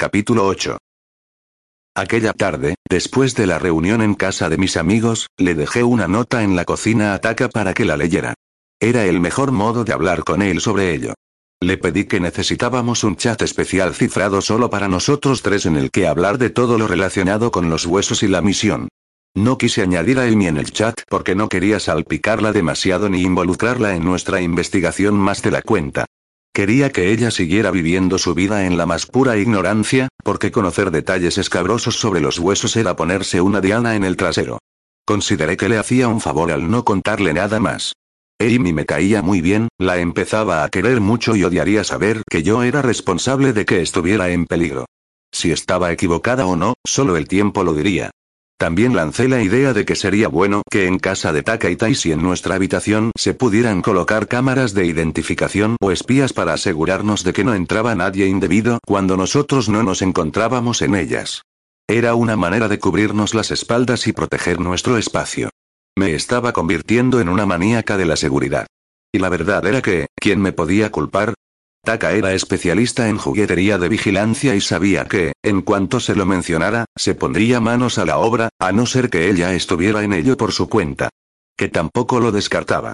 Capítulo 8. Aquella tarde, después de la reunión en casa de mis amigos, le dejé una nota en la cocina a Taka para que la leyera. Era el mejor modo de hablar con él sobre ello. Le pedí que necesitábamos un chat especial cifrado solo para nosotros tres en el que hablar de todo lo relacionado con los huesos y la misión. No quise añadir a Amy en el chat porque no quería salpicarla demasiado ni involucrarla en nuestra investigación más de la cuenta. Quería que ella siguiera viviendo su vida en la más pura ignorancia, porque conocer detalles escabrosos sobre los huesos era ponerse una diana en el trasero. Consideré que le hacía un favor al no contarle nada más. Amy me caía muy bien, la empezaba a querer mucho y odiaría saber que yo era responsable de que estuviera en peligro. Si estaba equivocada o no, solo el tiempo lo diría. También lancé la idea de que sería bueno que en casa de Taka y Taisi en nuestra habitación se pudieran colocar cámaras de identificación o espías para asegurarnos de que no entraba nadie indebido cuando nosotros no nos encontrábamos en ellas. Era una manera de cubrirnos las espaldas y proteger nuestro espacio. Me estaba convirtiendo en una maníaca de la seguridad. Y la verdad era que, ¿quién me podía culpar? Taka era especialista en juguetería de vigilancia y sabía que, en cuanto se lo mencionara, se pondría manos a la obra, a no ser que ella estuviera en ello por su cuenta. Que tampoco lo descartaba.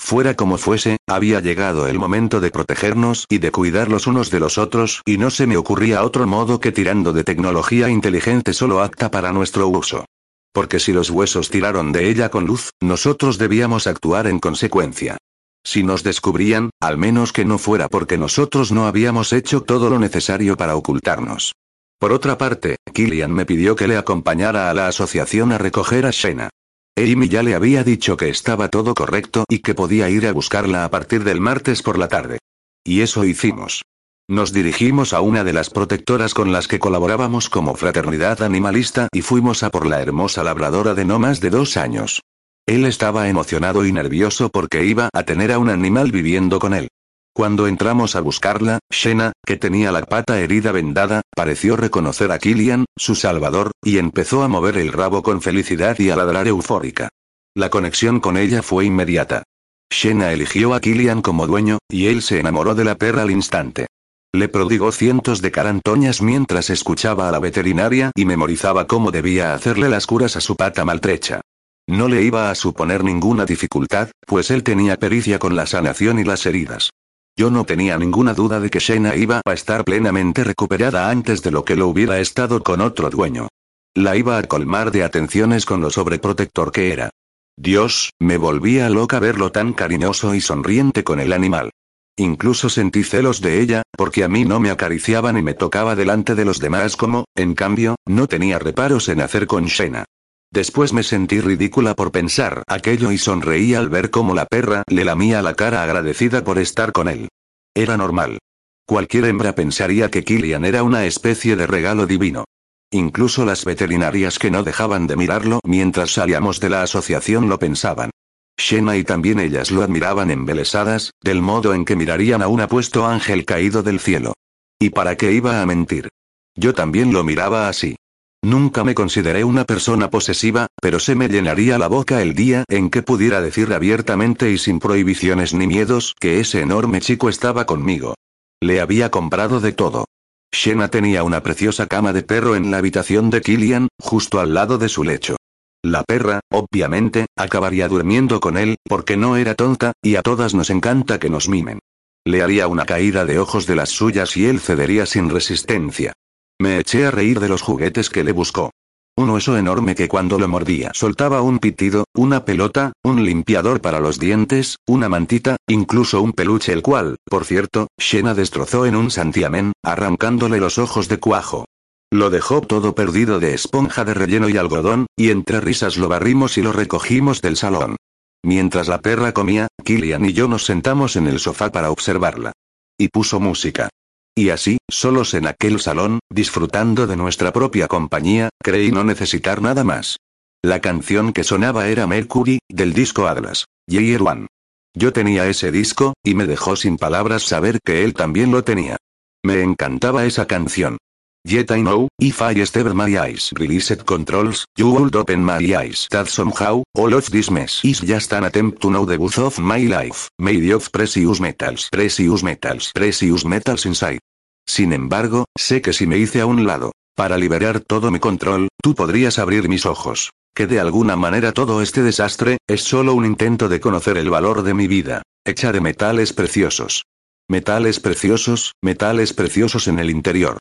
Fuera como fuese, había llegado el momento de protegernos y de cuidar los unos de los otros, y no se me ocurría otro modo que tirando de tecnología inteligente solo apta para nuestro uso. Porque si los huesos tiraron de ella con luz, nosotros debíamos actuar en consecuencia. Si nos descubrían, al menos que no fuera porque nosotros no habíamos hecho todo lo necesario para ocultarnos. Por otra parte, Killian me pidió que le acompañara a la asociación a recoger a Shena. Amy ya le había dicho que estaba todo correcto y que podía ir a buscarla a partir del martes por la tarde. Y eso hicimos. Nos dirigimos a una de las protectoras con las que colaborábamos como fraternidad animalista y fuimos a por la hermosa labradora de no más de dos años. Él estaba emocionado y nervioso porque iba a tener a un animal viviendo con él. Cuando entramos a buscarla, Shena, que tenía la pata herida vendada, pareció reconocer a Killian, su salvador, y empezó a mover el rabo con felicidad y a ladrar eufórica. La conexión con ella fue inmediata. Shena eligió a Killian como dueño, y él se enamoró de la perra al instante. Le prodigó cientos de carantoñas mientras escuchaba a la veterinaria y memorizaba cómo debía hacerle las curas a su pata maltrecha. No le iba a suponer ninguna dificultad, pues él tenía pericia con la sanación y las heridas. Yo no tenía ninguna duda de que Shena iba a estar plenamente recuperada antes de lo que lo hubiera estado con otro dueño. La iba a colmar de atenciones con lo sobreprotector que era. Dios, me volvía loca verlo tan cariñoso y sonriente con el animal. Incluso sentí celos de ella, porque a mí no me acariciaba ni me tocaba delante de los demás como, en cambio, no tenía reparos en hacer con Shena. Después me sentí ridícula por pensar aquello y sonreí al ver cómo la perra le lamía la cara agradecida por estar con él. Era normal. Cualquier hembra pensaría que Killian era una especie de regalo divino. Incluso las veterinarias que no dejaban de mirarlo mientras salíamos de la asociación lo pensaban. Shena y también ellas lo admiraban embelesadas, del modo en que mirarían a un apuesto ángel caído del cielo. ¿Y para qué iba a mentir? Yo también lo miraba así. Nunca me consideré una persona posesiva, pero se me llenaría la boca el día en que pudiera decir abiertamente y sin prohibiciones ni miedos que ese enorme chico estaba conmigo. Le había comprado de todo. Shena tenía una preciosa cama de perro en la habitación de Killian, justo al lado de su lecho. La perra, obviamente, acabaría durmiendo con él, porque no era tonta, y a todas nos encanta que nos mimen. Le haría una caída de ojos de las suyas y él cedería sin resistencia. Me eché a reír de los juguetes que le buscó. Un hueso enorme que cuando lo mordía soltaba un pitido, una pelota, un limpiador para los dientes, una mantita, incluso un peluche el cual, por cierto, Shena destrozó en un santiamén, arrancándole los ojos de cuajo. Lo dejó todo perdido de esponja de relleno y algodón, y entre risas lo barrimos y lo recogimos del salón. Mientras la perra comía, Killian y yo nos sentamos en el sofá para observarla. Y puso música. Y así, solos en aquel salón, disfrutando de nuestra propia compañía, creí no necesitar nada más. La canción que sonaba era Mercury, del disco Atlas. Year One. Yo tenía ese disco, y me dejó sin palabras saber que él también lo tenía. Me encantaba esa canción. Yet I know, if I step my eyes released controls, you would open my eyes that somehow, all of this mess is just an attempt to know the booth of my life, made of precious metals, precious metals, precious metals inside. Sin embargo, sé que si me hice a un lado, para liberar todo mi control, tú podrías abrir mis ojos. Que de alguna manera todo este desastre, es solo un intento de conocer el valor de mi vida, hecha de metales preciosos. Metales preciosos, metales preciosos en el interior.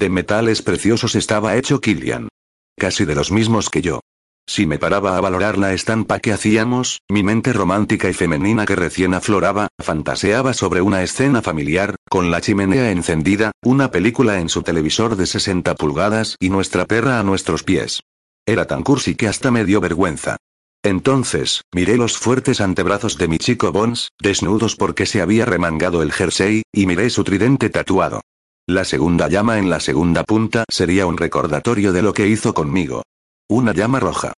De metales preciosos estaba hecho Killian. Casi de los mismos que yo. Si me paraba a valorar la estampa que hacíamos, mi mente romántica y femenina que recién afloraba, fantaseaba sobre una escena familiar, con la chimenea encendida, una película en su televisor de 60 pulgadas y nuestra perra a nuestros pies. Era tan cursi que hasta me dio vergüenza. Entonces, miré los fuertes antebrazos de mi chico Bones, desnudos porque se había remangado el jersey, y miré su tridente tatuado. La segunda llama en la segunda punta sería un recordatorio de lo que hizo conmigo. Una llama roja.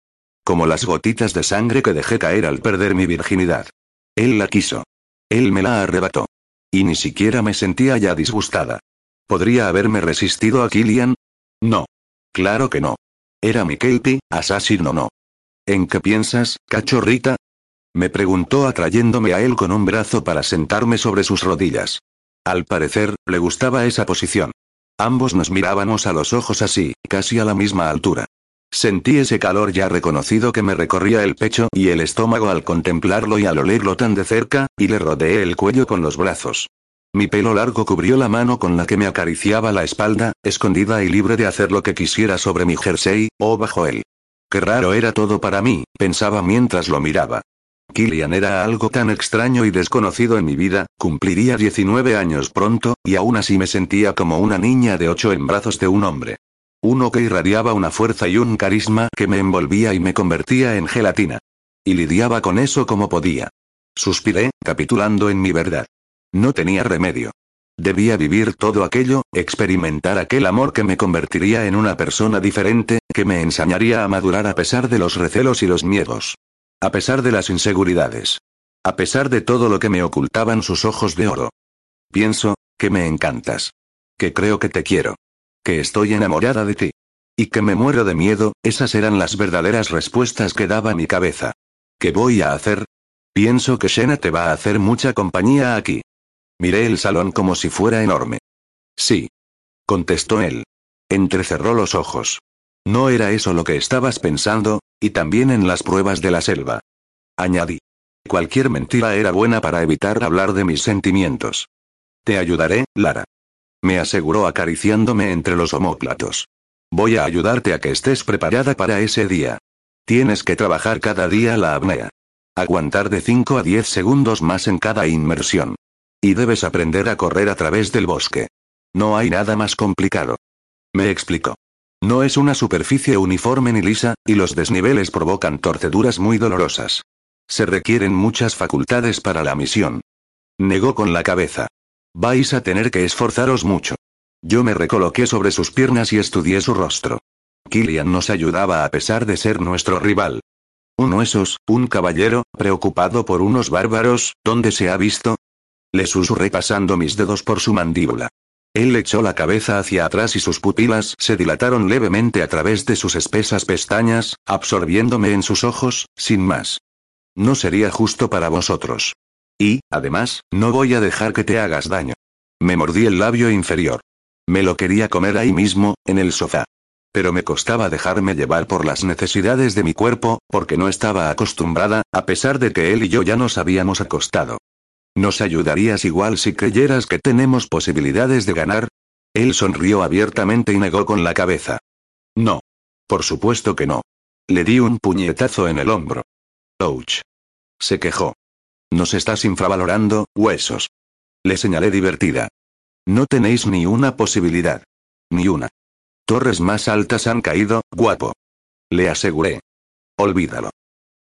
Como las gotitas de sangre que dejé caer al perder mi virginidad. Él la quiso. Él me la arrebató. Y ni siquiera me sentía ya disgustada. ¿Podría haberme resistido a Killian? No. Claro que no. Era mi Kelpie, asesino no. ¿En qué piensas, cachorrita? Me preguntó atrayéndome a él con un brazo para sentarme sobre sus rodillas. Al parecer, le gustaba esa posición. Ambos nos mirábamos a los ojos así, casi a la misma altura. Sentí ese calor ya reconocido que me recorría el pecho y el estómago al contemplarlo y al olerlo tan de cerca, y le rodeé el cuello con los brazos. Mi pelo largo cubrió la mano con la que me acariciaba la espalda, escondida y libre de hacer lo que quisiera sobre mi jersey, o bajo él. Qué raro era todo para mí, pensaba mientras lo miraba. Killian era algo tan extraño y desconocido en mi vida, cumpliría 19 años pronto, y aún así me sentía como una niña de 8 en brazos de un hombre. Uno que irradiaba una fuerza y un carisma que me envolvía y me convertía en gelatina. Y lidiaba con eso como podía. Suspiré, capitulando en mi verdad. No tenía remedio. Debía vivir todo aquello, experimentar aquel amor que me convertiría en una persona diferente, que me enseñaría a madurar a pesar de los recelos y los miedos. A pesar de las inseguridades. A pesar de todo lo que me ocultaban sus ojos de oro. Pienso, que me encantas. Que creo que te quiero. Que estoy enamorada de ti. Y que me muero de miedo, esas eran las verdaderas respuestas que daba mi cabeza. ¿Qué voy a hacer? Pienso que Shena te va a hacer mucha compañía aquí. Miré el salón como si fuera enorme. Sí. Contestó él. Entrecerró los ojos. No era eso lo que estabas pensando, y también en las pruebas de la selva. Añadí. Cualquier mentira era buena para evitar hablar de mis sentimientos. Te ayudaré, Lara. Me aseguró acariciándome entre los omóplatos. Voy a ayudarte a que estés preparada para ese día. Tienes que trabajar cada día la apnea. Aguantar de 5 a 10 segundos más en cada inmersión. Y debes aprender a correr a través del bosque. No hay nada más complicado. Me explico. No es una superficie uniforme ni lisa, y los desniveles provocan torceduras muy dolorosas. Se requieren muchas facultades para la misión. Negó con la cabeza. Vais a tener que esforzaros mucho. Yo me recoloqué sobre sus piernas y estudié su rostro. Killian nos ayudaba a pesar de ser nuestro rival. Uno esos, un caballero, preocupado por unos bárbaros, ¿dónde se ha visto? Le susurré pasando mis dedos por su mandíbula. Él echó la cabeza hacia atrás y sus pupilas se dilataron levemente a través de sus espesas pestañas, absorbiéndome en sus ojos, sin más. No sería justo para vosotros. Y, además, no voy a dejar que te hagas daño. Me mordí el labio inferior. Me lo quería comer ahí mismo, en el sofá. Pero me costaba dejarme llevar por las necesidades de mi cuerpo, porque no estaba acostumbrada, a pesar de que él y yo ya nos habíamos acostado. ¿Nos ayudarías igual si creyeras que tenemos posibilidades de ganar? Él sonrió abiertamente y negó con la cabeza. No. Por supuesto que no. Le di un puñetazo en el hombro. Ouch. Se quejó. Nos estás infravalorando, huesos. Le señalé divertida. No tenéis ni una posibilidad. Ni una. Torres más altas han caído, guapo. Le aseguré. Olvídalo.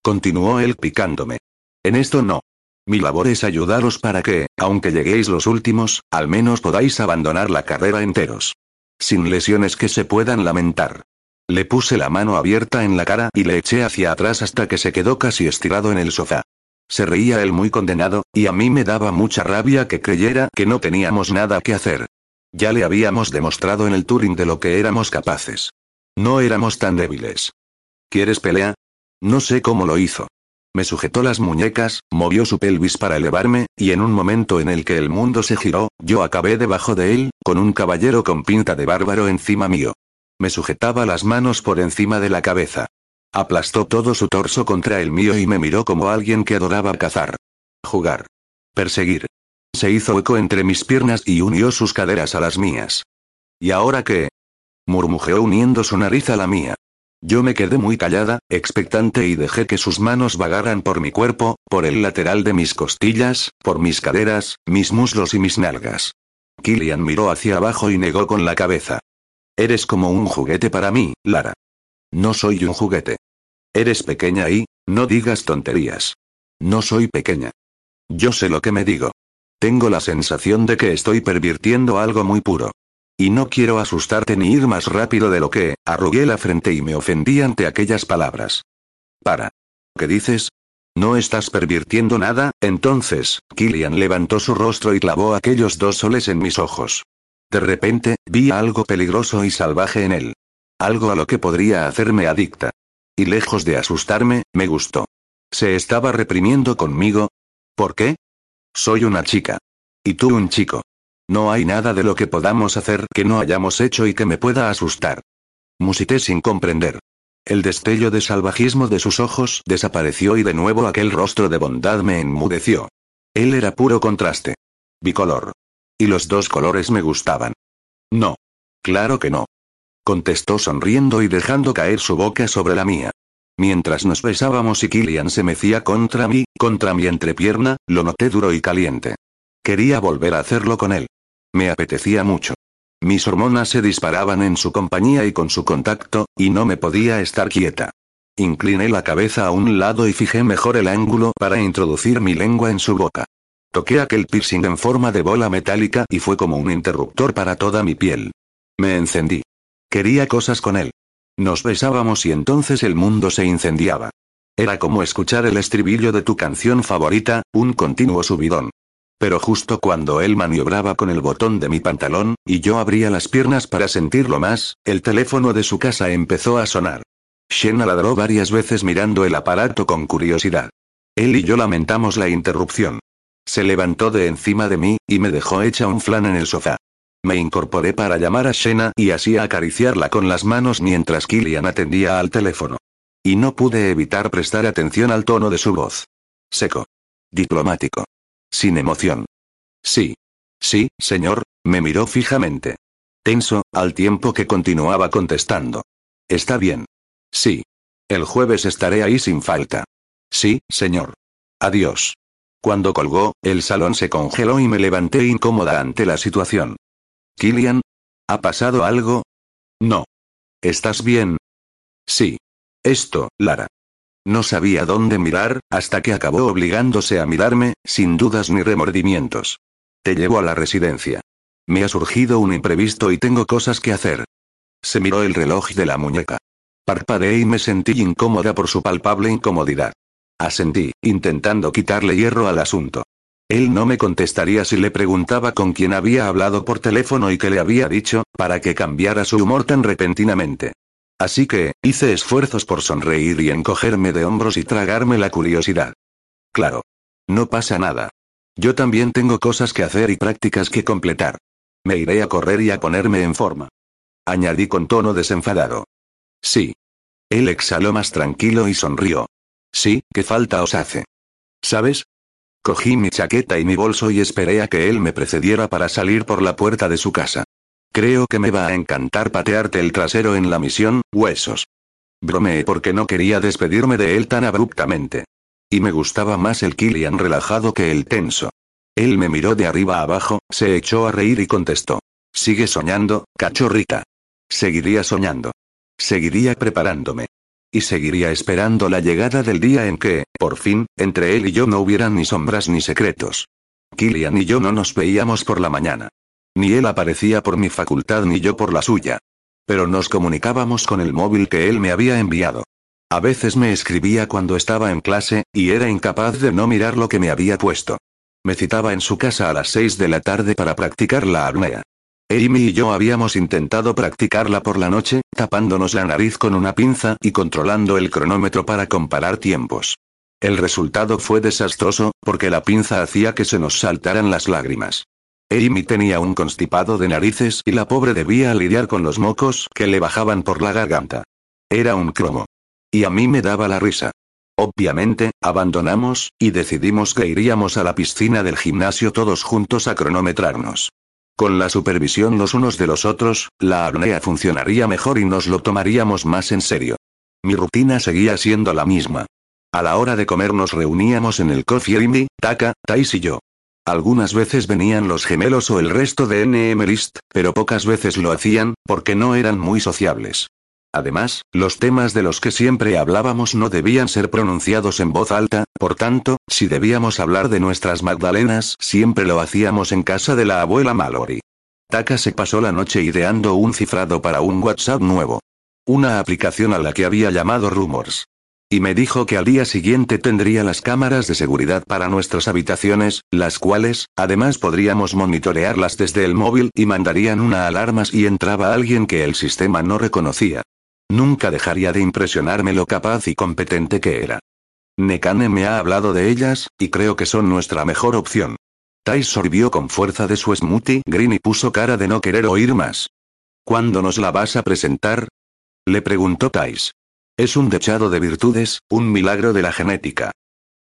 Continuó él picándome. En esto no. Mi labor es ayudaros para que, aunque lleguéis los últimos, al menos podáis abandonar la carrera enteros. Sin lesiones que se puedan lamentar. Le puse la mano abierta en la cara y le eché hacia atrás hasta que se quedó casi estirado en el sofá. Se reía él muy condenado, y a mí me daba mucha rabia que creyera que no teníamos nada que hacer. Ya le habíamos demostrado en el Turing de lo que éramos capaces. No éramos tan débiles. ¿Quieres pelea? No sé cómo lo hizo. Me sujetó las muñecas, movió su pelvis para elevarme, y en un momento en el que el mundo se giró, yo acabé debajo de él, con un caballero con pinta de bárbaro encima mío. Me sujetaba las manos por encima de la cabeza. Aplastó todo su torso contra el mío y me miró como alguien que adoraba cazar. Jugar. Perseguir. Se hizo eco entre mis piernas y unió sus caderas a las mías. ¿Y ahora qué? murmujeó uniendo su nariz a la mía. Yo me quedé muy callada, expectante y dejé que sus manos vagaran por mi cuerpo, por el lateral de mis costillas, por mis caderas, mis muslos y mis nalgas. Killian miró hacia abajo y negó con la cabeza. Eres como un juguete para mí, Lara. No soy un juguete. Eres pequeña y, no digas tonterías. No soy pequeña. Yo sé lo que me digo. Tengo la sensación de que estoy pervirtiendo algo muy puro. Y no quiero asustarte ni ir más rápido de lo que, arrugué la frente y me ofendí ante aquellas palabras. Para. ¿Qué dices? ¿No estás pervirtiendo nada? Entonces, Killian levantó su rostro y clavó aquellos dos soles en mis ojos. De repente, vi algo peligroso y salvaje en él. Algo a lo que podría hacerme adicta. Y lejos de asustarme, me gustó. ¿Se estaba reprimiendo conmigo? ¿Por qué? Soy una chica. Y tú un chico. No hay nada de lo que podamos hacer que no hayamos hecho y que me pueda asustar. Musité sin comprender. El destello de salvajismo de sus ojos desapareció y de nuevo aquel rostro de bondad me enmudeció. Él era puro contraste. Bicolor. Y los dos colores me gustaban. No. Claro que no. Contestó sonriendo y dejando caer su boca sobre la mía. Mientras nos besábamos y Killian se mecía contra mí, contra mi entrepierna, lo noté duro y caliente. Quería volver a hacerlo con él. Me apetecía mucho. Mis hormonas se disparaban en su compañía y con su contacto, y no me podía estar quieta. Incliné la cabeza a un lado y fijé mejor el ángulo para introducir mi lengua en su boca. Toqué aquel piercing en forma de bola metálica y fue como un interruptor para toda mi piel. Me encendí. Quería cosas con él. Nos besábamos y entonces el mundo se incendiaba. Era como escuchar el estribillo de tu canción favorita, un continuo subidón. Pero justo cuando él maniobraba con el botón de mi pantalón, y yo abría las piernas para sentirlo más, el teléfono de su casa empezó a sonar. Shena ladró varias veces mirando el aparato con curiosidad. Él y yo lamentamos la interrupción. Se levantó de encima de mí, y me dejó hecha un flan en el sofá. Me incorporé para llamar a Shena y así acariciarla con las manos mientras Killian atendía al teléfono. Y no pude evitar prestar atención al tono de su voz. Seco. Diplomático. Sin emoción. Sí. Sí, señor, me miró fijamente. Tenso, al tiempo que continuaba contestando. Está bien. Sí. El jueves estaré ahí sin falta. Sí, señor. Adiós. Cuando colgó, el salón se congeló y me levanté incómoda ante la situación. Killian? ¿Ha pasado algo? No. ¿Estás bien? Sí. Esto, Lara. No sabía dónde mirar, hasta que acabó obligándose a mirarme, sin dudas ni remordimientos. Te llevo a la residencia. Me ha surgido un imprevisto y tengo cosas que hacer. Se miró el reloj de la muñeca. Parpadeé y me sentí incómoda por su palpable incomodidad. Asentí, intentando quitarle hierro al asunto. Él no me contestaría si le preguntaba con quién había hablado por teléfono y qué le había dicho, para que cambiara su humor tan repentinamente. Así que, hice esfuerzos por sonreír y encogerme de hombros y tragarme la curiosidad. Claro. No pasa nada. Yo también tengo cosas que hacer y prácticas que completar. Me iré a correr y a ponerme en forma. Añadí con tono desenfadado. Sí. Él exhaló más tranquilo y sonrió. Sí, ¿qué falta os hace? ¿Sabes? Cogí mi chaqueta y mi bolso y esperé a que él me precediera para salir por la puerta de su casa. Creo que me va a encantar patearte el trasero en la misión, huesos. Bromeé porque no quería despedirme de él tan abruptamente. Y me gustaba más el Killian relajado que el tenso. Él me miró de arriba abajo, se echó a reír y contestó. Sigue soñando, cachorrita. Seguiría soñando. Seguiría preparándome. Y seguiría esperando la llegada del día en que, por fin, entre él y yo no hubieran ni sombras ni secretos. Killian y yo no nos veíamos por la mañana. Ni él aparecía por mi facultad ni yo por la suya. Pero nos comunicábamos con el móvil que él me había enviado. A veces me escribía cuando estaba en clase, y era incapaz de no mirar lo que me había puesto. Me citaba en su casa a las seis de la tarde para practicar la apnea. Amy y yo habíamos intentado practicarla por la noche, tapándonos la nariz con una pinza y controlando el cronómetro para comparar tiempos. El resultado fue desastroso, porque la pinza hacía que se nos saltaran las lágrimas. Amy tenía un constipado de narices y la pobre debía lidiar con los mocos que le bajaban por la garganta. Era un cromo. Y a mí me daba la risa. Obviamente, abandonamos, y decidimos que iríamos a la piscina del gimnasio todos juntos a cronometrarnos. Con la supervisión los unos de los otros, la apnea funcionaría mejor y nos lo tomaríamos más en serio. Mi rutina seguía siendo la misma. A la hora de comer nos reuníamos en el Coffee Amy, Taka, Tais y yo. Algunas veces venían los gemelos o el resto de NM List, pero pocas veces lo hacían, porque no eran muy sociables. Además, los temas de los que siempre hablábamos no debían ser pronunciados en voz alta, por tanto, si debíamos hablar de nuestras Magdalenas, siempre lo hacíamos en casa de la abuela Mallory. Taka se pasó la noche ideando un cifrado para un WhatsApp nuevo. Una aplicación a la que había llamado Rumors. Y me dijo que al día siguiente tendría las cámaras de seguridad para nuestras habitaciones, las cuales, además podríamos monitorearlas desde el móvil y mandarían una alarma si entraba alguien que el sistema no reconocía. Nunca dejaría de impresionarme lo capaz y competente que era. Nekane me ha hablado de ellas, y creo que son nuestra mejor opción. Tai sorbió con fuerza de su smoothie green y puso cara de no querer oír más. ¿Cuándo nos la vas a presentar? Le preguntó Tais. Es un dechado de virtudes, un milagro de la genética.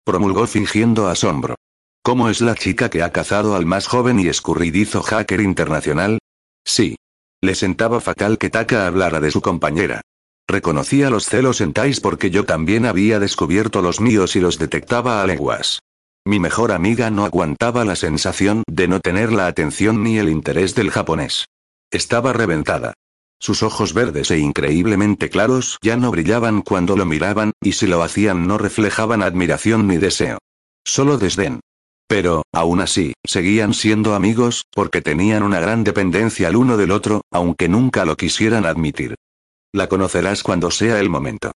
Promulgó fingiendo asombro. ¿Cómo es la chica que ha cazado al más joven y escurridizo hacker internacional? Sí. Le sentaba fatal que Taka hablara de su compañera. Reconocía los celos en Tais porque yo también había descubierto los míos y los detectaba a leguas. Mi mejor amiga no aguantaba la sensación de no tener la atención ni el interés del japonés. Estaba reventada. Sus ojos verdes e increíblemente claros ya no brillaban cuando lo miraban, y si lo hacían no reflejaban admiración ni deseo. Solo desdén. Pero, aún así, seguían siendo amigos, porque tenían una gran dependencia el uno del otro, aunque nunca lo quisieran admitir. La conocerás cuando sea el momento.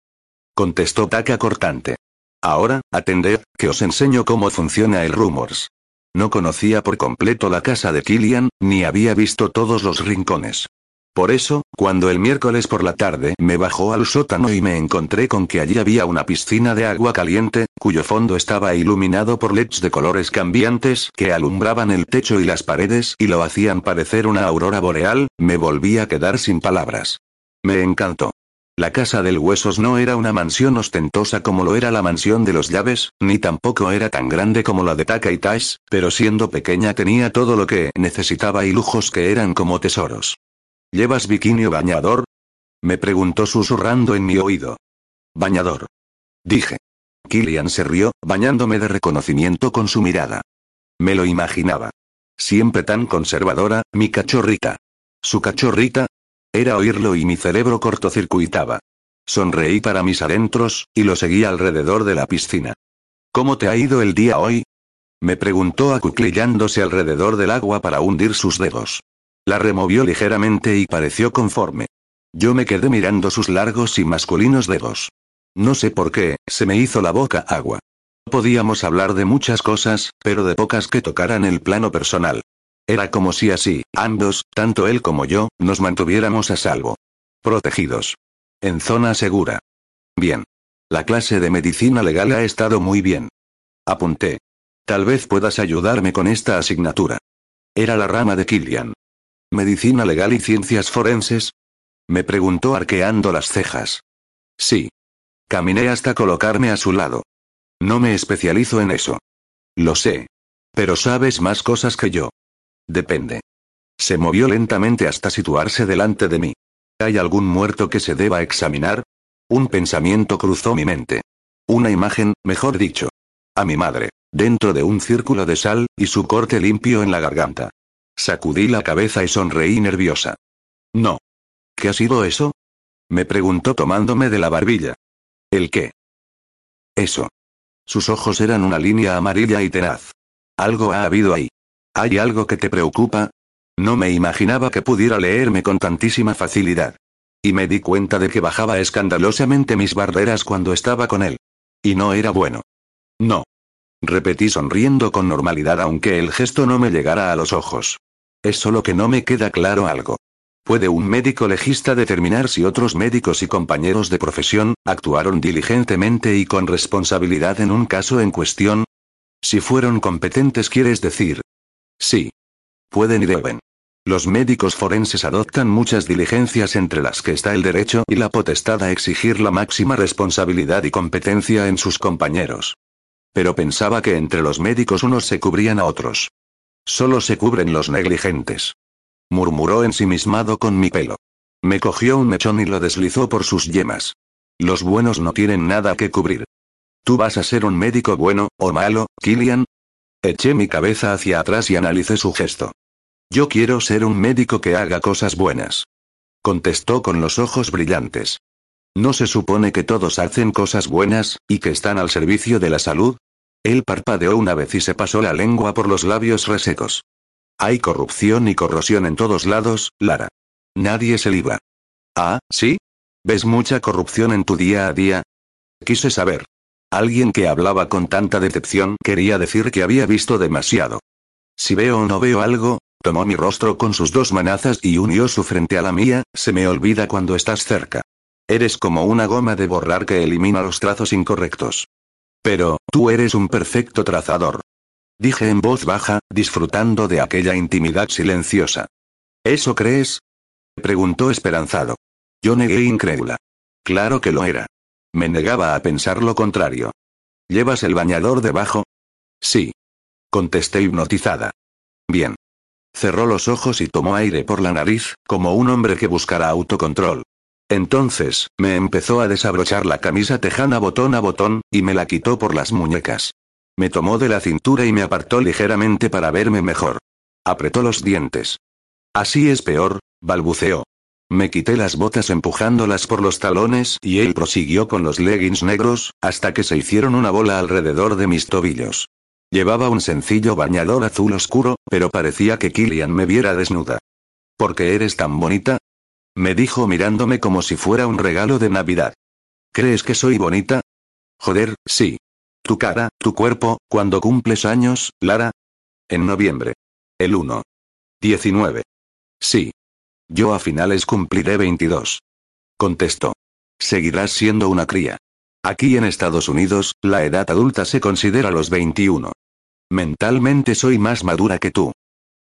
Contestó Taka cortante. Ahora, atended, que os enseño cómo funciona el Rumors. No conocía por completo la casa de Killian, ni había visto todos los rincones. Por eso, cuando el miércoles por la tarde me bajó al sótano y me encontré con que allí había una piscina de agua caliente, cuyo fondo estaba iluminado por LEDs de colores cambiantes que alumbraban el techo y las paredes y lo hacían parecer una aurora boreal, me volví a quedar sin palabras. Me encantó. La casa del Huesos no era una mansión ostentosa como lo era la mansión de los llaves, ni tampoco era tan grande como la de Taka y Tash, pero siendo pequeña tenía todo lo que necesitaba y lujos que eran como tesoros. ¿Llevas bikini o bañador? Me preguntó susurrando en mi oído. Bañador. Dije. Killian se rió, bañándome de reconocimiento con su mirada. Me lo imaginaba. Siempre tan conservadora, mi cachorrita. ¿Su cachorrita? Era oírlo y mi cerebro cortocircuitaba. Sonreí para mis adentros, y lo seguí alrededor de la piscina. ¿Cómo te ha ido el día hoy? Me preguntó acuclillándose alrededor del agua para hundir sus dedos. La removió ligeramente y pareció conforme. Yo me quedé mirando sus largos y masculinos dedos. No sé por qué, se me hizo la boca agua. Podíamos hablar de muchas cosas, pero de pocas que tocaran el plano personal. Era como si así, ambos, tanto él como yo, nos mantuviéramos a salvo. Protegidos. En zona segura. Bien. La clase de medicina legal ha estado muy bien. Apunté. Tal vez puedas ayudarme con esta asignatura. Era la rama de Killian. ¿Medicina legal y ciencias forenses? Me preguntó arqueando las cejas. Sí. Caminé hasta colocarme a su lado. No me especializo en eso. Lo sé. Pero sabes más cosas que yo. Depende. Se movió lentamente hasta situarse delante de mí. ¿Hay algún muerto que se deba examinar? Un pensamiento cruzó mi mente. Una imagen, mejor dicho. A mi madre, dentro de un círculo de sal, y su corte limpio en la garganta. Sacudí la cabeza y sonreí nerviosa. No. ¿Qué ha sido eso? Me preguntó tomándome de la barbilla. ¿El qué? Eso. Sus ojos eran una línea amarilla y tenaz. Algo ha habido ahí. ¿Hay algo que te preocupa? No me imaginaba que pudiera leerme con tantísima facilidad. Y me di cuenta de que bajaba escandalosamente mis barreras cuando estaba con él. Y no era bueno. Repetí sonriendo con normalidad aunque el gesto no me llegara a los ojos. Es solo que no me queda claro algo. ¿Puede un médico legista determinar si otros médicos y compañeros de profesión actuaron diligentemente y con responsabilidad en un caso en cuestión? Si fueron competentes, quieres decir. Sí. Pueden y deben. Los médicos forenses adoptan muchas diligencias entre las que está el derecho y la potestad a exigir la máxima responsabilidad y competencia en sus compañeros. Pero pensaba que entre los médicos unos se cubrían a otros. Solo se cubren los negligentes. Murmuró ensimismado con mi pelo. Me cogió un mechón y lo deslizó por sus yemas. Los buenos no tienen nada que cubrir. ¿Tú vas a ser un médico bueno, o malo, Killian? Eché mi cabeza hacia atrás y analicé su gesto. Yo quiero ser un médico que haga cosas buenas. Contestó con los ojos brillantes. ¿No se supone que todos hacen cosas buenas, y que están al servicio de la salud? Él parpadeó una vez y se pasó la lengua por los labios resecos. Hay corrupción y corrosión en todos lados, Lara. Nadie se libra. Ah, ¿sí? ¿Ves mucha corrupción en tu día a día? Quise saber. Alguien que hablaba con tanta decepción quería decir que había visto demasiado. Si veo o no veo algo, Tomó mi rostro con sus dos manazas y unió su frente a la mía, se me olvida cuando estás cerca. Eres como una goma de borrar que elimina los trazos incorrectos. Pero, tú eres un perfecto trazador. Dije en voz baja, disfrutando de aquella intimidad silenciosa. ¿Eso crees? Preguntó esperanzado. Yo negué incrédula. Claro que lo era. Me negaba a pensar lo contrario. ¿Llevas el bañador debajo? Sí. Contesté hipnotizada. Bien. Cerró los ojos y tomó aire por la nariz, como un hombre que buscara autocontrol. Entonces, me empezó a desabrochar la camisa tejana botón a botón, y me la quitó por las muñecas. Me tomó de la cintura y me apartó ligeramente para verme mejor. Apretó los dientes. Así es peor, balbuceó. Me quité las botas empujándolas por los talones y él prosiguió con los leggings negros, hasta que se hicieron una bola alrededor de mis tobillos. Llevaba un sencillo bañador azul oscuro, pero parecía que Killian me viera desnuda. ¿Por qué eres tan bonita? Me dijo mirándome como si fuera un regalo de Navidad. ¿Crees que soy bonita? Joder, sí. Tu cara, tu cuerpo, cuando cumples años, Lara. En noviembre. El 1. 19. Sí. Yo a finales cumpliré 22. Contestó. Seguirás siendo una cría. Aquí en Estados Unidos, la edad adulta se considera los 21. Mentalmente soy más madura que tú.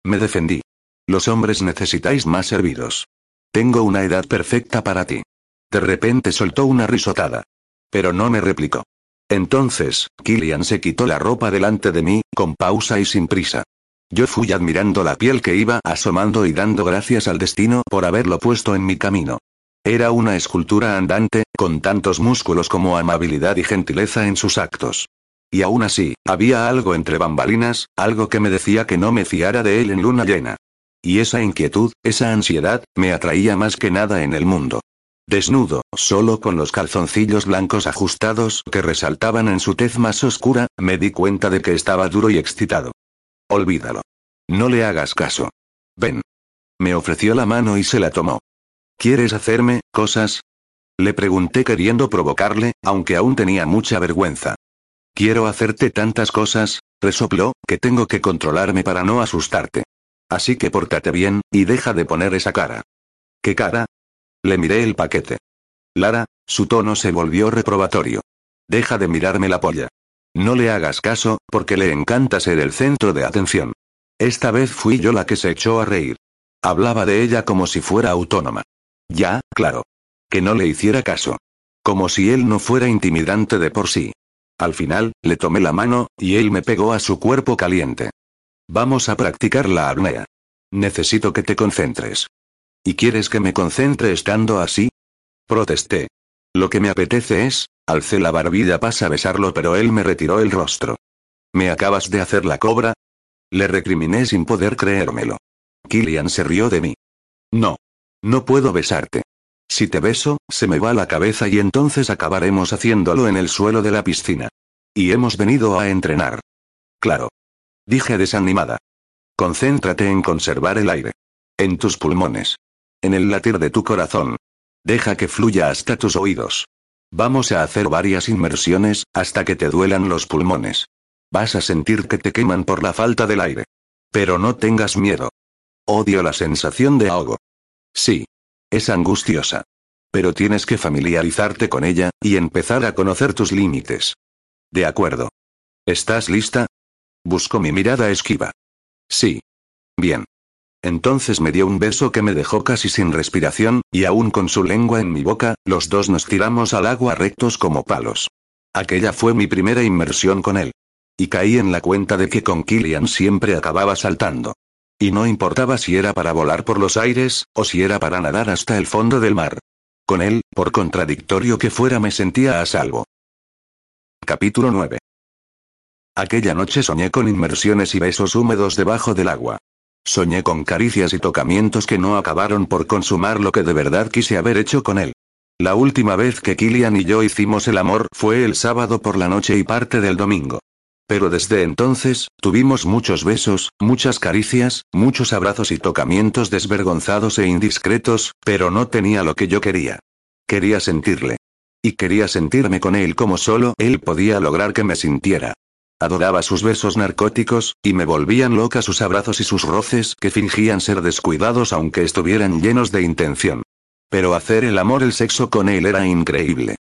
Me defendí. Los hombres necesitáis más servidos. Tengo una edad perfecta para ti. De repente soltó una risotada. Pero no me replicó. Entonces, Killian se quitó la ropa delante de mí, con pausa y sin prisa. Yo fui admirando la piel que iba asomando y dando gracias al destino por haberlo puesto en mi camino. Era una escultura andante, con tantos músculos como amabilidad y gentileza en sus actos. Y aún así, había algo entre bambalinas, algo que me decía que no me fiara de él en luna llena. Y esa inquietud, esa ansiedad, me atraía más que nada en el mundo. Desnudo, solo con los calzoncillos blancos ajustados que resaltaban en su tez más oscura, me di cuenta de que estaba duro y excitado. Olvídalo. No le hagas caso. Ven. Me ofreció la mano y se la tomó. ¿Quieres hacerme, cosas? Le pregunté queriendo provocarle, aunque aún tenía mucha vergüenza. Quiero hacerte tantas cosas, resopló, que tengo que controlarme para no asustarte. Así que pórtate bien, y deja de poner esa cara. ¿Qué cara? Le miré el paquete. Lara, su tono se volvió reprobatorio. Deja de mirarme la polla. No le hagas caso, porque le encanta ser el centro de atención. Esta vez fui yo la que se echó a reír. Hablaba de ella como si fuera autónoma. Ya, claro. Que no le hiciera caso. Como si él no fuera intimidante de por sí. Al final, le tomé la mano, y él me pegó a su cuerpo caliente. Vamos a practicar la apnea. Necesito que te concentres. ¿Y quieres que me concentre estando así? Protesté. Lo que me apetece es, alcé la barbilla para besarlo pero él me retiró el rostro. ¿Me acabas de hacer la cobra? Le recriminé sin poder creérmelo. Killian se rió de mí. No. No puedo besarte. Si te beso, se me va la cabeza y entonces acabaremos haciéndolo en el suelo de la piscina. Y hemos venido a entrenar. Claro. Dije desanimada. Concéntrate en conservar el aire. En tus pulmones. En el latir de tu corazón. Deja que fluya hasta tus oídos. Vamos a hacer varias inmersiones, hasta que te duelan los pulmones. Vas a sentir que te queman por la falta del aire. Pero no tengas miedo. Odio la sensación de ahogo. Sí. Es angustiosa. Pero tienes que familiarizarte con ella, y empezar a conocer tus límites. De acuerdo. ¿Estás lista? Busco mi mirada esquiva. Sí. Bien. Entonces me dio un beso que me dejó casi sin respiración, y aún con su lengua en mi boca, los dos nos tiramos al agua rectos como palos. Aquella fue mi primera inmersión con él. Y caí en la cuenta de que con Killian siempre acababa saltando. Y no importaba si era para volar por los aires, o si era para nadar hasta el fondo del mar. Con él, por contradictorio que fuera, me sentía a salvo. Capítulo 9. Aquella noche soñé con inmersiones y besos húmedos debajo del agua. Soñé con caricias y tocamientos que no acabaron por consumar lo que de verdad quise haber hecho con él. La última vez que Killian y yo hicimos el amor fue el sábado por la noche y parte del domingo. Pero desde entonces, tuvimos muchos besos, muchas caricias, muchos abrazos y tocamientos desvergonzados e indiscretos, pero no tenía lo que yo quería. Quería sentirle. Y quería sentirme con él como solo él podía lograr que me sintiera. Adoraba sus besos narcóticos, y me volvían loca sus abrazos y sus roces que fingían ser descuidados aunque estuvieran llenos de intención. Pero hacer el amor el sexo con él era increíble.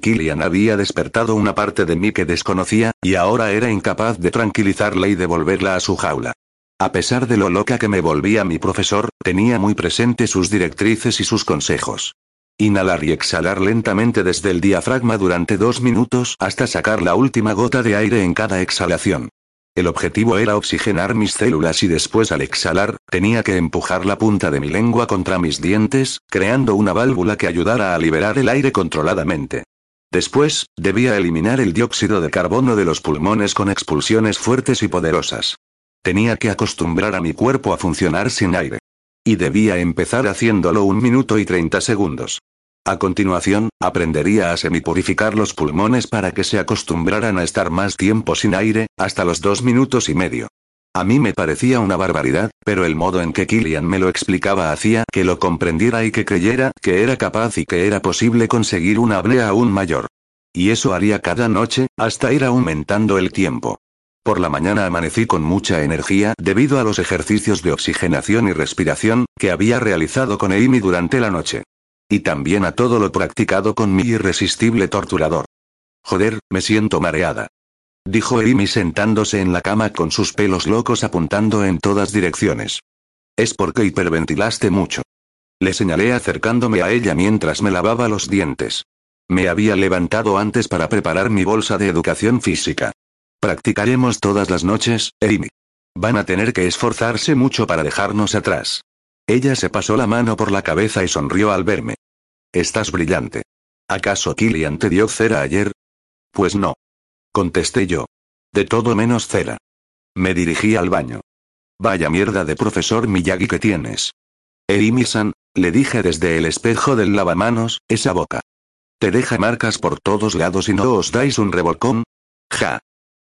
Killian había despertado una parte de mí que desconocía, y ahora era incapaz de tranquilizarla y devolverla a su jaula. A pesar de lo loca que me volvía mi profesor, tenía muy presente sus directrices y sus consejos. Inhalar y exhalar lentamente desde el diafragma durante dos minutos hasta sacar la última gota de aire en cada exhalación. El objetivo era oxigenar mis células y después al exhalar, tenía que empujar la punta de mi lengua contra mis dientes, creando una válvula que ayudara a liberar el aire controladamente. Después, debía eliminar el dióxido de carbono de los pulmones con expulsiones fuertes y poderosas. Tenía que acostumbrar a mi cuerpo a funcionar sin aire. Y debía empezar haciéndolo un minuto y treinta segundos. A continuación, aprendería a semipurificar los pulmones para que se acostumbraran a estar más tiempo sin aire, hasta los dos minutos y medio. A mí me parecía una barbaridad, pero el modo en que Killian me lo explicaba hacía que lo comprendiera y que creyera que era capaz y que era posible conseguir una apnea aún mayor. Y eso haría cada noche, hasta ir aumentando el tiempo. Por la mañana amanecí con mucha energía debido a los ejercicios de oxigenación y respiración que había realizado con Amy durante la noche. Y también a todo lo practicado con mi irresistible torturador. Joder, me siento mareada. Dijo Amy sentándose en la cama con sus pelos locos apuntando en todas direcciones. Es porque hiperventilaste mucho. Le señalé acercándome a ella mientras me lavaba los dientes. Me había levantado antes para preparar mi bolsa de educación física. Practicaremos todas las noches, Amy. Van a tener que esforzarse mucho para dejarnos atrás. Ella se pasó la mano por la cabeza y sonrió al verme. Estás brillante. ¿Acaso Killian te dio cera ayer? Pues no. Contesté yo. De todo menos cera. Me dirigí al baño. Vaya mierda de profesor Miyagi que tienes. Eimi-san, le dije desde el espejo del lavamanos, esa boca. ¿Te deja marcas por todos lados y no os dais un revolcón? Ja.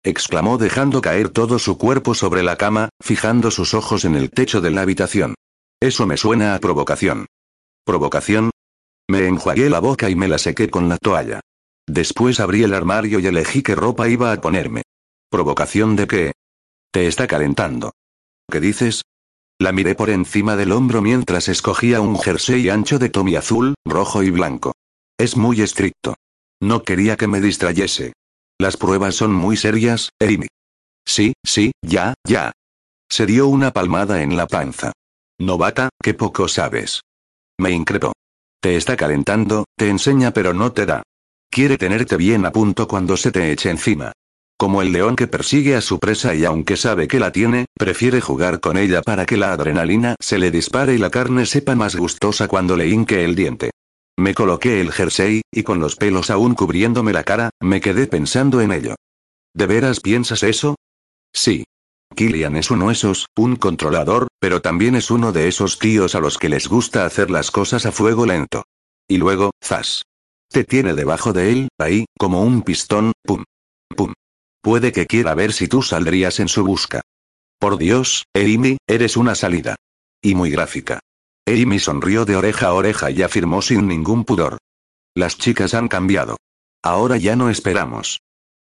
exclamó dejando caer todo su cuerpo sobre la cama, fijando sus ojos en el techo de la habitación. Eso me suena a provocación. ¿Provocación? Me enjuagué la boca y me la sequé con la toalla. Después abrí el armario y elegí qué ropa iba a ponerme. ¿Provocación de qué? Te está calentando. ¿Qué dices? La miré por encima del hombro mientras escogía un jersey ancho de Tommy azul, rojo y blanco. Es muy estricto. No quería que me distrayese. Las pruebas son muy serias, Amy. Sí, sí, ya, ya. Se dio una palmada en la panza. Novata, qué poco sabes. Me increpó. Te está calentando, te enseña pero no te da. Quiere tenerte bien a punto cuando se te eche encima. Como el león que persigue a su presa y aunque sabe que la tiene, prefiere jugar con ella para que la adrenalina se le dispare y la carne sepa más gustosa cuando le hinque el diente. Me coloqué el jersey, y con los pelos aún cubriéndome la cara, me quedé pensando en ello. ¿De veras piensas eso? Sí. Killian es uno esos, un controlador, pero también es uno de esos tíos a los que les gusta hacer las cosas a fuego lento. Y luego, zas. Te tiene debajo de él, ahí, como un pistón, pum. Pum. Puede que quiera ver si tú saldrías en su busca. Por Dios, Amy, eres una salida. Y muy gráfica. Amy sonrió de oreja a oreja y afirmó sin ningún pudor. Las chicas han cambiado. Ahora ya no esperamos.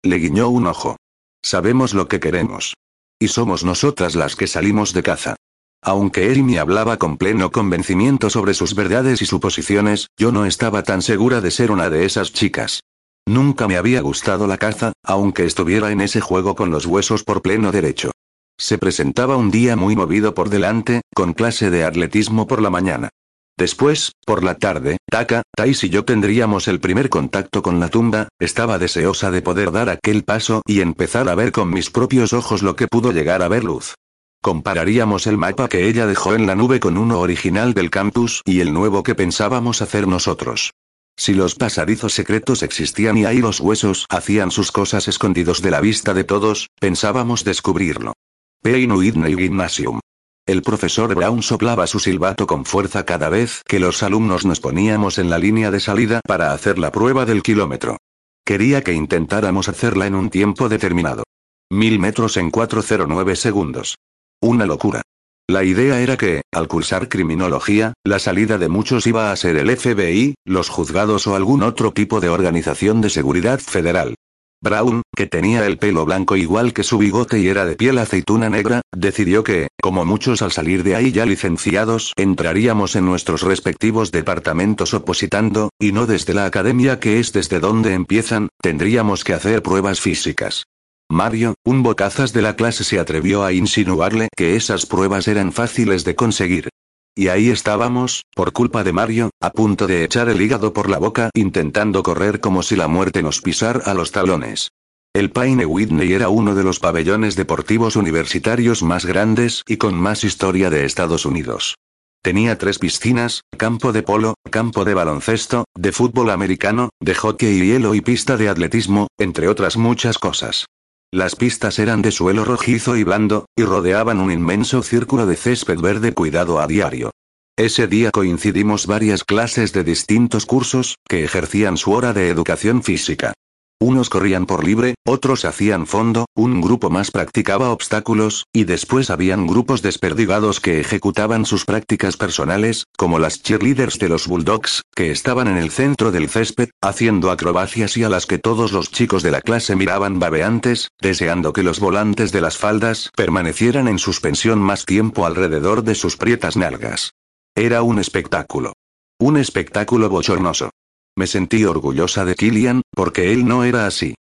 Le guiñó un ojo. Sabemos lo que queremos. Y somos nosotras las que salimos de caza. Aunque me hablaba con pleno convencimiento sobre sus verdades y suposiciones, yo no estaba tan segura de ser una de esas chicas. Nunca me había gustado la caza, aunque estuviera en ese juego con los huesos por pleno derecho. Se presentaba un día muy movido por delante, con clase de atletismo por la mañana. Después, por la tarde, Taka, Tais y yo tendríamos el primer contacto con la tumba, estaba deseosa de poder dar aquel paso y empezar a ver con mis propios ojos lo que pudo llegar a ver luz. Compararíamos el mapa que ella dejó en la nube con uno original del campus y el nuevo que pensábamos hacer nosotros. Si los pasadizos secretos existían y ahí los huesos hacían sus cosas escondidos de la vista de todos, pensábamos descubrirlo. Pain Whitney Gymnasium. El profesor Brown soplaba su silbato con fuerza cada vez que los alumnos nos poníamos en la línea de salida para hacer la prueba del kilómetro. Quería que intentáramos hacerla en un tiempo determinado. Mil metros en 409 segundos. Una locura. La idea era que, al cursar criminología, la salida de muchos iba a ser el FBI, los juzgados o algún otro tipo de organización de seguridad federal. Brown, que tenía el pelo blanco igual que su bigote y era de piel aceituna negra, decidió que, como muchos al salir de ahí ya licenciados, entraríamos en nuestros respectivos departamentos opositando, y no desde la academia que es desde donde empiezan, tendríamos que hacer pruebas físicas. Mario, un bocazas de la clase se atrevió a insinuarle que esas pruebas eran fáciles de conseguir. Y ahí estábamos, por culpa de Mario, a punto de echar el hígado por la boca intentando correr como si la muerte nos pisara a los talones. El Paine Whitney era uno de los pabellones deportivos universitarios más grandes y con más historia de Estados Unidos. Tenía tres piscinas, campo de polo, campo de baloncesto, de fútbol americano, de hockey y hielo y pista de atletismo, entre otras muchas cosas. Las pistas eran de suelo rojizo y blando, y rodeaban un inmenso círculo de césped verde cuidado a diario. Ese día coincidimos varias clases de distintos cursos, que ejercían su hora de educación física. Unos corrían por libre, otros hacían fondo, un grupo más practicaba obstáculos, y después habían grupos desperdigados que ejecutaban sus prácticas personales, como las cheerleaders de los Bulldogs, que estaban en el centro del césped, haciendo acrobacias y a las que todos los chicos de la clase miraban babeantes, deseando que los volantes de las faldas permanecieran en suspensión más tiempo alrededor de sus prietas nalgas. Era un espectáculo. Un espectáculo bochornoso. Me sentí orgullosa de Killian, porque él no era así.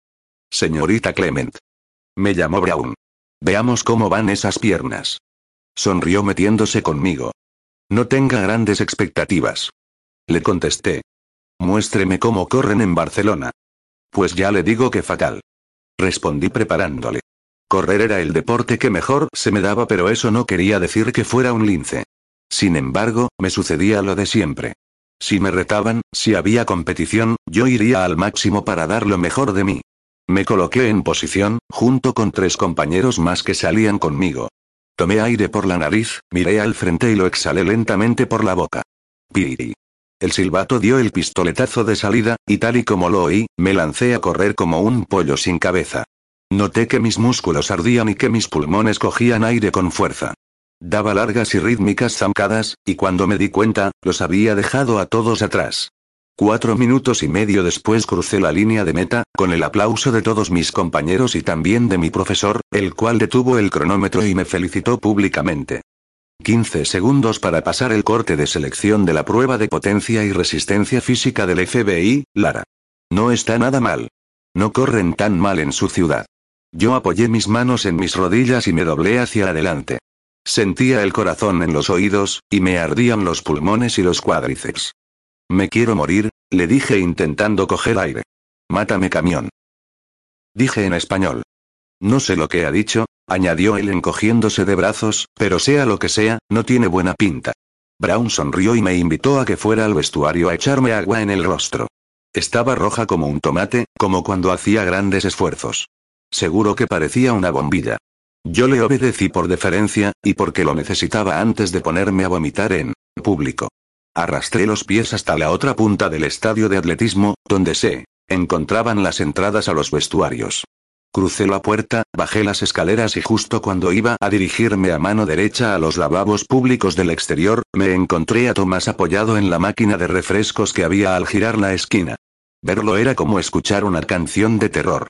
Señorita Clement. Me llamó Brown. Veamos cómo van esas piernas. Sonrió metiéndose conmigo. No tenga grandes expectativas. Le contesté. Muéstreme cómo corren en Barcelona. Pues ya le digo que fatal. Respondí preparándole. Correr era el deporte que mejor se me daba, pero eso no quería decir que fuera un lince. Sin embargo, me sucedía lo de siempre. Si me retaban, si había competición, yo iría al máximo para dar lo mejor de mí. Me coloqué en posición, junto con tres compañeros más que salían conmigo. Tomé aire por la nariz, miré al frente y lo exhalé lentamente por la boca. Piri. El silbato dio el pistoletazo de salida, y tal y como lo oí, me lancé a correr como un pollo sin cabeza. Noté que mis músculos ardían y que mis pulmones cogían aire con fuerza. Daba largas y rítmicas zancadas, y cuando me di cuenta, los había dejado a todos atrás. Cuatro minutos y medio después crucé la línea de meta, con el aplauso de todos mis compañeros y también de mi profesor, el cual detuvo el cronómetro y me felicitó públicamente. 15 segundos para pasar el corte de selección de la prueba de potencia y resistencia física del FBI, Lara. No está nada mal. No corren tan mal en su ciudad. Yo apoyé mis manos en mis rodillas y me doblé hacia adelante. Sentía el corazón en los oídos, y me ardían los pulmones y los cuádriceps. Me quiero morir, le dije intentando coger aire. Mátame camión. Dije en español. No sé lo que ha dicho, añadió él encogiéndose de brazos, pero sea lo que sea, no tiene buena pinta. Brown sonrió y me invitó a que fuera al vestuario a echarme agua en el rostro. Estaba roja como un tomate, como cuando hacía grandes esfuerzos. Seguro que parecía una bombilla. Yo le obedecí por deferencia, y porque lo necesitaba antes de ponerme a vomitar en público. Arrastré los pies hasta la otra punta del estadio de atletismo, donde se encontraban las entradas a los vestuarios. Crucé la puerta, bajé las escaleras y justo cuando iba a dirigirme a mano derecha a los lavabos públicos del exterior, me encontré a Tomás apoyado en la máquina de refrescos que había al girar la esquina. Verlo era como escuchar una canción de terror.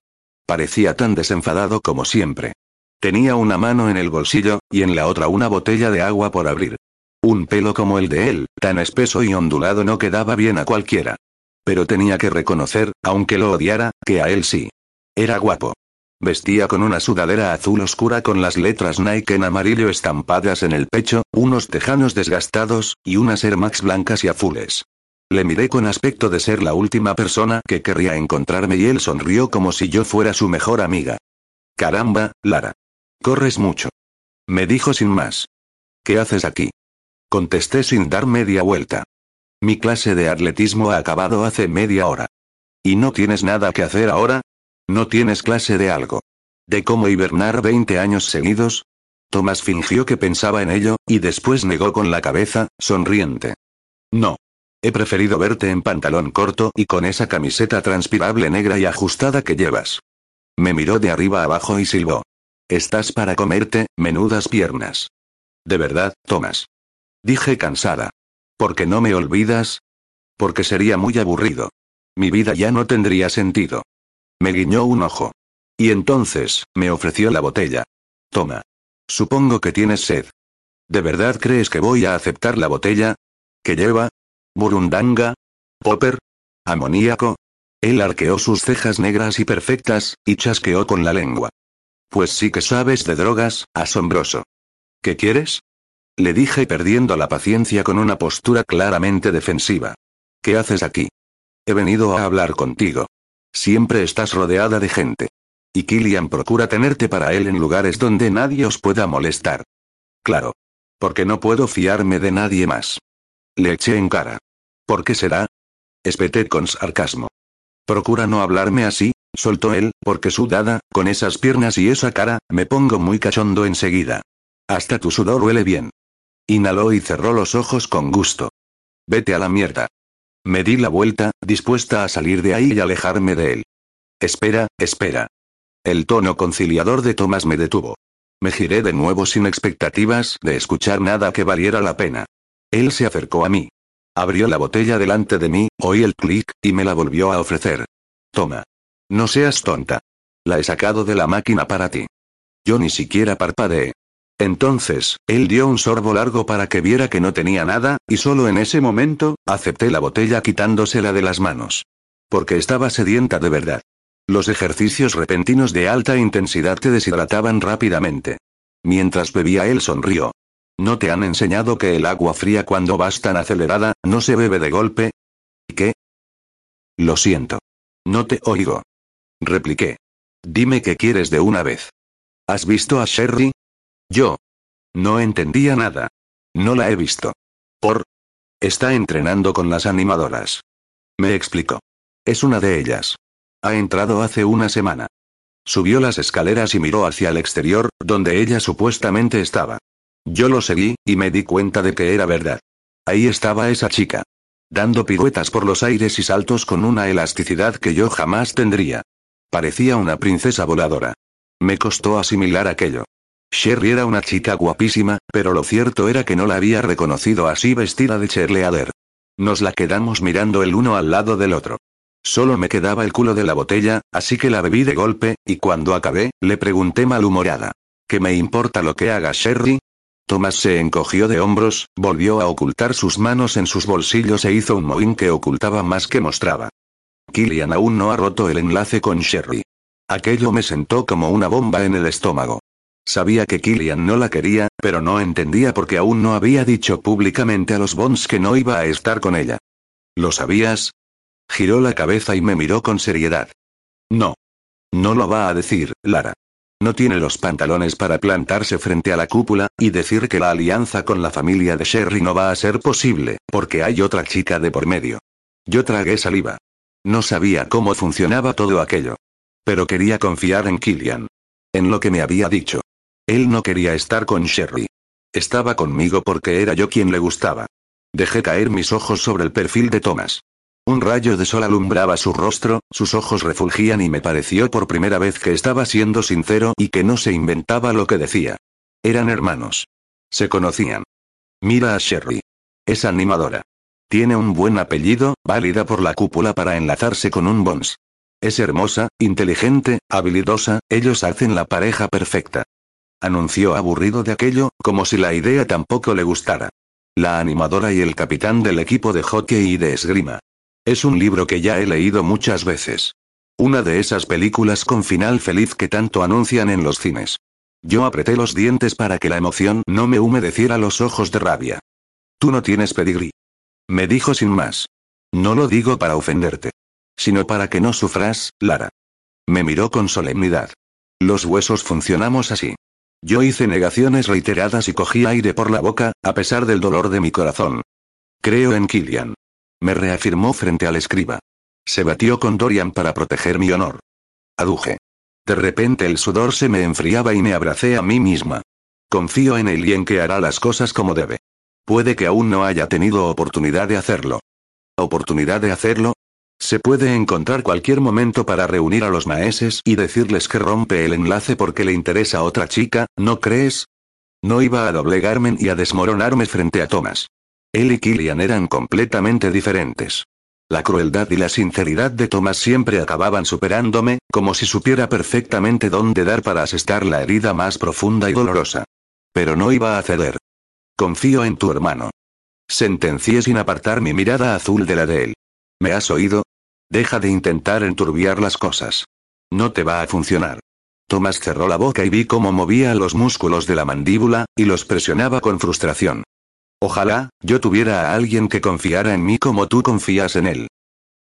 Parecía tan desenfadado como siempre. Tenía una mano en el bolsillo, y en la otra una botella de agua por abrir. Un pelo como el de él, tan espeso y ondulado no quedaba bien a cualquiera. Pero tenía que reconocer, aunque lo odiara, que a él sí. Era guapo. Vestía con una sudadera azul oscura con las letras Nike en amarillo estampadas en el pecho, unos tejanos desgastados, y unas Air Max blancas y azules. Le miré con aspecto de ser la última persona que querría encontrarme y él sonrió como si yo fuera su mejor amiga. Caramba, Lara. Corres mucho. Me dijo sin más. ¿Qué haces aquí? Contesté sin dar media vuelta. Mi clase de atletismo ha acabado hace media hora. ¿Y no tienes nada que hacer ahora? ¿No tienes clase de algo? ¿De cómo hibernar 20 años seguidos? Tomás fingió que pensaba en ello, y después negó con la cabeza, sonriente. No. He preferido verte en pantalón corto y con esa camiseta transpirable negra y ajustada que llevas. Me miró de arriba abajo y silbó. Estás para comerte, menudas piernas. De verdad, Tomás. Dije cansada. ¿Por qué no me olvidas? Porque sería muy aburrido. Mi vida ya no tendría sentido. Me guiñó un ojo. Y entonces, me ofreció la botella. Toma. Supongo que tienes sed. ¿De verdad crees que voy a aceptar la botella? ¿Qué lleva? ¿Burundanga? ¿Popper? ¿Amoníaco? Él arqueó sus cejas negras y perfectas, y chasqueó con la lengua. Pues sí que sabes de drogas, asombroso. ¿Qué quieres? Le dije perdiendo la paciencia con una postura claramente defensiva. ¿Qué haces aquí? He venido a hablar contigo. Siempre estás rodeada de gente. Y Killian procura tenerte para él en lugares donde nadie os pueda molestar. Claro. Porque no puedo fiarme de nadie más. Le eché en cara. ¿Por qué será? Espeté con sarcasmo. Procura no hablarme así, soltó él, porque sudada, con esas piernas y esa cara, me pongo muy cachondo enseguida. Hasta tu sudor huele bien. Inhaló y cerró los ojos con gusto. Vete a la mierda. Me di la vuelta, dispuesta a salir de ahí y alejarme de él. Espera, espera. El tono conciliador de Tomás me detuvo. Me giré de nuevo sin expectativas de escuchar nada que valiera la pena. Él se acercó a mí. Abrió la botella delante de mí, oí el clic, y me la volvió a ofrecer. Toma. No seas tonta. La he sacado de la máquina para ti. Yo ni siquiera parpadeé. Entonces, él dio un sorbo largo para que viera que no tenía nada, y solo en ese momento, acepté la botella quitándosela de las manos. Porque estaba sedienta de verdad. Los ejercicios repentinos de alta intensidad te deshidrataban rápidamente. Mientras bebía él sonrió. ¿No te han enseñado que el agua fría cuando vas tan acelerada, no se bebe de golpe? ¿Qué? Lo siento. No te oigo. Repliqué. Dime qué quieres de una vez. ¿Has visto a Sherry? Yo. No entendía nada. No la he visto. Por. Está entrenando con las animadoras. Me explicó. Es una de ellas. Ha entrado hace una semana. Subió las escaleras y miró hacia el exterior, donde ella supuestamente estaba. Yo lo seguí, y me di cuenta de que era verdad. Ahí estaba esa chica. Dando piruetas por los aires y saltos con una elasticidad que yo jamás tendría. Parecía una princesa voladora. Me costó asimilar aquello. Sherry era una chica guapísima, pero lo cierto era que no la había reconocido así vestida de cheerleader. Nos la quedamos mirando el uno al lado del otro. Solo me quedaba el culo de la botella, así que la bebí de golpe, y cuando acabé, le pregunté malhumorada. ¿Qué me importa lo que haga Sherry? Thomas se encogió de hombros, volvió a ocultar sus manos en sus bolsillos e hizo un mohín que ocultaba más que mostraba. Killian aún no ha roto el enlace con Sherry. Aquello me sentó como una bomba en el estómago. Sabía que Killian no la quería, pero no entendía por qué aún no había dicho públicamente a los Bonds que no iba a estar con ella. ¿Lo sabías? Giró la cabeza y me miró con seriedad. No. No lo va a decir, Lara. No tiene los pantalones para plantarse frente a la cúpula, y decir que la alianza con la familia de Sherry no va a ser posible, porque hay otra chica de por medio. Yo tragué saliva. No sabía cómo funcionaba todo aquello. Pero quería confiar en Killian. En lo que me había dicho. Él no quería estar con Sherry. Estaba conmigo porque era yo quien le gustaba. Dejé caer mis ojos sobre el perfil de Thomas. Un rayo de sol alumbraba su rostro, sus ojos refulgían y me pareció por primera vez que estaba siendo sincero y que no se inventaba lo que decía. Eran hermanos. Se conocían. Mira a Sherry. Es animadora. Tiene un buen apellido, válida por la cúpula para enlazarse con un Bons. Es hermosa, inteligente, habilidosa, ellos hacen la pareja perfecta. Anunció aburrido de aquello, como si la idea tampoco le gustara. La animadora y el capitán del equipo de hockey y de esgrima. Es un libro que ya he leído muchas veces. Una de esas películas con final feliz que tanto anuncian en los cines. Yo apreté los dientes para que la emoción no me humedeciera los ojos de rabia. Tú no tienes pedigrí. Me dijo sin más. No lo digo para ofenderte. Sino para que no sufras, Lara. Me miró con solemnidad. Los huesos funcionamos así. Yo hice negaciones reiteradas y cogí aire por la boca, a pesar del dolor de mi corazón. Creo en Killian. Me reafirmó frente al escriba. Se batió con Dorian para proteger mi honor. Aduje. De repente el sudor se me enfriaba y me abracé a mí misma. Confío en él y en que hará las cosas como debe. Puede que aún no haya tenido oportunidad de hacerlo. ¿Oportunidad de hacerlo? Se puede encontrar cualquier momento para reunir a los maeses y decirles que rompe el enlace porque le interesa otra chica, ¿no crees? No iba a doblegarme y a desmoronarme frente a Thomas. Él y Killian eran completamente diferentes. La crueldad y la sinceridad de Thomas siempre acababan superándome, como si supiera perfectamente dónde dar para asestar la herida más profunda y dolorosa. Pero no iba a ceder. Confío en tu hermano. Sentencié sin apartar mi mirada azul de la de él. ¿Me has oído? Deja de intentar enturbiar las cosas. No te va a funcionar. Tomás cerró la boca y vi cómo movía los músculos de la mandíbula, y los presionaba con frustración. Ojalá, yo tuviera a alguien que confiara en mí como tú confías en él.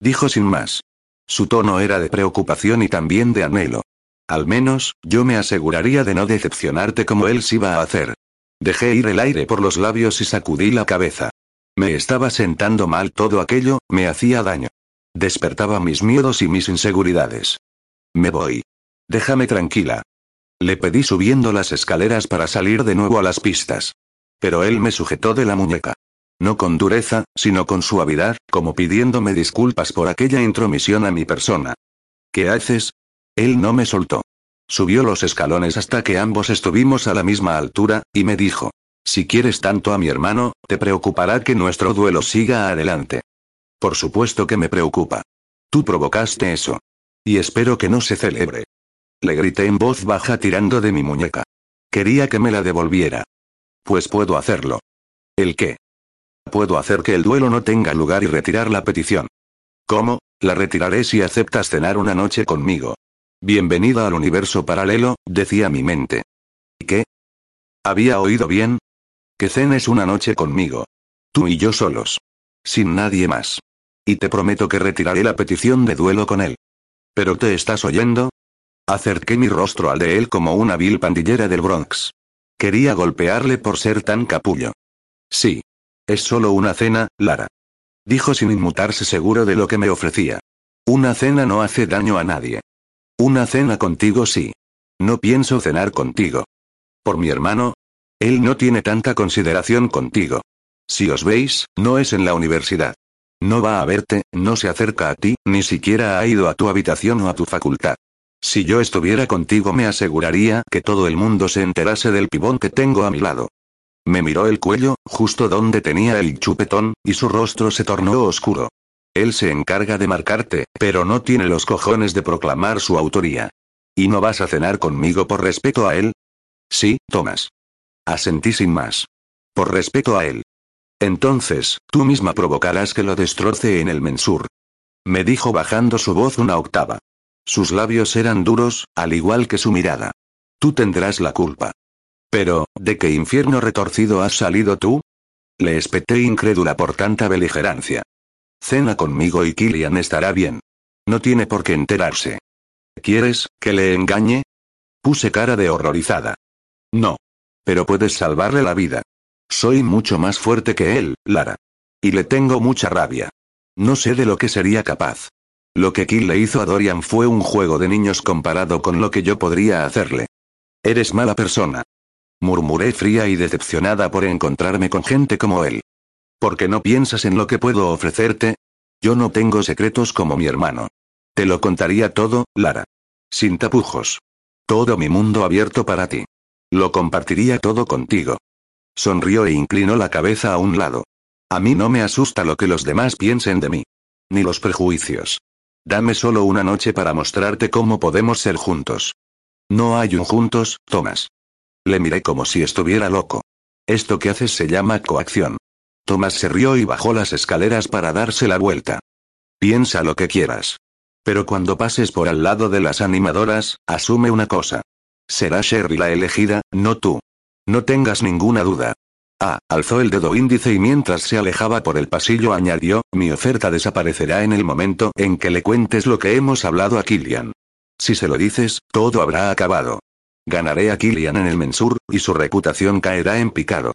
Dijo sin más. Su tono era de preocupación y también de anhelo. Al menos, yo me aseguraría de no decepcionarte como él sí va a hacer. Dejé ir el aire por los labios y sacudí la cabeza. Me estaba sentando mal todo aquello, me hacía daño. Despertaba mis miedos y mis inseguridades. Me voy. Déjame tranquila. Le pedí subiendo las escaleras para salir de nuevo a las pistas. Pero él me sujetó de la muñeca. No con dureza, sino con suavidad, como pidiéndome disculpas por aquella intromisión a mi persona. ¿Qué haces? Él no me soltó. Subió los escalones hasta que ambos estuvimos a la misma altura, y me dijo, si quieres tanto a mi hermano, te preocupará que nuestro duelo siga adelante. Por supuesto que me preocupa. Tú provocaste eso. Y espero que no se celebre. Le grité en voz baja tirando de mi muñeca. Quería que me la devolviera. Pues puedo hacerlo. ¿El qué? Puedo hacer que el duelo no tenga lugar y retirar la petición. ¿Cómo? La retiraré si aceptas cenar una noche conmigo. Bienvenida al universo paralelo, decía mi mente. ¿Y qué? ¿Había oído bien? Que cenes una noche conmigo. Tú y yo solos. Sin nadie más. Y te prometo que retiraré la petición de duelo con él. ¿Pero te estás oyendo? Acerqué mi rostro al de él como una vil pandillera del Bronx. Quería golpearle por ser tan capullo. Sí. Es solo una cena, Lara. Dijo sin inmutarse seguro de lo que me ofrecía. Una cena no hace daño a nadie. Una cena contigo sí. No pienso cenar contigo. Por mi hermano, él no tiene tanta consideración contigo. Si os veis, no es en la universidad. No va a verte, no se acerca a ti, ni siquiera ha ido a tu habitación o a tu facultad. Si yo estuviera contigo me aseguraría que todo el mundo se enterase del pibón que tengo a mi lado. Me miró el cuello, justo donde tenía el chupetón, y su rostro se tornó oscuro. Él se encarga de marcarte, pero no tiene los cojones de proclamar su autoría. ¿Y no vas a cenar conmigo por respeto a él? Sí, Tomás. Asentí sin más. Por respeto a él. Entonces, tú misma provocarás que lo destroce en el mensur. Me dijo bajando su voz una octava. Sus labios eran duros, al igual que su mirada. Tú tendrás la culpa. Pero, ¿de qué infierno retorcido has salido tú? Le espeté incrédula por tanta beligerancia. Cena conmigo y Killian estará bien. No tiene por qué enterarse. ¿Quieres que le engañe? Puse cara de horrorizada. No. Pero puedes salvarle la vida. Soy mucho más fuerte que él, Lara. Y le tengo mucha rabia. No sé de lo que sería capaz. Lo que Kill le hizo a Dorian fue un juego de niños comparado con lo que yo podría hacerle. Eres mala persona. Murmuré fría y decepcionada por encontrarme con gente como él. ¿Por qué no piensas en lo que puedo ofrecerte? Yo no tengo secretos como mi hermano. Te lo contaría todo, Lara. Sin tapujos. Todo mi mundo abierto para ti. Lo compartiría todo contigo. Sonrió e inclinó la cabeza a un lado. A mí no me asusta lo que los demás piensen de mí. Ni los prejuicios. Dame solo una noche para mostrarte cómo podemos ser juntos. No hay un juntos, Thomas. Le miré como si estuviera loco. Esto que haces se llama coacción. Tomás se rió y bajó las escaleras para darse la vuelta. Piensa lo que quieras. Pero cuando pases por al lado de las animadoras, asume una cosa. Será Sherry la elegida, no tú. No tengas ninguna duda. Ah, alzó el dedo índice y mientras se alejaba por el pasillo añadió, mi oferta desaparecerá en el momento en que le cuentes lo que hemos hablado a Killian. Si se lo dices, todo habrá acabado. Ganaré a Killian en el mensur, y su reputación caerá en picado.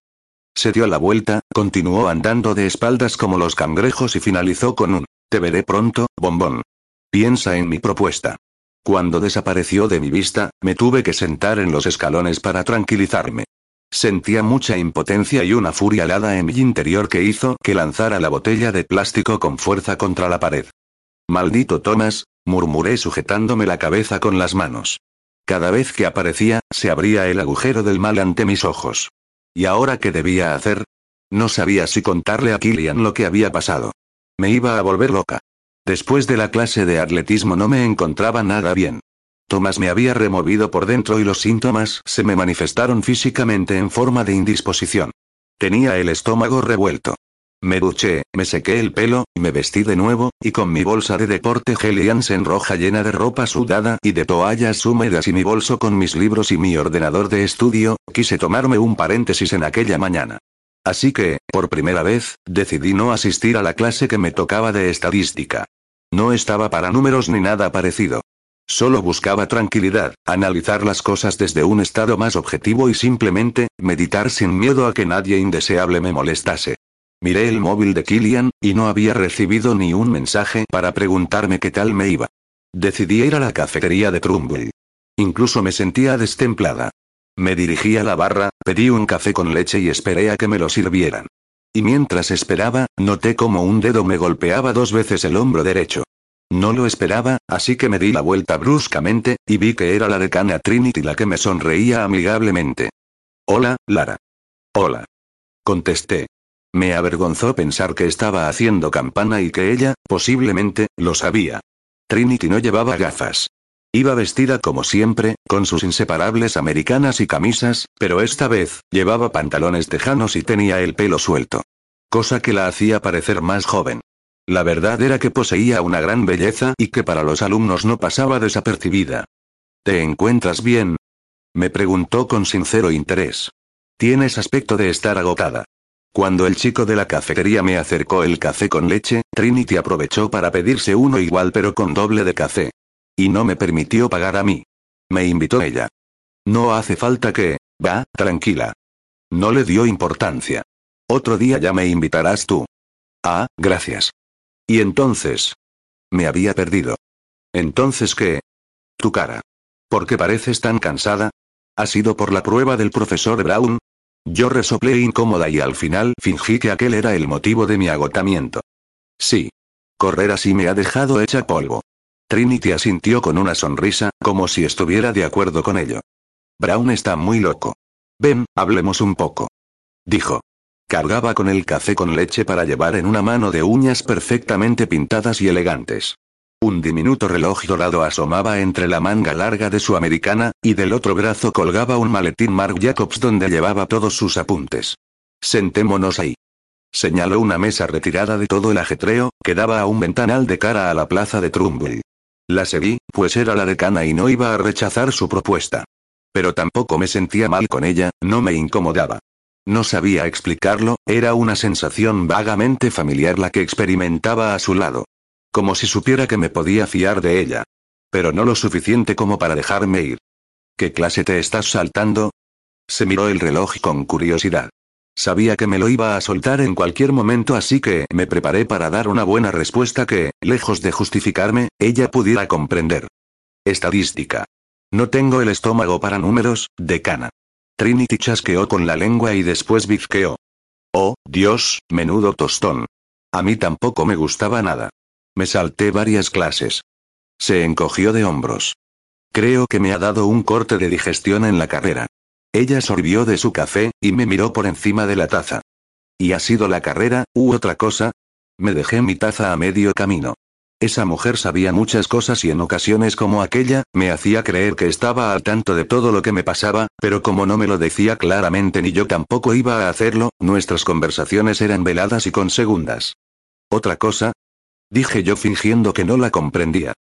Se dio la vuelta, continuó andando de espaldas como los cangrejos y finalizó con un, te veré pronto, bombón. Piensa en mi propuesta. Cuando desapareció de mi vista, me tuve que sentar en los escalones para tranquilizarme. Sentía mucha impotencia y una furia helada en mi interior que hizo que lanzara la botella de plástico con fuerza contra la pared. Maldito Thomas, murmuré sujetándome la cabeza con las manos. Cada vez que aparecía, se abría el agujero del mal ante mis ojos. ¿Y ahora qué debía hacer? No sabía si contarle a Killian lo que había pasado. Me iba a volver loca. Después de la clase de atletismo no me encontraba nada bien. Tomás me había removido por dentro y los síntomas se me manifestaron físicamente en forma de indisposición. Tenía el estómago revuelto. Me duché, me sequé el pelo, me vestí de nuevo, y con mi bolsa de deporte en roja llena de ropa sudada y de toallas húmedas y mi bolso con mis libros y mi ordenador de estudio, quise tomarme un paréntesis en aquella mañana. Así que, por primera vez, decidí no asistir a la clase que me tocaba de estadística. No estaba para números ni nada parecido. Solo buscaba tranquilidad, analizar las cosas desde un estado más objetivo y simplemente, meditar sin miedo a que nadie indeseable me molestase. Miré el móvil de Killian, y no había recibido ni un mensaje para preguntarme qué tal me iba. Decidí ir a la cafetería de Trumbull. Incluso me sentía destemplada. Me dirigí a la barra, pedí un café con leche y esperé a que me lo sirvieran. Y mientras esperaba, noté como un dedo me golpeaba dos veces el hombro derecho. No lo esperaba, así que me di la vuelta bruscamente, y vi que era la decana Trinity la que me sonreía amigablemente. Hola, Lara. Hola. Contesté. Me avergonzó pensar que estaba haciendo campana y que ella, posiblemente, lo sabía. Trinity no llevaba gafas. Iba vestida como siempre, con sus inseparables americanas y camisas, pero esta vez, llevaba pantalones tejanos y tenía el pelo suelto. Cosa que la hacía parecer más joven. La verdad era que poseía una gran belleza y que para los alumnos no pasaba desapercibida. ¿Te encuentras bien? Me preguntó con sincero interés. Tienes aspecto de estar agotada. Cuando el chico de la cafetería me acercó el café con leche, Trinity aprovechó para pedirse uno igual pero con doble de café. Y no me permitió pagar a mí. Me invitó ella. No hace falta que... Va, tranquila. No le dio importancia. Otro día ya me invitarás tú. Ah, gracias. Y entonces... Me había perdido. ¿Entonces qué? Tu cara. ¿Por qué pareces tan cansada? ¿Ha sido por la prueba del profesor Brown? Yo resoplé incómoda y al final fingí que aquel era el motivo de mi agotamiento. Sí. Correr así me ha dejado hecha polvo. Trinity asintió con una sonrisa, como si estuviera de acuerdo con ello. Brown está muy loco. Ven, hablemos un poco. Dijo. Cargaba con el café con leche para llevar en una mano de uñas perfectamente pintadas y elegantes. Un diminuto reloj dorado asomaba entre la manga larga de su americana, y del otro brazo colgaba un maletín Mark Jacobs donde llevaba todos sus apuntes. Sentémonos ahí. Señaló una mesa retirada de todo el ajetreo, que daba a un ventanal de cara a la plaza de Trumbull. La seguí, pues era la decana y no iba a rechazar su propuesta. Pero tampoco me sentía mal con ella, no me incomodaba. No sabía explicarlo, era una sensación vagamente familiar la que experimentaba a su lado. Como si supiera que me podía fiar de ella. Pero no lo suficiente como para dejarme ir. ¿Qué clase te estás saltando? Se miró el reloj con curiosidad. Sabía que me lo iba a soltar en cualquier momento así que me preparé para dar una buena respuesta que, lejos de justificarme, ella pudiera comprender. Estadística. No tengo el estómago para números, decana. Trinity chasqueó con la lengua y después bizqueó. Oh, Dios, menudo tostón. A mí tampoco me gustaba nada. Me salté varias clases. Se encogió de hombros. Creo que me ha dado un corte de digestión en la carrera. Ella sorbió de su café, y me miró por encima de la taza. ¿Y ha sido la carrera, u otra cosa? Me dejé mi taza a medio camino. Esa mujer sabía muchas cosas y en ocasiones como aquella, me hacía creer que estaba al tanto de todo lo que me pasaba, pero como no me lo decía claramente ni yo tampoco iba a hacerlo, nuestras conversaciones eran veladas y con segundas. ¿Otra cosa? Dije yo fingiendo que no la comprendía.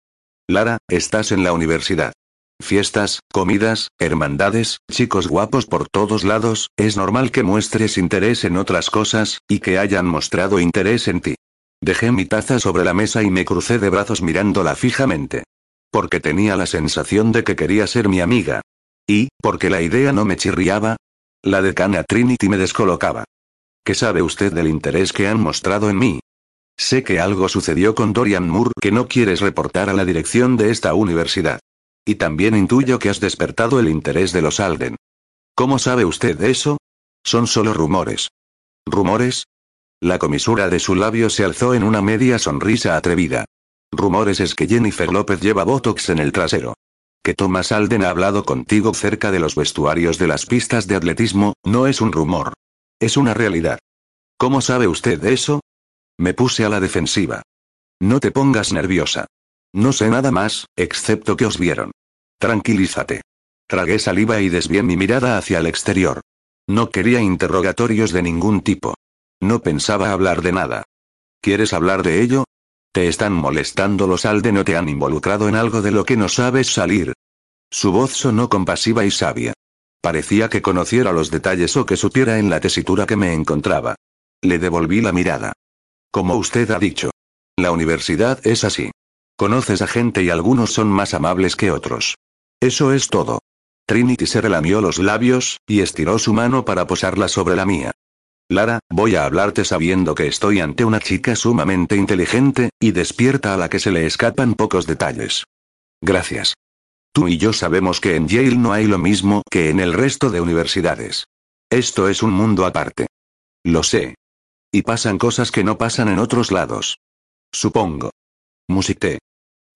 Lara, estás en la universidad. Fiestas, comidas, hermandades, chicos guapos por todos lados, es normal que muestres interés en otras cosas, y que hayan mostrado interés en ti. Dejé mi taza sobre la mesa y me crucé de brazos mirándola fijamente. Porque tenía la sensación de que quería ser mi amiga. Y, porque la idea no me chirriaba. La decana Trinity me descolocaba. ¿Qué sabe usted del interés que han mostrado en mí? Sé que algo sucedió con Dorian Moore que no quieres reportar a la dirección de esta universidad. Y también intuyo que has despertado el interés de los Alden. ¿Cómo sabe usted eso? Son solo rumores. ¿Rumores? La comisura de su labio se alzó en una media sonrisa atrevida. Rumores es que Jennifer López lleva Botox en el trasero. Que Thomas Alden ha hablado contigo cerca de los vestuarios de las pistas de atletismo, no es un rumor. Es una realidad. ¿Cómo sabe usted eso? Me puse a la defensiva. No te pongas nerviosa. No sé nada más, excepto que os vieron. Tranquilízate. Tragué saliva y desvié mi mirada hacia el exterior. No quería interrogatorios de ningún tipo. No pensaba hablar de nada. ¿Quieres hablar de ello? ¿Te están molestando los Alden o te han involucrado en algo de lo que no sabes salir? Su voz sonó compasiva y sabia. Parecía que conociera los detalles o que supiera en la tesitura que me encontraba. Le devolví la mirada. Como usted ha dicho. La universidad es así. Conoces a gente y algunos son más amables que otros. Eso es todo. Trinity se relamió los labios, y estiró su mano para posarla sobre la mía. Lara, voy a hablarte sabiendo que estoy ante una chica sumamente inteligente, y despierta a la que se le escapan pocos detalles. Gracias. Tú y yo sabemos que en Yale no hay lo mismo que en el resto de universidades. Esto es un mundo aparte. Lo sé. Y pasan cosas que no pasan en otros lados. Supongo. Musité.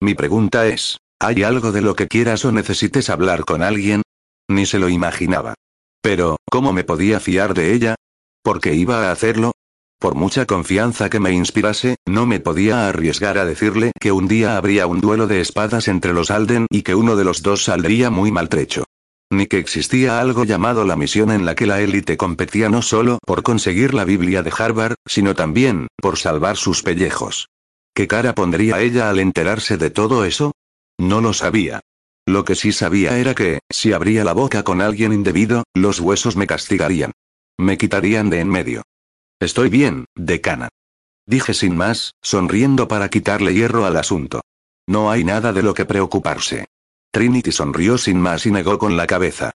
Mi pregunta es, ¿hay algo de lo que quieras o necesites hablar con alguien? Ni se lo imaginaba. Pero, ¿cómo me podía fiar de ella? ¿Por qué iba a hacerlo? Por mucha confianza que me inspirase, no me podía arriesgar a decirle que un día habría un duelo de espadas entre los Alden y que uno de los dos saldría muy maltrecho. Ni que existía algo llamado la misión en la que la élite competía no solo por conseguir la Biblia de Harvard, sino también, por salvar sus pellejos. ¿Qué cara pondría ella al enterarse de todo eso? No lo sabía. Lo que sí sabía era que, si abría la boca con alguien indebido, los huesos me castigarían. Me quitarían de en medio. Estoy bien, decana. Dije sin más, sonriendo para quitarle hierro al asunto. No hay nada de lo que preocuparse. Trinity sonrió sin más y negó con la cabeza.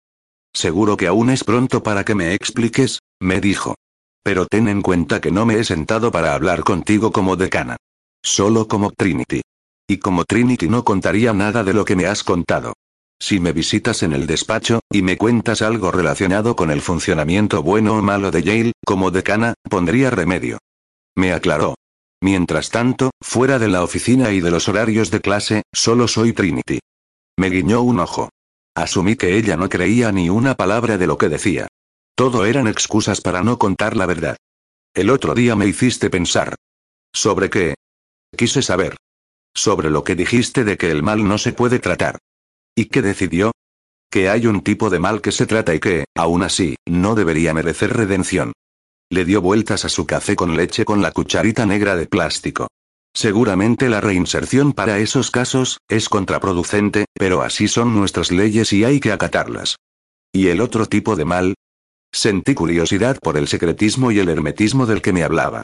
Seguro que aún es pronto para que me expliques, me dijo. Pero ten en cuenta que no me he sentado para hablar contigo como decana. Solo como Trinity. Y como Trinity no contaría nada de lo que me has contado. Si me visitas en el despacho, y me cuentas algo relacionado con el funcionamiento bueno o malo de Yale, como decana, pondría remedio. Me aclaró. Mientras tanto, fuera de la oficina y de los horarios de clase, solo soy Trinity. Me guiñó un ojo. Asumí que ella no creía ni una palabra de lo que decía. Todo eran excusas para no contar la verdad. El otro día me hiciste pensar. ¿Sobre qué? Quise saber. Sobre lo que dijiste de que el mal no se puede tratar. ¿Y qué decidió? Que hay un tipo de mal que se trata y que, aún así, no debería merecer redención. Le dio vueltas a su café con leche con la cucharita negra de plástico. Seguramente la reinserción para esos casos es contraproducente, pero así son nuestras leyes y hay que acatarlas. ¿Y el otro tipo de mal? Sentí curiosidad por el secretismo y el hermetismo del que me hablaba.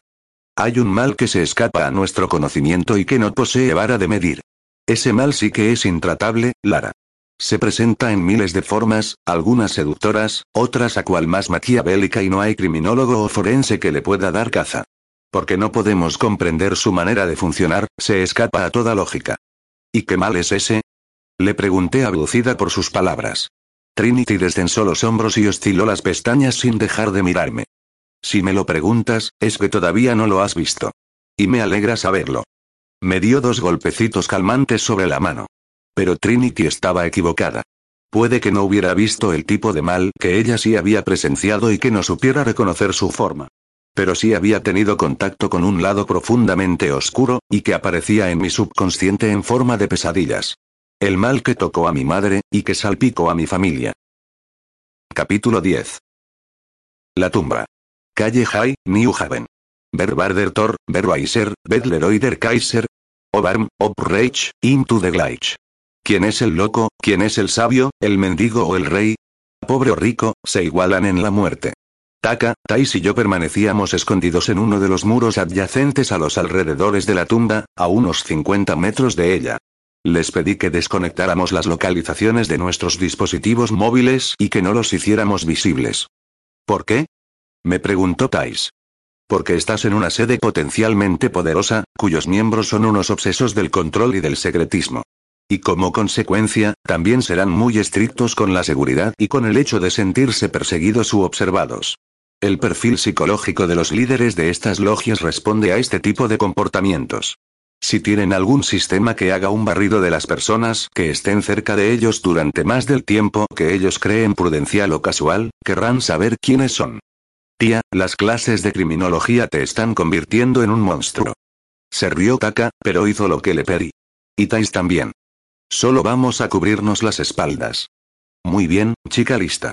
Hay un mal que se escapa a nuestro conocimiento y que no posee vara de medir. Ese mal sí que es intratable, Lara. Se presenta en miles de formas, algunas seductoras, otras a cual más maquiavélica y no hay criminólogo o forense que le pueda dar caza. Porque no podemos comprender su manera de funcionar, se escapa a toda lógica. ¿Y qué mal es ese? Le pregunté abducida por sus palabras. Trinity desdensó los hombros y osciló las pestañas sin dejar de mirarme. Si me lo preguntas, es que todavía no lo has visto. Y me alegra saberlo. Me dio dos golpecitos calmantes sobre la mano. Pero Trinity estaba equivocada. Puede que no hubiera visto el tipo de mal que ella sí había presenciado y que no supiera reconocer su forma. Pero sí había tenido contacto con un lado profundamente oscuro, y que aparecía en mi subconsciente en forma de pesadillas. El mal que tocó a mi madre, y que salpicó a mi familia. Capítulo 10. La tumba. Calle High, New Haven. Verbarder Tor, Verweiser, Bedleroider Kaiser. Obarm, Oprage, Into the Gleich. ¿Quién es el loco, quién es el sabio, el mendigo o el rey? Pobre o rico, se igualan en la muerte. Taka, Tais y yo permanecíamos escondidos en uno de los muros adyacentes a los alrededores de la tumba, a unos 50 metros de ella. Les pedí que desconectáramos las localizaciones de nuestros dispositivos móviles y que no los hiciéramos visibles. ¿Por qué? Me preguntó Tais. Porque estás en una sede potencialmente poderosa, cuyos miembros son unos obsesos del control y del secretismo. Y como consecuencia, también serán muy estrictos con la seguridad y con el hecho de sentirse perseguidos u observados. El perfil psicológico de los líderes de estas logias responde a este tipo de comportamientos. Si tienen algún sistema que haga un barrido de las personas que estén cerca de ellos durante más del tiempo que ellos creen prudencial o casual, querrán saber quiénes son. Tía, las clases de criminología te están convirtiendo en un monstruo. Se rió Taka, pero hizo lo que le pedí. Y Tais también. Solo vamos a cubrirnos las espaldas. Muy bien, chica lista.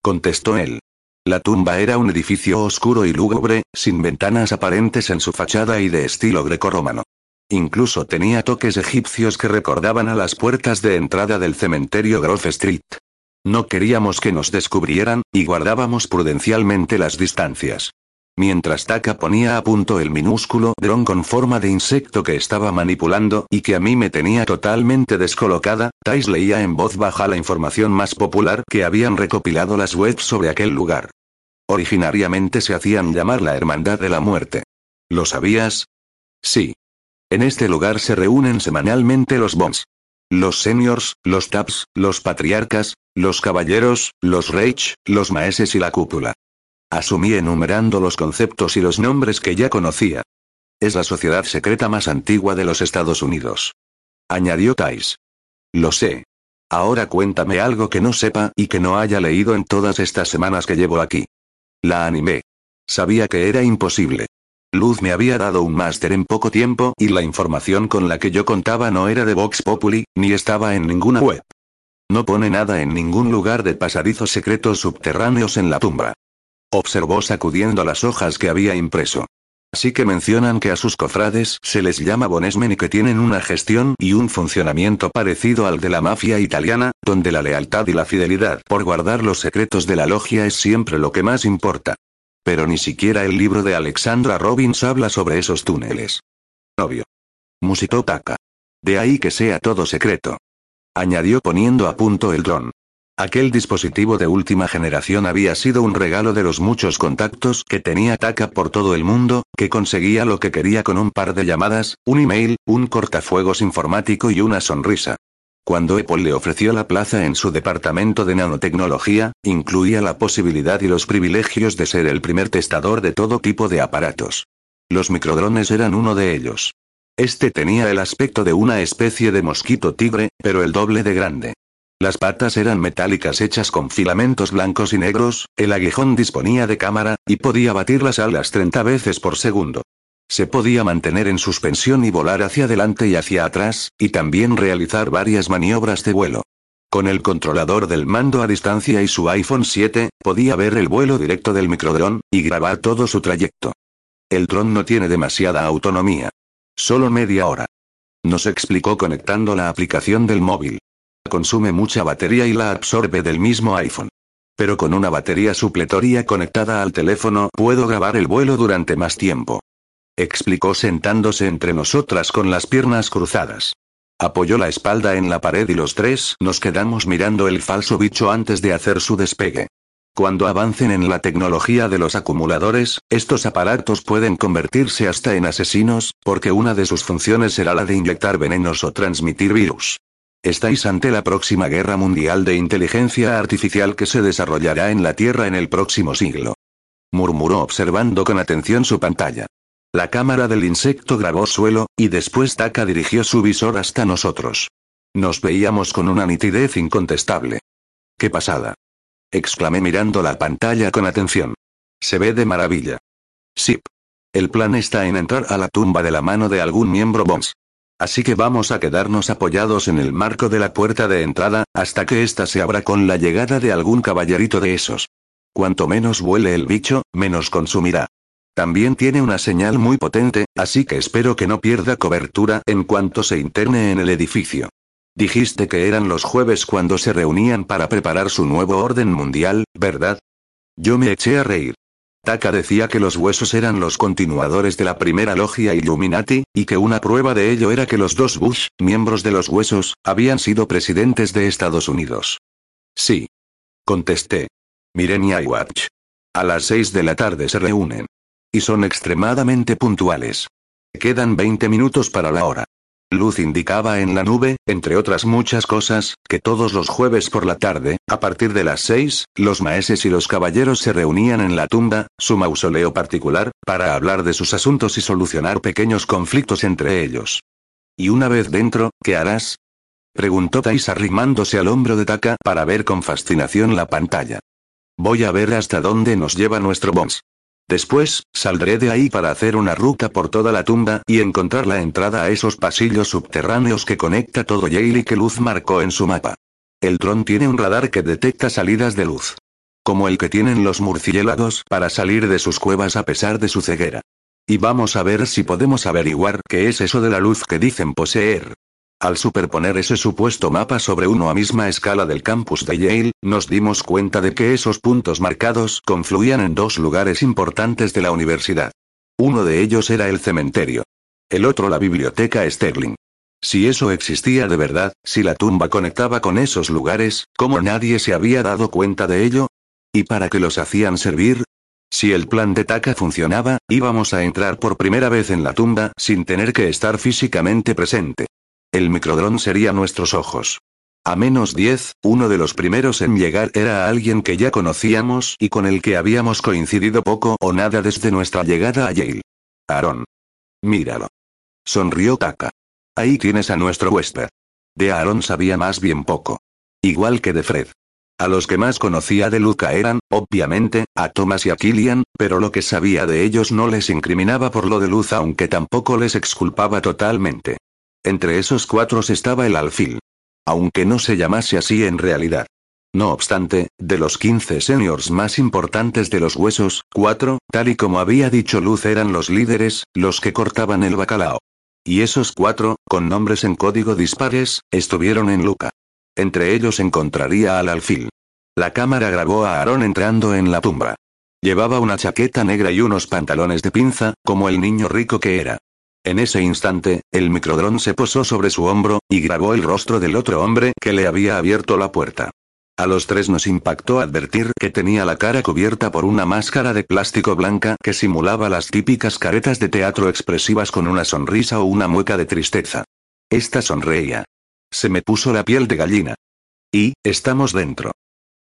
Contestó él. La tumba era un edificio oscuro y lúgubre, sin ventanas aparentes en su fachada y de estilo grecorromano. Incluso tenía toques egipcios que recordaban a las puertas de entrada del cementerio Grove Street. No queríamos que nos descubrieran, y guardábamos prudencialmente las distancias. Mientras Taka ponía a punto el minúsculo dron con forma de insecto que estaba manipulando y que a mí me tenía totalmente descolocada, Tais leía en voz baja la información más popular que habían recopilado las webs sobre aquel lugar. Originariamente se hacían llamar la Hermandad de la Muerte. ¿Lo sabías? Sí. En este lugar se reúnen semanalmente los Bones. Los seniors, los taps, los patriarcas, los caballeros, los reich, los maeses y la cúpula. Asumí enumerando los conceptos y los nombres que ya conocía. Es la sociedad secreta más antigua de los Estados Unidos. Añadió Tais. Lo sé. Ahora cuéntame algo que no sepa y que no haya leído en todas estas semanas que llevo aquí. La animé. Sabía que era imposible. Luz me había dado un máster en poco tiempo y la información con la que yo contaba no era de Vox Populi, ni estaba en ninguna web. No pone nada en ningún lugar de pasadizos secretos subterráneos en la tumba. Observó sacudiendo las hojas que había impreso. Así que mencionan que a sus cofrades se les llama bonesmen y que tienen una gestión y un funcionamiento parecido al de la mafia italiana, donde la lealtad y la fidelidad por guardar los secretos de la logia es siempre lo que más importa. Pero ni siquiera el libro de Alexandra Robbins habla sobre esos túneles. Obvio. Musitó Taka. De ahí que sea todo secreto. Añadió poniendo a punto el dron. Aquel dispositivo de última generación había sido un regalo de los muchos contactos que tenía Taka por todo el mundo, que conseguía lo que quería con un par de llamadas, un email, un cortafuegos informático y una sonrisa. Cuando Apple le ofreció la plaza en su departamento de nanotecnología, incluía la posibilidad y los privilegios de ser el primer testador de todo tipo de aparatos. Los microdrones eran uno de ellos. Este tenía el aspecto de una especie de mosquito tigre, pero el doble de grande. Las patas eran metálicas hechas con filamentos blancos y negros, el aguijón disponía de cámara, y podía batir las alas 30 veces por segundo. Se podía mantener en suspensión y volar hacia adelante y hacia atrás, y también realizar varias maniobras de vuelo. Con el controlador del mando a distancia y su iPhone 7, podía ver el vuelo directo del microdrón, y grabar todo su trayecto. El dron no tiene demasiada autonomía. Solo media hora. Nos explicó conectando la aplicación del móvil. Consume mucha batería y la absorbe del mismo iPhone. Pero con una batería supletoria conectada al teléfono puedo grabar el vuelo durante más tiempo explicó sentándose entre nosotras con las piernas cruzadas. Apoyó la espalda en la pared y los tres nos quedamos mirando el falso bicho antes de hacer su despegue. Cuando avancen en la tecnología de los acumuladores, estos aparatos pueden convertirse hasta en asesinos, porque una de sus funciones será la de inyectar venenos o transmitir virus. Estáis ante la próxima guerra mundial de inteligencia artificial que se desarrollará en la Tierra en el próximo siglo. Murmuró observando con atención su pantalla. La cámara del insecto grabó suelo, y después Taka dirigió su visor hasta nosotros. Nos veíamos con una nitidez incontestable. ¡Qué pasada! exclamé mirando la pantalla con atención. Se ve de maravilla. Sip. El plan está en entrar a la tumba de la mano de algún miembro Bones. Así que vamos a quedarnos apoyados en el marco de la puerta de entrada, hasta que ésta se abra con la llegada de algún caballerito de esos. Cuanto menos vuele el bicho, menos consumirá. También tiene una señal muy potente, así que espero que no pierda cobertura en cuanto se interne en el edificio. Dijiste que eran los jueves cuando se reunían para preparar su nuevo orden mundial, ¿verdad? Yo me eché a reír. Taka decía que los huesos eran los continuadores de la primera logia Illuminati, y que una prueba de ello era que los dos Bush, miembros de los huesos, habían sido presidentes de Estados Unidos. Sí. Contesté. Mirenia y Watch. A las seis de la tarde se reúnen. Y son extremadamente puntuales. Quedan 20 minutos para la hora. Luz indicaba en la nube, entre otras muchas cosas, que todos los jueves por la tarde, a partir de las seis, los maeses y los caballeros se reunían en la tumba, su mausoleo particular, para hablar de sus asuntos y solucionar pequeños conflictos entre ellos. Y una vez dentro, ¿qué harás? preguntó Tais arrimándose al hombro de Taka para ver con fascinación la pantalla. Voy a ver hasta dónde nos lleva nuestro boss. Después, saldré de ahí para hacer una ruta por toda la tumba y encontrar la entrada a esos pasillos subterráneos que conecta todo Yale y que Luz marcó en su mapa. El dron tiene un radar que detecta salidas de luz. Como el que tienen los murciélagos para salir de sus cuevas a pesar de su ceguera. Y vamos a ver si podemos averiguar qué es eso de la luz que dicen poseer. Al superponer ese supuesto mapa sobre uno a misma escala del campus de Yale, nos dimos cuenta de que esos puntos marcados confluían en dos lugares importantes de la universidad. Uno de ellos era el cementerio. El otro la biblioteca Sterling. Si eso existía de verdad, si la tumba conectaba con esos lugares, ¿cómo nadie se había dado cuenta de ello? ¿Y para qué los hacían servir? Si el plan de Taka funcionaba, íbamos a entrar por primera vez en la tumba sin tener que estar físicamente presente. El microdrón sería nuestros ojos. A menos 10, uno de los primeros en llegar era alguien que ya conocíamos y con el que habíamos coincidido poco o nada desde nuestra llegada a Yale. Aaron. Míralo. Sonrió Taka. Ahí tienes a nuestro huésped. De Aaron sabía más bien poco. Igual que de Fred. A los que más conocía de Luca eran, obviamente, a Thomas y a Killian, pero lo que sabía de ellos no les incriminaba por lo de Luz aunque tampoco les exculpaba totalmente. Entre esos cuatro estaba el alfil. Aunque no se llamase así en realidad. No obstante, de los 15 seniors más importantes de los huesos, cuatro, tal y como había dicho Luz, eran los líderes, los que cortaban el bacalao. Y esos cuatro, con nombres en código dispares, estuvieron en Luca. Entre ellos encontraría al alfil. La cámara grabó a Aaron entrando en la tumba. Llevaba una chaqueta negra y unos pantalones de pinza, como el niño rico que era. En ese instante, el microdrón se posó sobre su hombro, y grabó el rostro del otro hombre que le había abierto la puerta. A los tres nos impactó advertir que tenía la cara cubierta por una máscara de plástico blanca que simulaba las típicas caretas de teatro expresivas con una sonrisa o una mueca de tristeza. Esta sonreía. Se me puso la piel de gallina. Y, estamos dentro.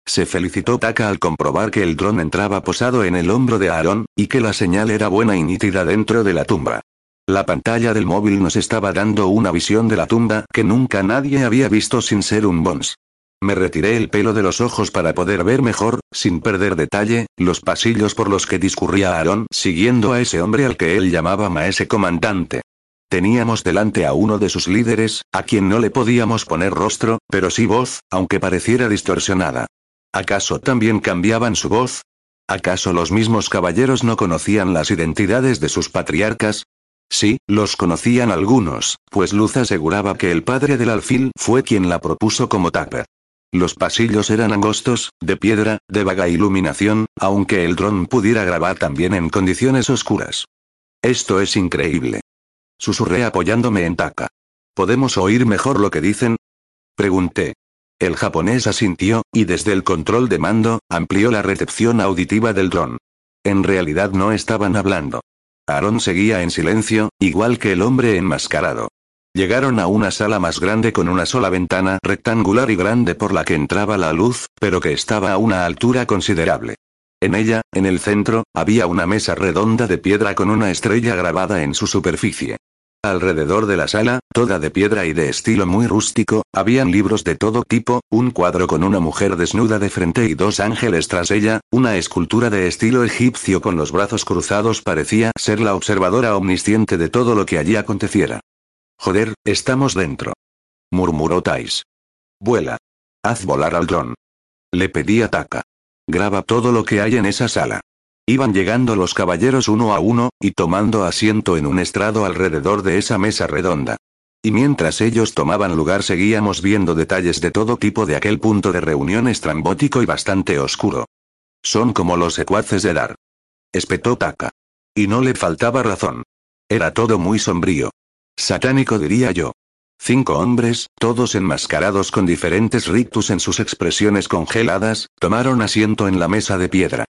Se felicitó Taka al comprobar que el dron entraba posado en el hombro de Aaron, y que la señal era buena y nítida dentro de la tumba. La pantalla del móvil nos estaba dando una visión de la tumba que nunca nadie había visto sin ser un Bones. Me retiré el pelo de los ojos para poder ver mejor, sin perder detalle, los pasillos por los que discurría Aaron siguiendo a ese hombre al que él llamaba maese comandante. Teníamos delante a uno de sus líderes, a quien no le podíamos poner rostro, pero sí voz, aunque pareciera distorsionada. ¿Acaso también cambiaban su voz? ¿Acaso los mismos caballeros no conocían las identidades de sus patriarcas? Sí, los conocían algunos, pues Luz aseguraba que el padre del alfil fue quien la propuso como tapper. Los pasillos eran angostos, de piedra, de vaga iluminación, aunque el dron pudiera grabar también en condiciones oscuras. Esto es increíble. Susurré apoyándome en Taka. ¿Podemos oír mejor lo que dicen? Pregunté. El japonés asintió, y desde el control de mando, amplió la recepción auditiva del dron. En realidad no estaban hablando. Aaron seguía en silencio, igual que el hombre enmascarado. Llegaron a una sala más grande con una sola ventana rectangular y grande por la que entraba la luz, pero que estaba a una altura considerable. En ella, en el centro, había una mesa redonda de piedra con una estrella grabada en su superficie. Alrededor de la sala, toda de piedra y de estilo muy rústico, habían libros de todo tipo, un cuadro con una mujer desnuda de frente y dos ángeles tras ella, una escultura de estilo egipcio con los brazos cruzados parecía ser la observadora omnisciente de todo lo que allí aconteciera. Joder, estamos dentro. Murmuró Tais. Vuela. Haz volar al dron. Le pedí a Taka. Graba todo lo que hay en esa sala. Iban llegando los caballeros uno a uno, y tomando asiento en un estrado alrededor de esa mesa redonda. Y mientras ellos tomaban lugar seguíamos viendo detalles de todo tipo de aquel punto de reunión estrambótico y bastante oscuro. Son como los secuaces de Dar. Espetó Taka. Y no le faltaba razón. Era todo muy sombrío. Satánico diría yo. Cinco hombres, todos enmascarados con diferentes rictus en sus expresiones congeladas, tomaron asiento en la mesa de piedra.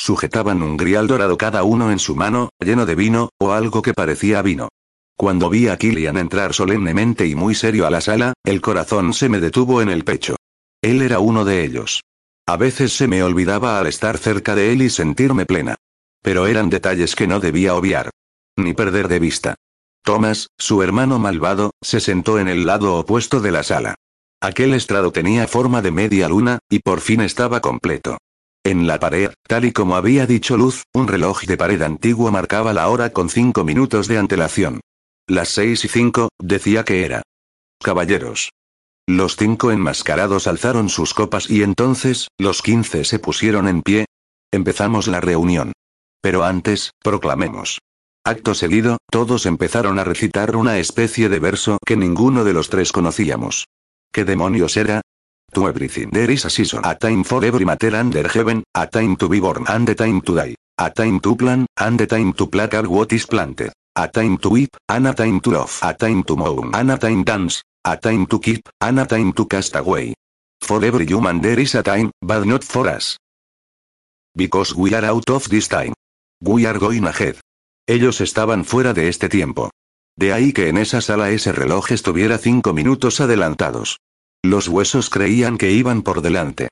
Sujetaban un grial dorado cada uno en su mano, lleno de vino, o algo que parecía vino. Cuando vi a Killian entrar solemnemente y muy serio a la sala, el corazón se me detuvo en el pecho. Él era uno de ellos. A veces se me olvidaba al estar cerca de él y sentirme plena. Pero eran detalles que no debía obviar. Ni perder de vista. Thomas, su hermano malvado, se sentó en el lado opuesto de la sala. Aquel estrado tenía forma de media luna, y por fin estaba completo. En la pared, tal y como había dicho Luz, un reloj de pared antiguo marcaba la hora con cinco minutos de antelación. Las seis y cinco, decía que era. Caballeros. Los cinco enmascarados alzaron sus copas y entonces, los quince se pusieron en pie. Empezamos la reunión. Pero antes, proclamemos. Acto seguido, todos empezaron a recitar una especie de verso que ninguno de los tres conocíamos. ¿Qué demonios era? To everything there is a season. A time for every matter under heaven, a time to be born and a time to die. A time to plan, and a time to pluck out what is planted. A time to weep, and a time to love. A time to mourn, and a time dance. A time to keep, and a time to cast away. For every human there is a time, but not for us. Because we are out of this time. We are going ahead. Ellos estaban fuera de este tiempo. De ahí que en esa sala ese reloj estuviera cinco minutos adelantados. Los huesos creían que iban por delante.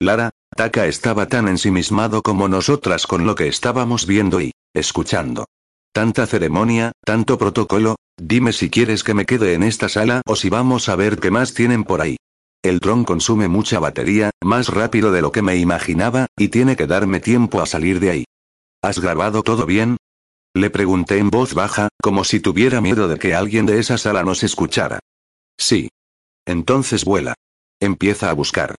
Lara, Taka estaba tan ensimismado como nosotras con lo que estábamos viendo y escuchando. Tanta ceremonia, tanto protocolo, dime si quieres que me quede en esta sala o si vamos a ver qué más tienen por ahí. El dron consume mucha batería, más rápido de lo que me imaginaba, y tiene que darme tiempo a salir de ahí. ¿Has grabado todo bien? Le pregunté en voz baja, como si tuviera miedo de que alguien de esa sala nos escuchara. Sí. Entonces vuela. Empieza a buscar.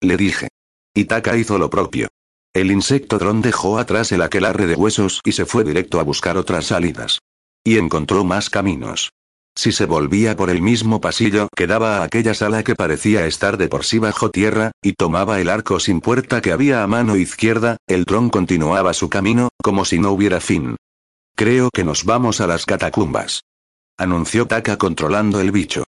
Le dije. Itaka hizo lo propio. El insecto dron dejó atrás el aquelarre de huesos y se fue directo a buscar otras salidas. Y encontró más caminos. Si se volvía por el mismo pasillo que daba a aquella sala que parecía estar de por sí bajo tierra, y tomaba el arco sin puerta que había a mano izquierda, el dron continuaba su camino, como si no hubiera fin. Creo que nos vamos a las catacumbas. Anunció Taka controlando el bicho.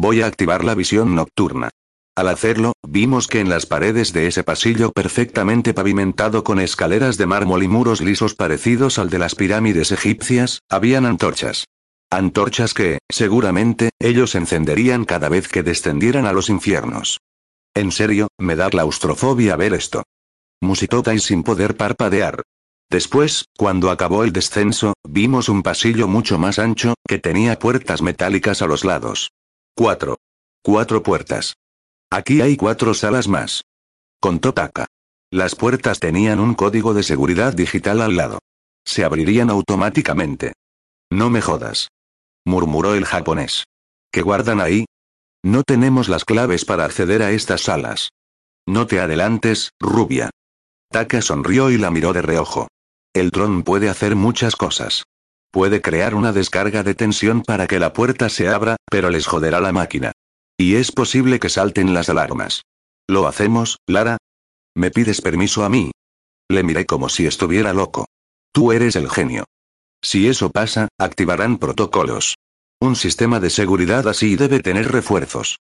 Voy a activar la visión nocturna. Al hacerlo, vimos que en las paredes de ese pasillo perfectamente pavimentado con escaleras de mármol y muros lisos parecidos al de las pirámides egipcias, habían antorchas. Antorchas que, seguramente, ellos encenderían cada vez que descendieran a los infiernos. En serio, me da claustrofobia ver esto. Musitó Tai sin poder parpadear. Después, cuando acabó el descenso, vimos un pasillo mucho más ancho, que tenía puertas metálicas a los lados. Cuatro. Cuatro puertas. Aquí hay cuatro salas más. Contó Taka. Las puertas tenían un código de seguridad digital al lado. Se abrirían automáticamente. No me jodas. Murmuró el japonés. ¿Qué guardan ahí? No tenemos las claves para acceder a estas salas. No te adelantes, rubia. Taka sonrió y la miró de reojo. El dron puede hacer muchas cosas. Puede crear una descarga de tensión para que la puerta se abra, pero les joderá la máquina. Y es posible que salten las alarmas. ¿Lo hacemos, Lara? ¿Me pides permiso a mí? Le miré como si estuviera loco. Tú eres el genio. Si eso pasa, activarán protocolos. Un sistema de seguridad así debe tener refuerzos.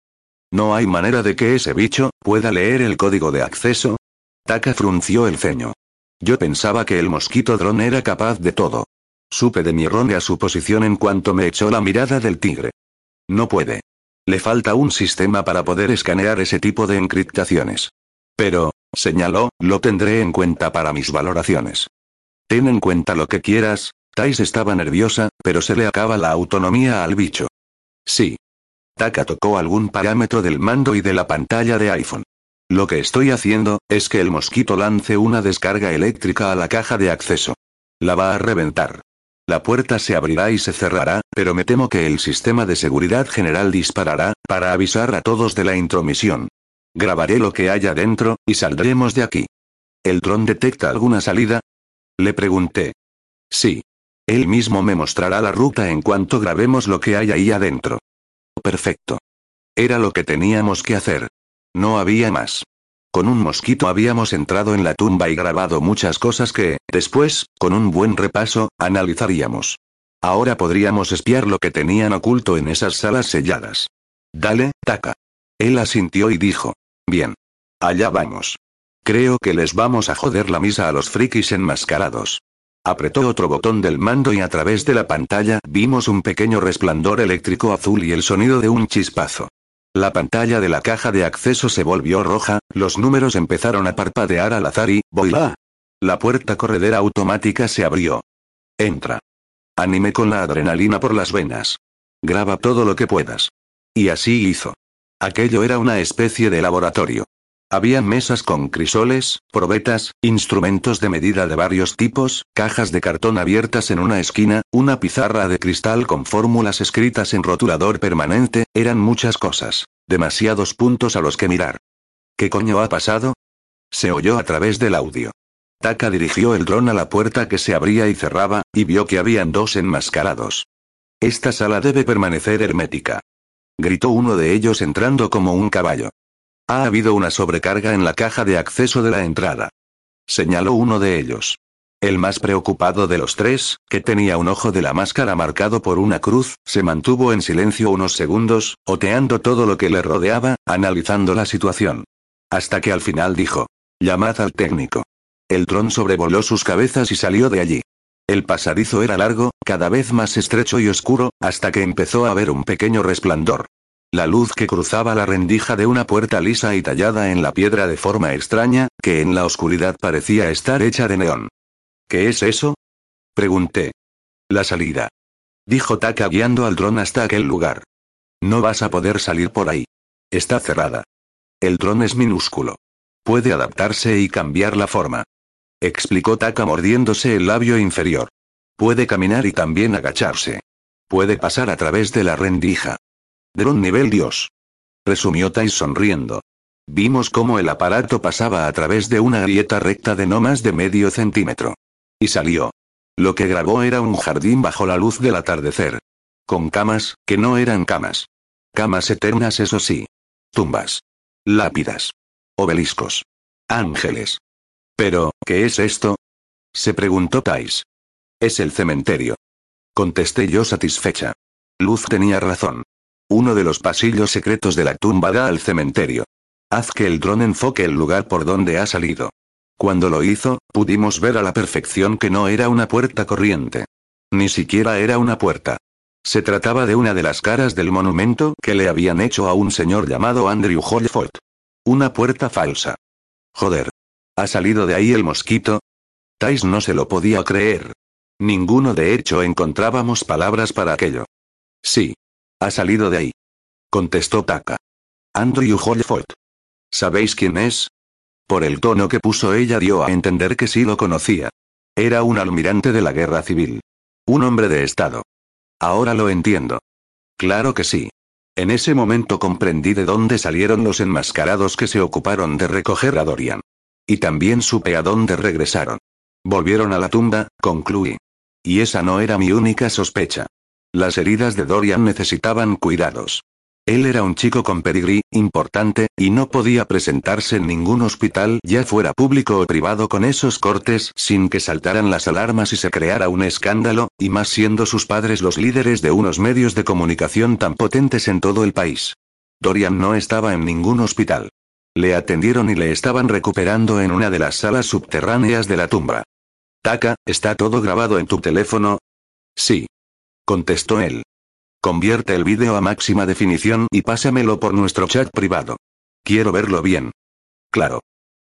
¿No hay manera de que ese bicho pueda leer el código de acceso? Taka frunció el ceño. Yo pensaba que el mosquito dron era capaz de todo. Supe de mi errónea suposición en cuanto me echó la mirada del tigre. No puede. Le falta un sistema para poder escanear ese tipo de encriptaciones. Pero, señaló, lo tendré en cuenta para mis valoraciones. Ten en cuenta lo que quieras, Tais estaba nerviosa, pero se le acaba la autonomía al bicho. Sí. Taka tocó algún parámetro del mando y de la pantalla de iPhone. Lo que estoy haciendo, es que el mosquito lance una descarga eléctrica a la caja de acceso. La va a reventar. La puerta se abrirá y se cerrará, pero me temo que el sistema de seguridad general disparará, para avisar a todos de la intromisión. Grabaré lo que haya dentro, y saldremos de aquí. ¿El dron detecta alguna salida? Le pregunté. Sí. Él mismo me mostrará la ruta en cuanto grabemos lo que hay ahí adentro. Perfecto. Era lo que teníamos que hacer. No había más. Con un mosquito habíamos entrado en la tumba y grabado muchas cosas que, después, con un buen repaso, analizaríamos. Ahora podríamos espiar lo que tenían oculto en esas salas selladas. Dale, taca. Él asintió y dijo. Bien. Allá vamos. Creo que les vamos a joder la misa a los frikis enmascarados. Apretó otro botón del mando y a través de la pantalla vimos un pequeño resplandor eléctrico azul y el sonido de un chispazo. La pantalla de la caja de acceso se volvió roja, los números empezaron a parpadear al azar y, ¡boila! La puerta corredera automática se abrió. Entra. Animé con la adrenalina por las venas. Graba todo lo que puedas. Y así hizo. Aquello era una especie de laboratorio. Había mesas con crisoles, probetas, instrumentos de medida de varios tipos, cajas de cartón abiertas en una esquina, una pizarra de cristal con fórmulas escritas en rotulador permanente, eran muchas cosas. Demasiados puntos a los que mirar. ¿Qué coño ha pasado? Se oyó a través del audio. Taka dirigió el dron a la puerta que se abría y cerraba, y vio que habían dos enmascarados. Esta sala debe permanecer hermética. Gritó uno de ellos entrando como un caballo. Ha habido una sobrecarga en la caja de acceso de la entrada. Señaló uno de ellos. El más preocupado de los tres, que tenía un ojo de la máscara marcado por una cruz, se mantuvo en silencio unos segundos, oteando todo lo que le rodeaba, analizando la situación. Hasta que al final dijo. Llamad al técnico. El dron sobrevoló sus cabezas y salió de allí. El pasadizo era largo, cada vez más estrecho y oscuro, hasta que empezó a ver un pequeño resplandor. La luz que cruzaba la rendija de una puerta lisa y tallada en la piedra de forma extraña, que en la oscuridad parecía estar hecha de neón. ¿Qué es eso? Pregunté. La salida. Dijo Taka guiando al dron hasta aquel lugar. No vas a poder salir por ahí. Está cerrada. El dron es minúsculo. Puede adaptarse y cambiar la forma. Explicó Taka mordiéndose el labio inferior. Puede caminar y también agacharse. Puede pasar a través de la rendija. Dron nivel Dios. Resumió Tai sonriendo. Vimos cómo el aparato pasaba a través de una grieta recta de no más de medio centímetro. Y salió. Lo que grabó era un jardín bajo la luz del atardecer. Con camas, que no eran camas. Camas eternas, eso sí. Tumbas. Lápidas. Obeliscos. Ángeles. Pero, ¿qué es esto? Se preguntó Tais. Es el cementerio. Contesté yo satisfecha. Luz tenía razón. Uno de los pasillos secretos de la tumba da al cementerio. Haz que el dron enfoque el lugar por donde ha salido. Cuando lo hizo, pudimos ver a la perfección que no era una puerta corriente. Ni siquiera era una puerta. Se trataba de una de las caras del monumento que le habían hecho a un señor llamado Andrew Holford. Una puerta falsa. Joder. ¿Ha salido de ahí el mosquito? Tais no se lo podía creer. Ninguno de hecho encontrábamos palabras para aquello. Sí, ha salido de ahí. Contestó Taka. Andrew Holford. ¿Sabéis quién es? Por el tono que puso ella dio a entender que sí lo conocía. Era un almirante de la guerra civil. Un hombre de Estado. Ahora lo entiendo. Claro que sí. En ese momento comprendí de dónde salieron los enmascarados que se ocuparon de recoger a Dorian. Y también supe a dónde regresaron. Volvieron a la tumba, concluí. Y esa no era mi única sospecha. Las heridas de Dorian necesitaban cuidados. Él era un chico con pedigrí, importante, y no podía presentarse en ningún hospital, ya fuera público o privado, con esos cortes sin que saltaran las alarmas y se creara un escándalo, y más siendo sus padres los líderes de unos medios de comunicación tan potentes en todo el país. Dorian no estaba en ningún hospital. Le atendieron y le estaban recuperando en una de las salas subterráneas de la tumba. Taka, ¿está todo grabado en tu teléfono? Sí contestó él. Convierte el vídeo a máxima definición y pásamelo por nuestro chat privado. Quiero verlo bien. Claro.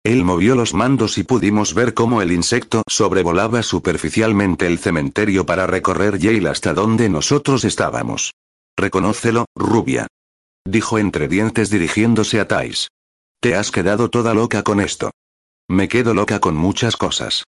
Él movió los mandos y pudimos ver cómo el insecto sobrevolaba superficialmente el cementerio para recorrer Yale hasta donde nosotros estábamos. Reconócelo, rubia. Dijo entre dientes dirigiéndose a Thais. Te has quedado toda loca con esto. Me quedo loca con muchas cosas.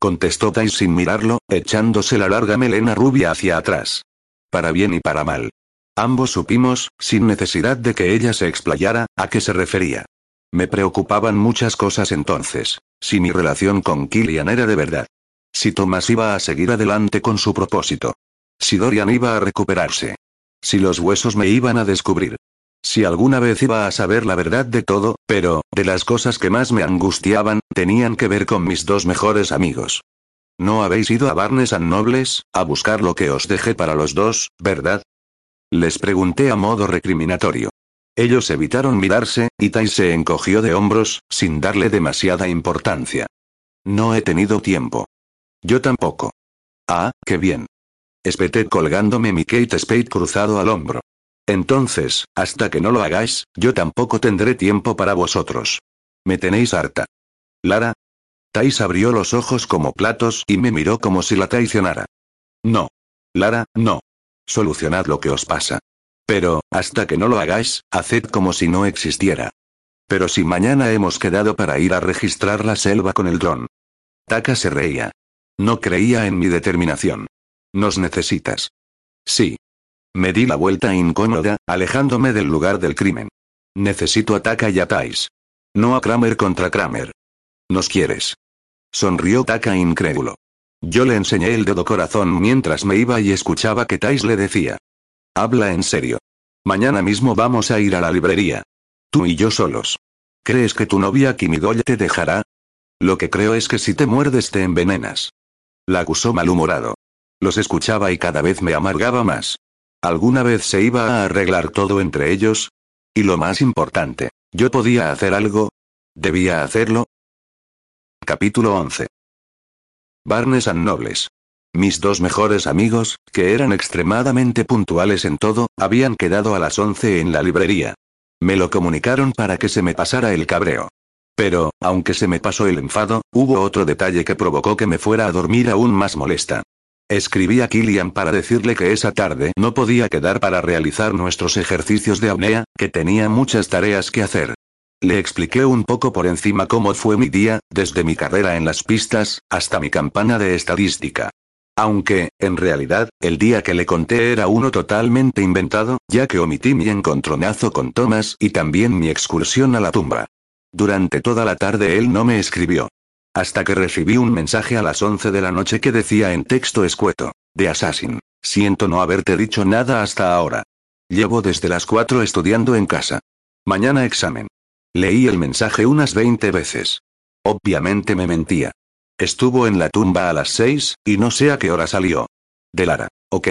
Contestó Thais sin mirarlo, echándose la larga melena rubia hacia atrás. Para bien y para mal. Ambos supimos, sin necesidad de que ella se explayara, a qué se refería. Me preocupaban muchas cosas entonces. Si mi relación con Killian era de verdad. Si Thomas iba a seguir adelante con su propósito. Si Dorian iba a recuperarse. Si los huesos me iban a descubrir. Si alguna vez iba a saber la verdad de todo, pero, de las cosas que más me angustiaban, tenían que ver con mis dos mejores amigos. No habéis ido a Barnes and Nobles, a buscar lo que os dejé para los dos, ¿verdad? Les pregunté a modo recriminatorio. Ellos evitaron mirarse, y Tai se encogió de hombros, sin darle demasiada importancia. No he tenido tiempo. Yo tampoco. Ah, qué bien. Espeté colgándome mi Kate Spade cruzado al hombro. Entonces, hasta que no lo hagáis, yo tampoco tendré tiempo para vosotros. Me tenéis harta. Lara. Tais abrió los ojos como platos y me miró como si la traicionara. No. Lara, no. Solucionad lo que os pasa. Pero, hasta que no lo hagáis, haced como si no existiera. Pero si mañana hemos quedado para ir a registrar la selva con el dron. Taka se reía. No creía en mi determinación. Nos necesitas. Sí, me di la vuelta incómoda, alejándome del lugar del crimen. Necesito a Taka y a Tais. No a Kramer contra Kramer. ¿Nos quieres? Sonrió Taka incrédulo. Yo le enseñé el dedo corazón mientras me iba y escuchaba que Tais le decía. Habla en serio. Mañana mismo vamos a ir a la librería. Tú y yo solos. ¿Crees que tu novia Kimidoya te dejará? Lo que creo es que si te muerdes te envenenas. La acusó malhumorado. Los escuchaba y cada vez me amargaba más. ¿Alguna vez se iba a arreglar todo entre ellos? Y lo más importante, ¿yo podía hacer algo? ¿Debía hacerlo? Capítulo 11. Barnes and Nobles. Mis dos mejores amigos, que eran extremadamente puntuales en todo, habían quedado a las 11 en la librería. Me lo comunicaron para que se me pasara el cabreo. Pero, aunque se me pasó el enfado, hubo otro detalle que provocó que me fuera a dormir aún más molesta. Escribí a Killian para decirle que esa tarde no podía quedar para realizar nuestros ejercicios de apnea, que tenía muchas tareas que hacer. Le expliqué un poco por encima cómo fue mi día, desde mi carrera en las pistas, hasta mi campana de estadística. Aunque, en realidad, el día que le conté era uno totalmente inventado, ya que omití mi encontronazo con Thomas y también mi excursión a la tumba. Durante toda la tarde él no me escribió. Hasta que recibí un mensaje a las 11 de la noche que decía en texto escueto, de Assassin. Siento no haberte dicho nada hasta ahora. Llevo desde las 4 estudiando en casa. Mañana examen. Leí el mensaje unas 20 veces. Obviamente me mentía. Estuvo en la tumba a las 6, y no sé a qué hora salió. De Lara. Ok.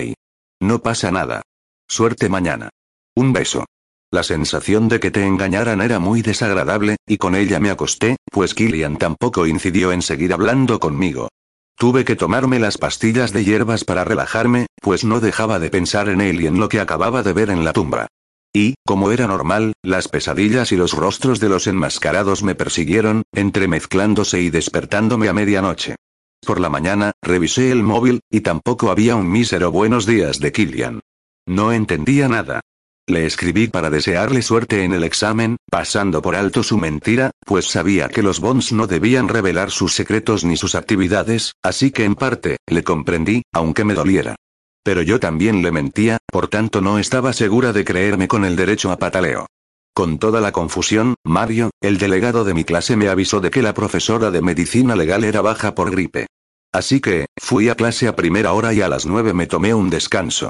No pasa nada. Suerte mañana. Un beso. La sensación de que te engañaran era muy desagradable, y con ella me acosté, pues Killian tampoco incidió en seguir hablando conmigo. Tuve que tomarme las pastillas de hierbas para relajarme, pues no dejaba de pensar en él y en lo que acababa de ver en la tumba. Y, como era normal, las pesadillas y los rostros de los enmascarados me persiguieron, entremezclándose y despertándome a medianoche. Por la mañana, revisé el móvil, y tampoco había un mísero buenos días de Killian. No entendía nada. Le escribí para desearle suerte en el examen, pasando por alto su mentira, pues sabía que los Bonds no debían revelar sus secretos ni sus actividades, así que en parte, le comprendí, aunque me doliera. Pero yo también le mentía, por tanto no estaba segura de creerme con el derecho a pataleo. Con toda la confusión, Mario, el delegado de mi clase me avisó de que la profesora de medicina legal era baja por gripe. Así que, fui a clase a primera hora y a las nueve me tomé un descanso.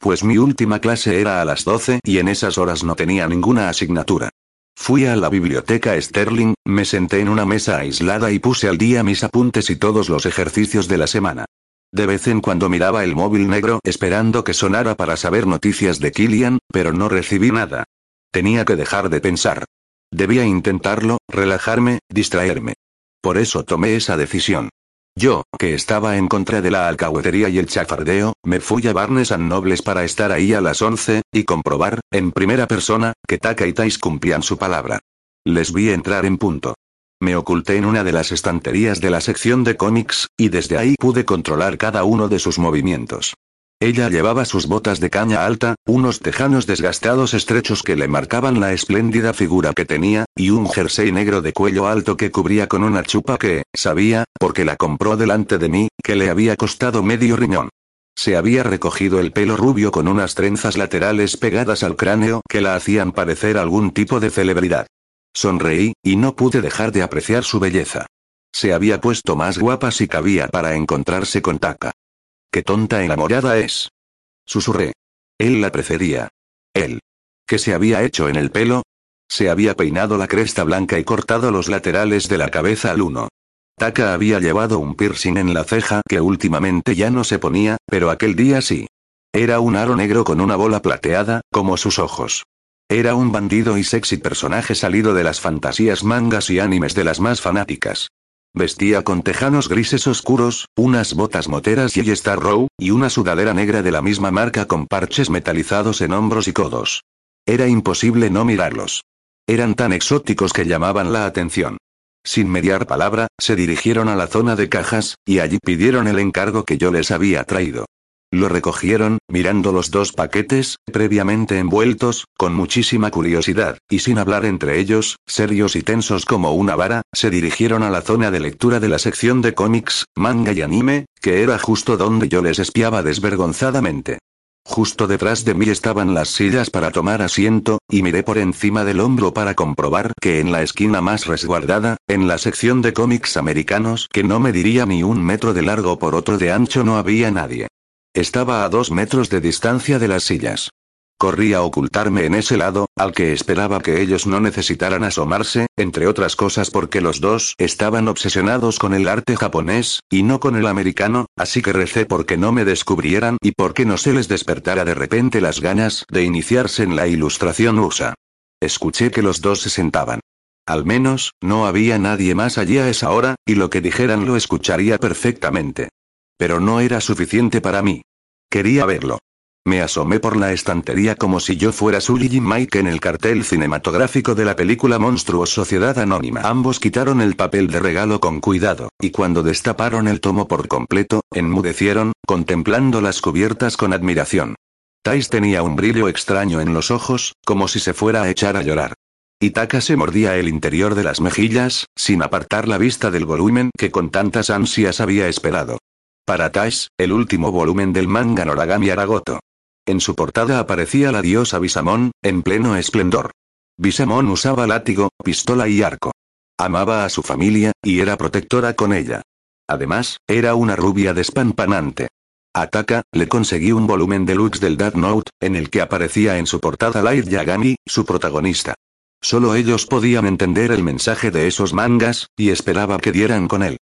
Pues mi última clase era a las 12 y en esas horas no tenía ninguna asignatura. Fui a la biblioteca Sterling, me senté en una mesa aislada y puse al día mis apuntes y todos los ejercicios de la semana. De vez en cuando miraba el móvil negro esperando que sonara para saber noticias de Killian, pero no recibí nada. Tenía que dejar de pensar. Debía intentarlo, relajarme, distraerme. Por eso tomé esa decisión. Yo, que estaba en contra de la alcahuetería y el chafardeo, me fui a Barnes and Nobles para estar ahí a las 11, y comprobar, en primera persona, que Taka y Tais cumplían su palabra. Les vi entrar en punto. Me oculté en una de las estanterías de la sección de cómics, y desde ahí pude controlar cada uno de sus movimientos. Ella llevaba sus botas de caña alta, unos tejanos desgastados estrechos que le marcaban la espléndida figura que tenía, y un jersey negro de cuello alto que cubría con una chupa que, sabía, porque la compró delante de mí, que le había costado medio riñón. Se había recogido el pelo rubio con unas trenzas laterales pegadas al cráneo que la hacían parecer algún tipo de celebridad. Sonreí, y no pude dejar de apreciar su belleza. Se había puesto más guapa si cabía para encontrarse con Taka. Qué tonta enamorada es. Susurré. Él la precedía. Él. ¿Qué se había hecho en el pelo? Se había peinado la cresta blanca y cortado los laterales de la cabeza al uno. Taka había llevado un piercing en la ceja que últimamente ya no se ponía, pero aquel día sí. Era un aro negro con una bola plateada, como sus ojos. Era un bandido y sexy personaje salido de las fantasías mangas y animes de las más fanáticas. Vestía con tejanos grises oscuros, unas botas moteras y Star Row, y una sudadera negra de la misma marca con parches metalizados en hombros y codos. Era imposible no mirarlos. Eran tan exóticos que llamaban la atención. Sin mediar palabra, se dirigieron a la zona de cajas, y allí pidieron el encargo que yo les había traído. Lo recogieron, mirando los dos paquetes, previamente envueltos, con muchísima curiosidad, y sin hablar entre ellos, serios y tensos como una vara, se dirigieron a la zona de lectura de la sección de cómics, manga y anime, que era justo donde yo les espiaba desvergonzadamente. Justo detrás de mí estaban las sillas para tomar asiento, y miré por encima del hombro para comprobar que en la esquina más resguardada, en la sección de cómics americanos que no me diría ni un metro de largo por otro de ancho no había nadie. Estaba a dos metros de distancia de las sillas. Corrí a ocultarme en ese lado, al que esperaba que ellos no necesitaran asomarse, entre otras cosas porque los dos estaban obsesionados con el arte japonés, y no con el americano, así que recé porque no me descubrieran y porque no se les despertara de repente las ganas de iniciarse en la ilustración USA. Escuché que los dos se sentaban. Al menos, no había nadie más allí a esa hora, y lo que dijeran lo escucharía perfectamente. Pero no era suficiente para mí. Quería verlo. Me asomé por la estantería como si yo fuera Sully Mike en el cartel cinematográfico de la película Monstruos Sociedad Anónima. Ambos quitaron el papel de regalo con cuidado, y cuando destaparon el tomo por completo, enmudecieron, contemplando las cubiertas con admiración. Tais tenía un brillo extraño en los ojos, como si se fuera a echar a llorar. Itaka se mordía el interior de las mejillas, sin apartar la vista del volumen que con tantas ansias había esperado. Para Tash, el último volumen del manga Noragami Aragoto. En su portada aparecía la diosa Bisamon, en pleno esplendor. Bisamon usaba látigo, pistola y arco. Amaba a su familia, y era protectora con ella. Además, era una rubia despampanante. Ataka, le conseguí un volumen deluxe del Death Note, en el que aparecía en su portada Light Yagami, su protagonista. Solo ellos podían entender el mensaje de esos mangas, y esperaba que dieran con él.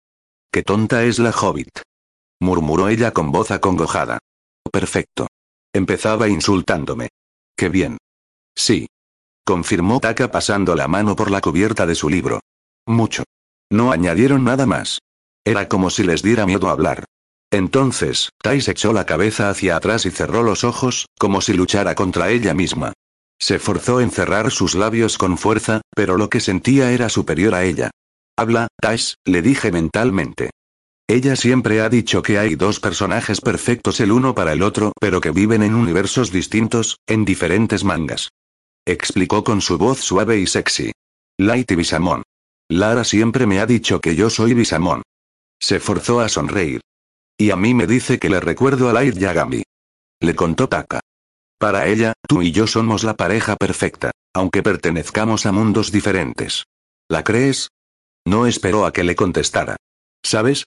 Qué tonta es la Hobbit murmuró ella con voz acongojada. Perfecto. Empezaba insultándome. Qué bien. Sí. Confirmó Taka pasando la mano por la cubierta de su libro. Mucho. No añadieron nada más. Era como si les diera miedo hablar. Entonces, Tais echó la cabeza hacia atrás y cerró los ojos, como si luchara contra ella misma. Se forzó en cerrar sus labios con fuerza, pero lo que sentía era superior a ella. Habla, Tais, le dije mentalmente. Ella siempre ha dicho que hay dos personajes perfectos el uno para el otro, pero que viven en universos distintos, en diferentes mangas. Explicó con su voz suave y sexy. Light y Bisamon. Lara siempre me ha dicho que yo soy Bisamon. Se forzó a sonreír. Y a mí me dice que le recuerdo a Light Yagami. Le contó Taka. Para ella, tú y yo somos la pareja perfecta, aunque pertenezcamos a mundos diferentes. ¿La crees? No esperó a que le contestara. ¿Sabes?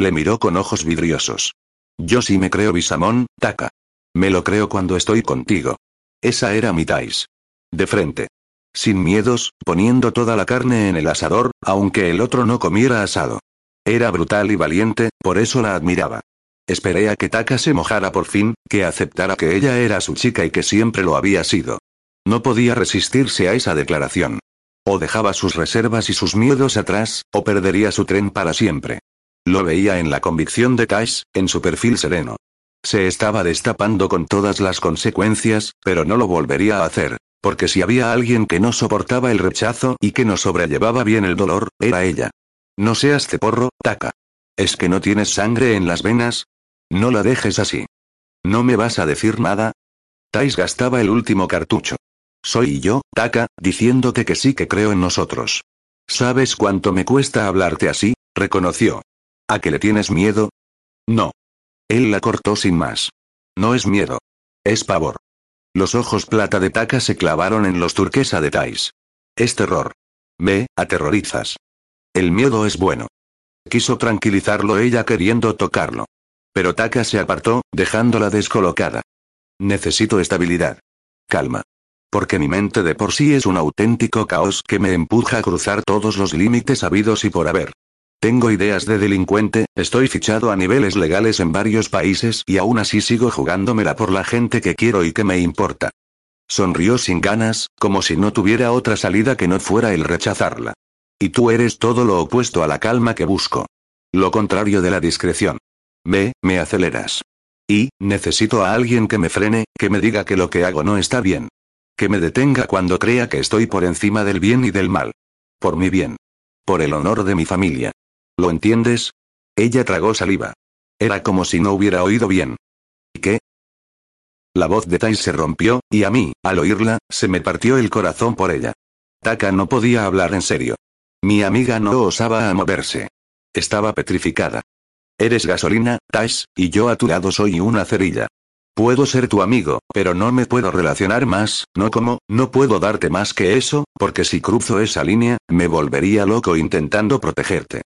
Le miró con ojos vidriosos. Yo sí me creo Bisamón, Taka. Me lo creo cuando estoy contigo. Esa era mi Tais. De frente. Sin miedos, poniendo toda la carne en el asador, aunque el otro no comiera asado. Era brutal y valiente, por eso la admiraba. Esperé a que Taka se mojara por fin, que aceptara que ella era su chica y que siempre lo había sido. No podía resistirse a esa declaración. O dejaba sus reservas y sus miedos atrás, o perdería su tren para siempre. Lo veía en la convicción de Tash, en su perfil sereno. Se estaba destapando con todas las consecuencias, pero no lo volvería a hacer. Porque si había alguien que no soportaba el rechazo y que no sobrellevaba bien el dolor, era ella. No seas ceporro, Taka. ¿Es que no tienes sangre en las venas? No la dejes así. ¿No me vas a decir nada? Tais gastaba el último cartucho. Soy yo, Taka, diciéndote que sí que creo en nosotros. ¿Sabes cuánto me cuesta hablarte así? reconoció. ¿A que le tienes miedo? No. Él la cortó sin más. No es miedo. Es pavor. Los ojos plata de Taka se clavaron en los turquesa de Tais. Es terror. Me, aterrorizas. El miedo es bueno. Quiso tranquilizarlo ella queriendo tocarlo. Pero Taka se apartó, dejándola descolocada. Necesito estabilidad. Calma. Porque mi mente de por sí es un auténtico caos que me empuja a cruzar todos los límites habidos y por haber. Tengo ideas de delincuente, estoy fichado a niveles legales en varios países y aún así sigo jugándomela por la gente que quiero y que me importa. Sonrió sin ganas, como si no tuviera otra salida que no fuera el rechazarla. Y tú eres todo lo opuesto a la calma que busco. Lo contrario de la discreción. Me, me aceleras. Y, necesito a alguien que me frene, que me diga que lo que hago no está bien. Que me detenga cuando crea que estoy por encima del bien y del mal. Por mi bien. Por el honor de mi familia. ¿Lo entiendes? Ella tragó saliva. Era como si no hubiera oído bien. ¿Qué? La voz de Tai se rompió, y a mí, al oírla, se me partió el corazón por ella. Taka no podía hablar en serio. Mi amiga no osaba a moverse. Estaba petrificada. Eres gasolina, Tash, y yo a tu lado soy una cerilla. Puedo ser tu amigo, pero no me puedo relacionar más, no como, no puedo darte más que eso, porque si cruzo esa línea, me volvería loco intentando protegerte.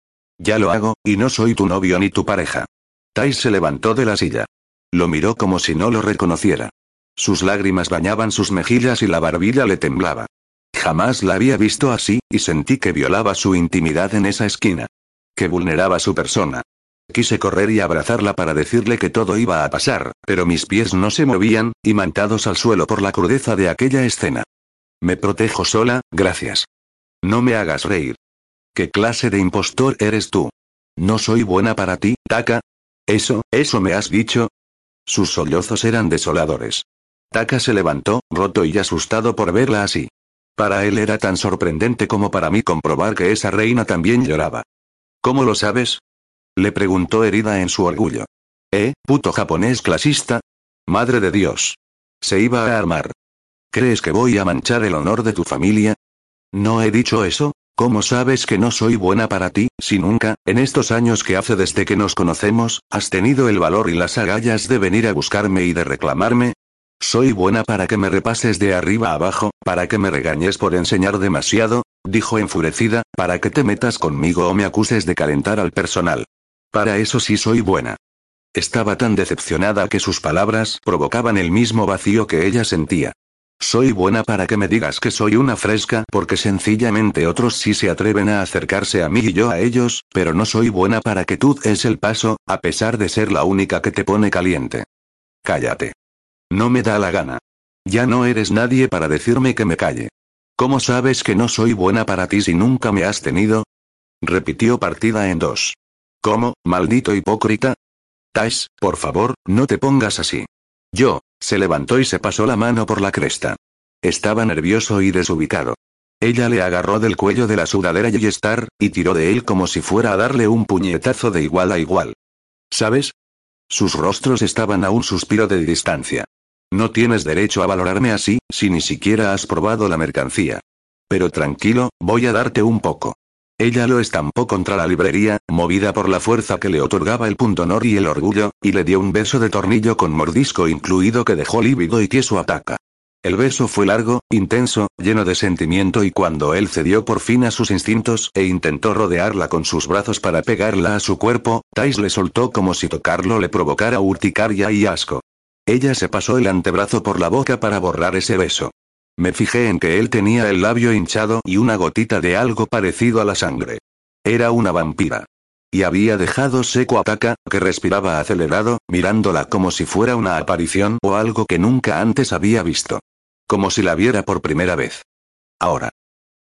Ya lo hago, y no soy tu novio ni tu pareja. Tai se levantó de la silla. Lo miró como si no lo reconociera. Sus lágrimas bañaban sus mejillas y la barbilla le temblaba. Jamás la había visto así, y sentí que violaba su intimidad en esa esquina. Que vulneraba su persona. Quise correr y abrazarla para decirle que todo iba a pasar, pero mis pies no se movían, imantados al suelo por la crudeza de aquella escena. Me protejo sola, gracias. No me hagas reír. ¿Qué clase de impostor eres tú? ¿No soy buena para ti, Taka? ¿Eso, eso me has dicho? Sus sollozos eran desoladores. Taka se levantó, roto y asustado por verla así. Para él era tan sorprendente como para mí comprobar que esa reina también lloraba. ¿Cómo lo sabes? Le preguntó herida en su orgullo. ¿Eh, puto japonés clasista? Madre de Dios. Se iba a armar. ¿Crees que voy a manchar el honor de tu familia? No he dicho eso, ¿Cómo sabes que no soy buena para ti, si nunca, en estos años que hace desde que nos conocemos, has tenido el valor y las agallas de venir a buscarme y de reclamarme? Soy buena para que me repases de arriba a abajo, para que me regañes por enseñar demasiado, dijo enfurecida, para que te metas conmigo o me acuses de calentar al personal. Para eso sí soy buena. Estaba tan decepcionada que sus palabras provocaban el mismo vacío que ella sentía. Soy buena para que me digas que soy una fresca porque sencillamente otros sí se atreven a acercarse a mí y yo a ellos, pero no soy buena para que tú es el paso, a pesar de ser la única que te pone caliente. Cállate. No me da la gana. Ya no eres nadie para decirme que me calle. ¿Cómo sabes que no soy buena para ti si nunca me has tenido? Repitió partida en dos. ¿Cómo, maldito hipócrita? Tash, por favor, no te pongas así. Yo, se levantó y se pasó la mano por la cresta. Estaba nervioso y desubicado. Ella le agarró del cuello de la sudadera y estar, y tiró de él como si fuera a darle un puñetazo de igual a igual. ¿Sabes? Sus rostros estaban a un suspiro de distancia. No tienes derecho a valorarme así, si ni siquiera has probado la mercancía. Pero tranquilo, voy a darte un poco. Ella lo estampó contra la librería, movida por la fuerza que le otorgaba el punto honor y el orgullo, y le dio un beso de tornillo con mordisco incluido que dejó lívido y tieso a Taka. El beso fue largo, intenso, lleno de sentimiento y cuando él cedió por fin a sus instintos e intentó rodearla con sus brazos para pegarla a su cuerpo, Tais le soltó como si tocarlo le provocara urticaria y asco. Ella se pasó el antebrazo por la boca para borrar ese beso. Me fijé en que él tenía el labio hinchado y una gotita de algo parecido a la sangre. Era una vampira. Y había dejado seco a Taka, que respiraba acelerado, mirándola como si fuera una aparición o algo que nunca antes había visto. Como si la viera por primera vez. Ahora.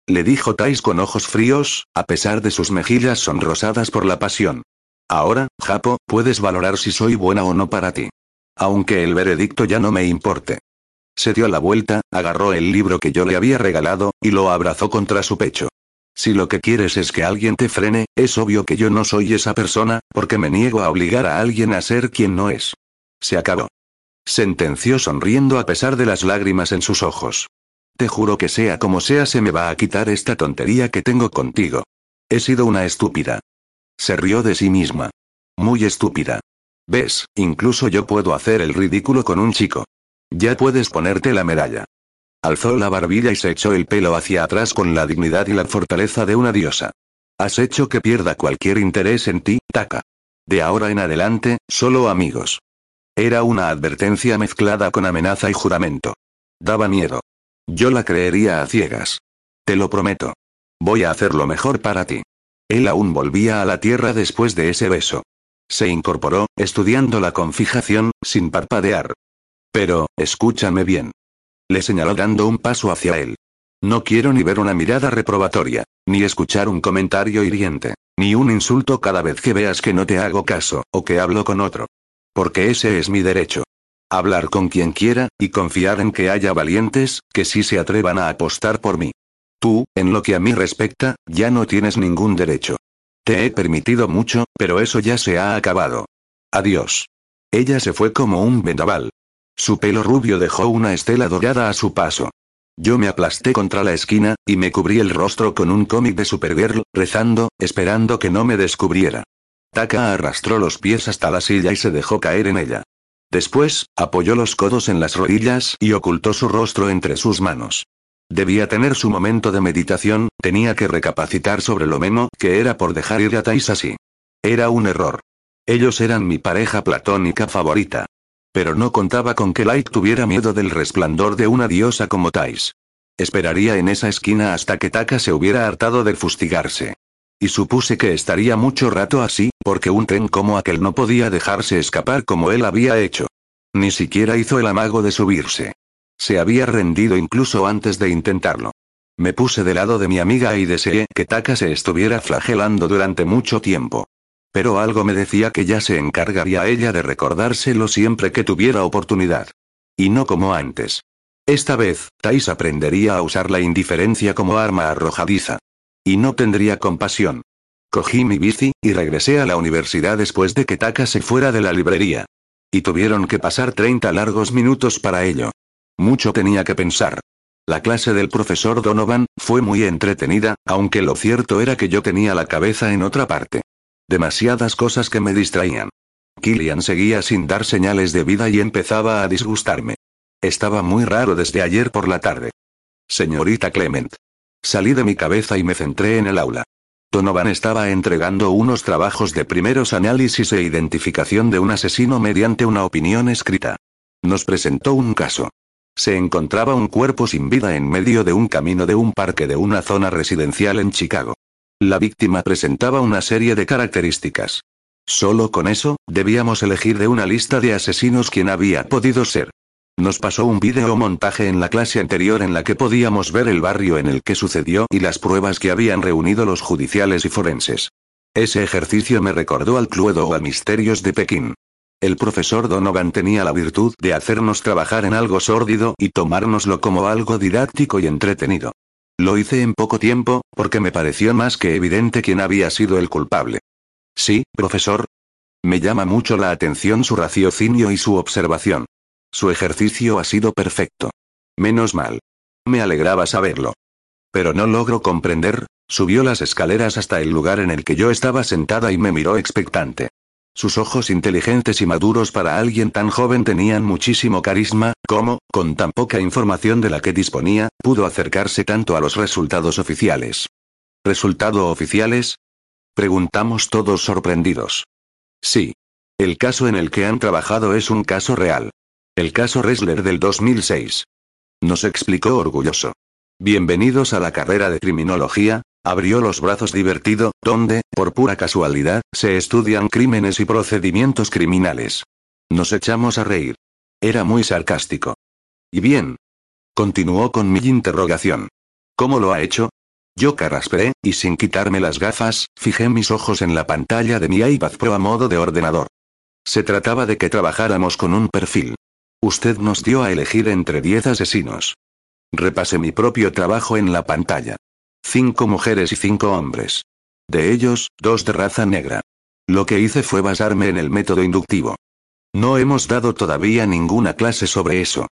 Le dijo Tais con ojos fríos, a pesar de sus mejillas sonrosadas por la pasión. Ahora, Japo, puedes valorar si soy buena o no para ti. Aunque el veredicto ya no me importe. Se dio la vuelta, agarró el libro que yo le había regalado, y lo abrazó contra su pecho. Si lo que quieres es que alguien te frene, es obvio que yo no soy esa persona, porque me niego a obligar a alguien a ser quien no es. Se acabó. Sentenció sonriendo a pesar de las lágrimas en sus ojos. Te juro que sea como sea se me va a quitar esta tontería que tengo contigo. He sido una estúpida. Se rió de sí misma. Muy estúpida. Ves, incluso yo puedo hacer el ridículo con un chico. Ya puedes ponerte la medalla. Alzó la barbilla y se echó el pelo hacia atrás con la dignidad y la fortaleza de una diosa. Has hecho que pierda cualquier interés en ti, Taka. De ahora en adelante, solo amigos. Era una advertencia mezclada con amenaza y juramento. Daba miedo. Yo la creería a ciegas. Te lo prometo. Voy a hacer lo mejor para ti. Él aún volvía a la tierra después de ese beso. Se incorporó, estudiándola con fijación, sin parpadear. Pero, escúchame bien. Le señaló dando un paso hacia él. No quiero ni ver una mirada reprobatoria, ni escuchar un comentario hiriente, ni un insulto cada vez que veas que no te hago caso, o que hablo con otro. Porque ese es mi derecho. Hablar con quien quiera, y confiar en que haya valientes, que sí se atrevan a apostar por mí. Tú, en lo que a mí respecta, ya no tienes ningún derecho. Te he permitido mucho, pero eso ya se ha acabado. Adiós. Ella se fue como un vendaval. Su pelo rubio dejó una estela dorada a su paso. Yo me aplasté contra la esquina, y me cubrí el rostro con un cómic de Supergirl, rezando, esperando que no me descubriera. Taka arrastró los pies hasta la silla y se dejó caer en ella. Después, apoyó los codos en las rodillas y ocultó su rostro entre sus manos. Debía tener su momento de meditación, tenía que recapacitar sobre lo memo que era por dejar ir a Thais así. Era un error. Ellos eran mi pareja platónica favorita. Pero no contaba con que Light tuviera miedo del resplandor de una diosa como Thais. Esperaría en esa esquina hasta que Taka se hubiera hartado de fustigarse. Y supuse que estaría mucho rato así, porque un tren como aquel no podía dejarse escapar como él había hecho. Ni siquiera hizo el amago de subirse. Se había rendido incluso antes de intentarlo. Me puse de lado de mi amiga y deseé que Taka se estuviera flagelando durante mucho tiempo. Pero algo me decía que ya se encargaría ella de recordárselo siempre que tuviera oportunidad. Y no como antes. Esta vez, Thais aprendería a usar la indiferencia como arma arrojadiza. Y no tendría compasión. Cogí mi bici, y regresé a la universidad después de que Taka se fuera de la librería. Y tuvieron que pasar 30 largos minutos para ello. Mucho tenía que pensar. La clase del profesor Donovan fue muy entretenida, aunque lo cierto era que yo tenía la cabeza en otra parte. Demasiadas cosas que me distraían. Killian seguía sin dar señales de vida y empezaba a disgustarme. Estaba muy raro desde ayer por la tarde. Señorita Clement. Salí de mi cabeza y me centré en el aula. Donovan estaba entregando unos trabajos de primeros análisis e identificación de un asesino mediante una opinión escrita. Nos presentó un caso. Se encontraba un cuerpo sin vida en medio de un camino de un parque de una zona residencial en Chicago. La víctima presentaba una serie de características. Solo con eso, debíamos elegir de una lista de asesinos quien había podido ser. Nos pasó un vídeo montaje en la clase anterior en la que podíamos ver el barrio en el que sucedió y las pruebas que habían reunido los judiciales y forenses. Ese ejercicio me recordó al Cluedo o a Misterios de Pekín. El profesor Donovan tenía la virtud de hacernos trabajar en algo sórdido y tomárnoslo como algo didáctico y entretenido. Lo hice en poco tiempo, porque me pareció más que evidente quién había sido el culpable. Sí, profesor. Me llama mucho la atención su raciocinio y su observación. Su ejercicio ha sido perfecto. Menos mal. Me alegraba saberlo. Pero no logro comprender, subió las escaleras hasta el lugar en el que yo estaba sentada y me miró expectante. Sus ojos inteligentes y maduros para alguien tan joven tenían muchísimo carisma, como, con tan poca información de la que disponía, pudo acercarse tanto a los resultados oficiales. ¿Resultado oficiales? Preguntamos todos sorprendidos. Sí. El caso en el que han trabajado es un caso real. El caso Ressler del 2006. Nos explicó orgulloso. Bienvenidos a la carrera de criminología, abrió los brazos divertido, donde, por pura casualidad, se estudian crímenes y procedimientos criminales. Nos echamos a reír. Era muy sarcástico. ¿Y bien? Continuó con mi interrogación. ¿Cómo lo ha hecho? Yo carraspeé, y sin quitarme las gafas, fijé mis ojos en la pantalla de mi iPad Pro a modo de ordenador. Se trataba de que trabajáramos con un perfil. Usted nos dio a elegir entre 10 asesinos. Repasé mi propio trabajo en la pantalla. Cinco mujeres y cinco hombres. De ellos, dos de raza negra. Lo que hice fue basarme en el método inductivo. No hemos dado todavía ninguna clase sobre eso.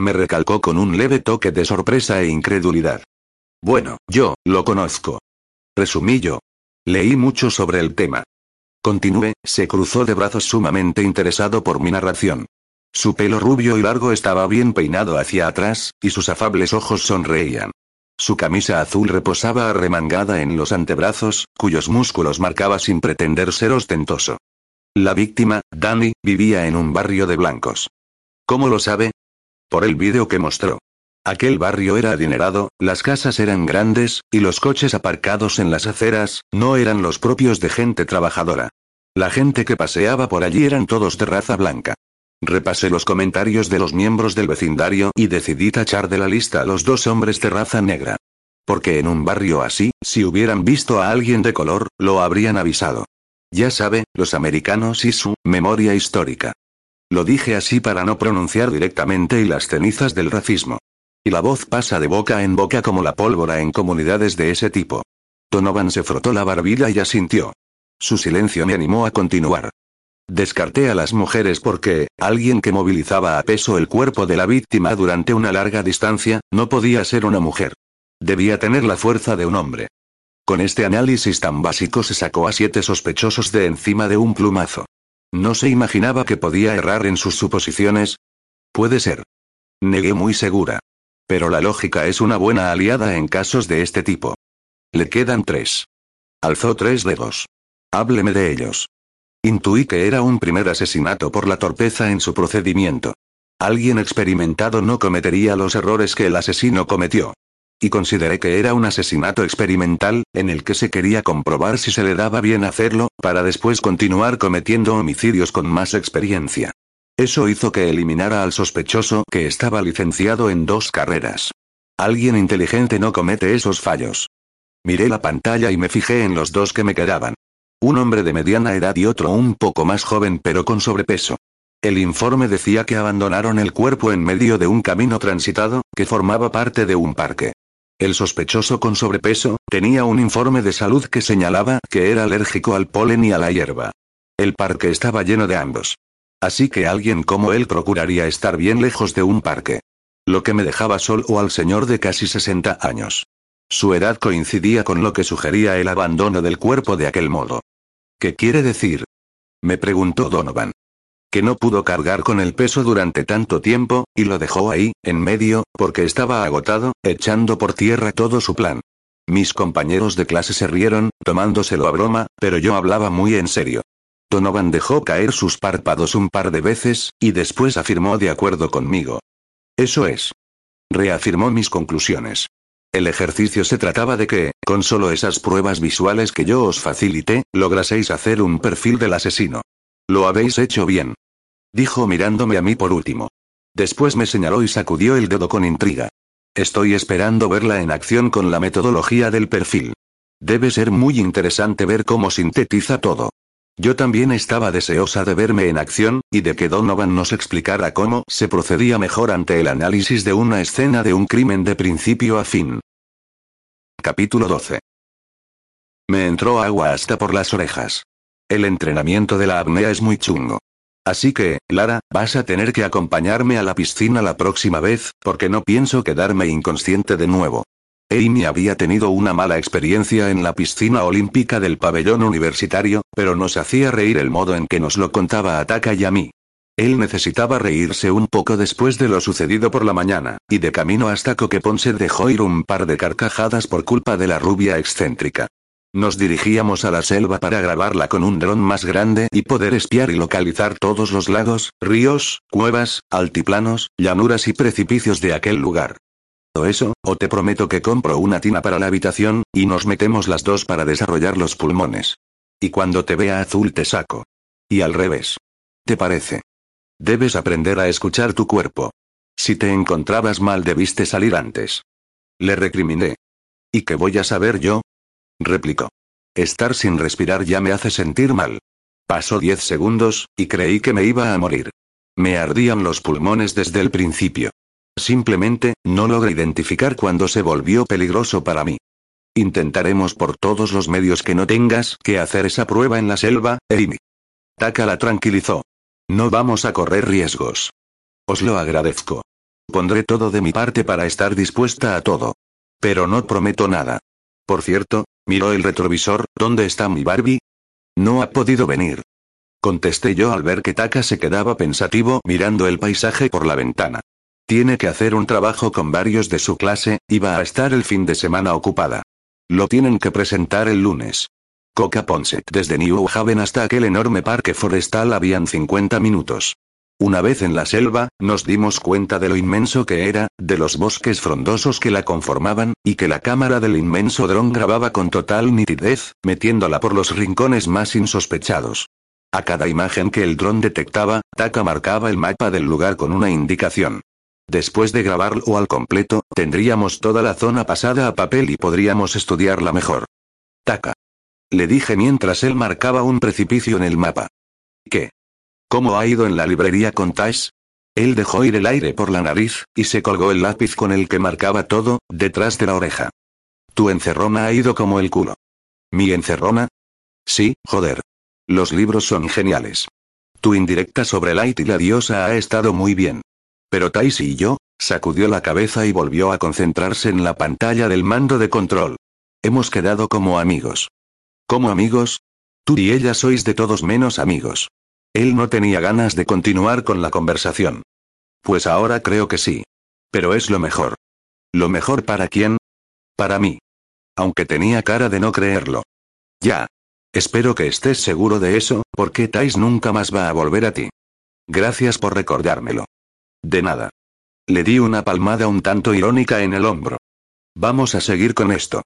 Me recalcó con un leve toque de sorpresa e incredulidad. Bueno, yo, lo conozco. Resumí yo. Leí mucho sobre el tema. Continué, se cruzó de brazos sumamente interesado por mi narración. Su pelo rubio y largo estaba bien peinado hacia atrás, y sus afables ojos sonreían. Su camisa azul reposaba arremangada en los antebrazos, cuyos músculos marcaba sin pretender ser ostentoso. La víctima, Danny, vivía en un barrio de blancos. ¿Cómo lo sabe? Por el vídeo que mostró. Aquel barrio era adinerado, las casas eran grandes, y los coches aparcados en las aceras, no eran los propios de gente trabajadora. La gente que paseaba por allí eran todos de raza blanca. Repasé los comentarios de los miembros del vecindario y decidí tachar de la lista a los dos hombres de raza negra. Porque en un barrio así, si hubieran visto a alguien de color, lo habrían avisado. Ya sabe, los americanos y su memoria histórica. Lo dije así para no pronunciar directamente y las cenizas del racismo. Y la voz pasa de boca en boca como la pólvora en comunidades de ese tipo. Donovan se frotó la barbilla y asintió. Su silencio me animó a continuar. Descarté a las mujeres porque, alguien que movilizaba a peso el cuerpo de la víctima durante una larga distancia, no podía ser una mujer. Debía tener la fuerza de un hombre. Con este análisis tan básico se sacó a siete sospechosos de encima de un plumazo. ¿No se imaginaba que podía errar en sus suposiciones? Puede ser. Negué muy segura. Pero la lógica es una buena aliada en casos de este tipo. Le quedan tres. Alzó tres dedos. Hábleme de ellos. Intuí que era un primer asesinato por la torpeza en su procedimiento. Alguien experimentado no cometería los errores que el asesino cometió. Y consideré que era un asesinato experimental, en el que se quería comprobar si se le daba bien hacerlo, para después continuar cometiendo homicidios con más experiencia. Eso hizo que eliminara al sospechoso que estaba licenciado en dos carreras. Alguien inteligente no comete esos fallos. Miré la pantalla y me fijé en los dos que me quedaban. Un hombre de mediana edad y otro un poco más joven pero con sobrepeso. El informe decía que abandonaron el cuerpo en medio de un camino transitado, que formaba parte de un parque. El sospechoso con sobrepeso, tenía un informe de salud que señalaba que era alérgico al polen y a la hierba. El parque estaba lleno de ambos. Así que alguien como él procuraría estar bien lejos de un parque. Lo que me dejaba solo al señor de casi 60 años. Su edad coincidía con lo que sugería el abandono del cuerpo de aquel modo. ¿Qué quiere decir? Me preguntó Donovan. Que no pudo cargar con el peso durante tanto tiempo, y lo dejó ahí, en medio, porque estaba agotado, echando por tierra todo su plan. Mis compañeros de clase se rieron, tomándoselo a broma, pero yo hablaba muy en serio. Donovan dejó caer sus párpados un par de veces, y después afirmó de acuerdo conmigo. Eso es. Reafirmó mis conclusiones. El ejercicio se trataba de que, con solo esas pruebas visuales que yo os facilité, lograseis hacer un perfil del asesino. Lo habéis hecho bien. Dijo mirándome a mí por último. Después me señaló y sacudió el dedo con intriga. Estoy esperando verla en acción con la metodología del perfil. Debe ser muy interesante ver cómo sintetiza todo. Yo también estaba deseosa de verme en acción, y de que Donovan nos explicara cómo se procedía mejor ante el análisis de una escena de un crimen de principio a fin. Capítulo 12. Me entró agua hasta por las orejas. El entrenamiento de la apnea es muy chungo. Así que, Lara, vas a tener que acompañarme a la piscina la próxima vez, porque no pienso quedarme inconsciente de nuevo. Amy había tenido una mala experiencia en la piscina olímpica del pabellón universitario, pero nos hacía reír el modo en que nos lo contaba a Taka y a mí. Él necesitaba reírse un poco después de lo sucedido por la mañana, y de camino hasta Coquepón se dejó ir un par de carcajadas por culpa de la rubia excéntrica. Nos dirigíamos a la selva para grabarla con un dron más grande y poder espiar y localizar todos los lagos, ríos, cuevas, altiplanos, llanuras y precipicios de aquel lugar eso, o te prometo que compro una tina para la habitación, y nos metemos las dos para desarrollar los pulmones. Y cuando te vea azul te saco. Y al revés. ¿Te parece? Debes aprender a escuchar tu cuerpo. Si te encontrabas mal debiste salir antes. Le recriminé. ¿Y qué voy a saber yo? replicó. Estar sin respirar ya me hace sentir mal. Pasó diez segundos, y creí que me iba a morir. Me ardían los pulmones desde el principio. Simplemente, no logré identificar cuando se volvió peligroso para mí. Intentaremos por todos los medios que no tengas que hacer esa prueba en la selva, Amy. Taka la tranquilizó. No vamos a correr riesgos. Os lo agradezco. Pondré todo de mi parte para estar dispuesta a todo. Pero no prometo nada. Por cierto, miró el retrovisor, ¿dónde está mi Barbie? No ha podido venir. Contesté yo al ver que Taka se quedaba pensativo mirando el paisaje por la ventana. Tiene que hacer un trabajo con varios de su clase, y va a estar el fin de semana ocupada. Lo tienen que presentar el lunes. Coca Ponset desde New Haven hasta aquel enorme parque forestal habían 50 minutos. Una vez en la selva, nos dimos cuenta de lo inmenso que era, de los bosques frondosos que la conformaban, y que la cámara del inmenso dron grababa con total nitidez, metiéndola por los rincones más insospechados. A cada imagen que el dron detectaba, Taka marcaba el mapa del lugar con una indicación. Después de grabarlo al completo, tendríamos toda la zona pasada a papel y podríamos estudiarla mejor. Taka. Le dije mientras él marcaba un precipicio en el mapa. ¿Qué? ¿Cómo ha ido en la librería con Tash? Él dejó ir el aire por la nariz, y se colgó el lápiz con el que marcaba todo, detrás de la oreja. Tu encerrona ha ido como el culo. ¿Mi encerrona? Sí, joder. Los libros son geniales. Tu indirecta sobre Light y la diosa ha estado muy bien. Pero Taisi y yo, sacudió la cabeza y volvió a concentrarse en la pantalla del mando de control. Hemos quedado como amigos. ¿Como amigos? Tú y ella sois de todos menos amigos. Él no tenía ganas de continuar con la conversación. Pues ahora creo que sí. Pero es lo mejor. ¿Lo mejor para quién? Para mí. Aunque tenía cara de no creerlo. Ya. Espero que estés seguro de eso, porque Tais nunca más va a volver a ti. Gracias por recordármelo. De nada. Le di una palmada un tanto irónica en el hombro. Vamos a seguir con esto.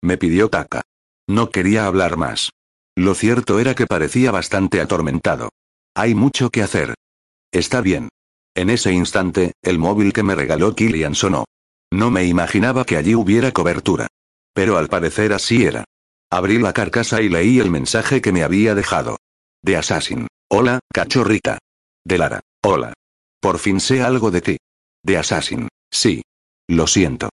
Me pidió Taka. No quería hablar más. Lo cierto era que parecía bastante atormentado. Hay mucho que hacer. Está bien. En ese instante, el móvil que me regaló Killian sonó. No me imaginaba que allí hubiera cobertura. Pero al parecer así era. Abrí la carcasa y leí el mensaje que me había dejado. De Assassin. Hola, cachorrita. De Lara. Hola. Por fin sé algo de ti. De Assassin. Sí. Lo siento.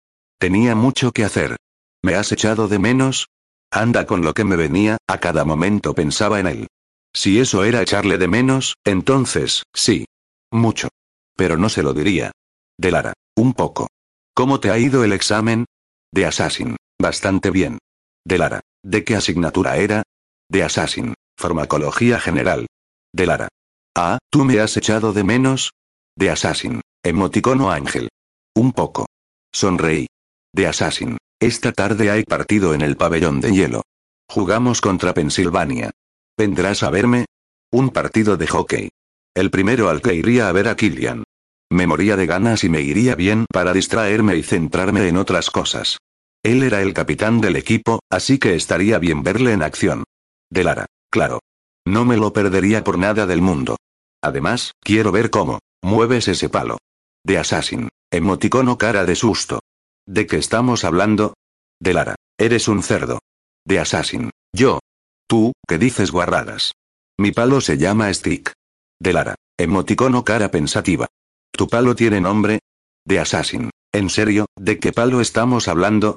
Tenía mucho que hacer. ¿Me has echado de menos? Anda con lo que me venía, a cada momento pensaba en él. Si eso era echarle de menos, entonces, sí. Mucho. Pero no se lo diría. De Lara, un poco. ¿Cómo te ha ido el examen? De Assassin, bastante bien. De Lara, ¿de qué asignatura era? De Assassin, farmacología general. De Lara. Ah, ¿tú me has echado de menos? De Assassin, emoticono ángel. Un poco. Sonreí. De Assassin, esta tarde hay partido en el pabellón de hielo. Jugamos contra Pensilvania. ¿Vendrás a verme? Un partido de hockey. El primero al que iría a ver a Killian. Me moría de ganas y me iría bien para distraerme y centrarme en otras cosas. Él era el capitán del equipo, así que estaría bien verle en acción. De Lara, claro. No me lo perdería por nada del mundo. Además, quiero ver cómo mueves ese palo. De Assassin. Emoticono cara de susto. ¿De qué estamos hablando? De Lara. Eres un cerdo. De Assassin. Yo, Tú, que dices guarradas. Mi palo se llama Stick. De Lara. Emoticono cara pensativa. ¿Tu palo tiene nombre? De Assassin. ¿En serio, de qué palo estamos hablando?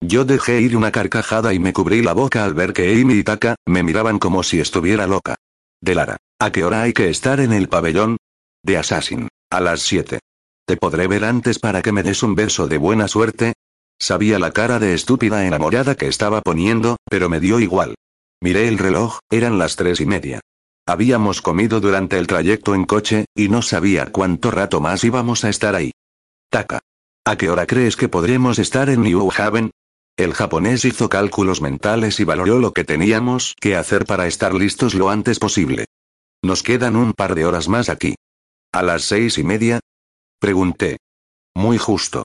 Yo dejé ir una carcajada y me cubrí la boca al ver que Amy y Taka me miraban como si estuviera loca. De Lara. ¿A qué hora hay que estar en el pabellón? De Assassin. A las 7. ¿Te podré ver antes para que me des un beso de buena suerte? Sabía la cara de estúpida enamorada que estaba poniendo, pero me dio igual. Miré el reloj, eran las tres y media. Habíamos comido durante el trayecto en coche, y no sabía cuánto rato más íbamos a estar ahí. Taka. ¿A qué hora crees que podremos estar en New Haven? El japonés hizo cálculos mentales y valoró lo que teníamos que hacer para estar listos lo antes posible. Nos quedan un par de horas más aquí. ¿A las seis y media? Pregunté. Muy justo.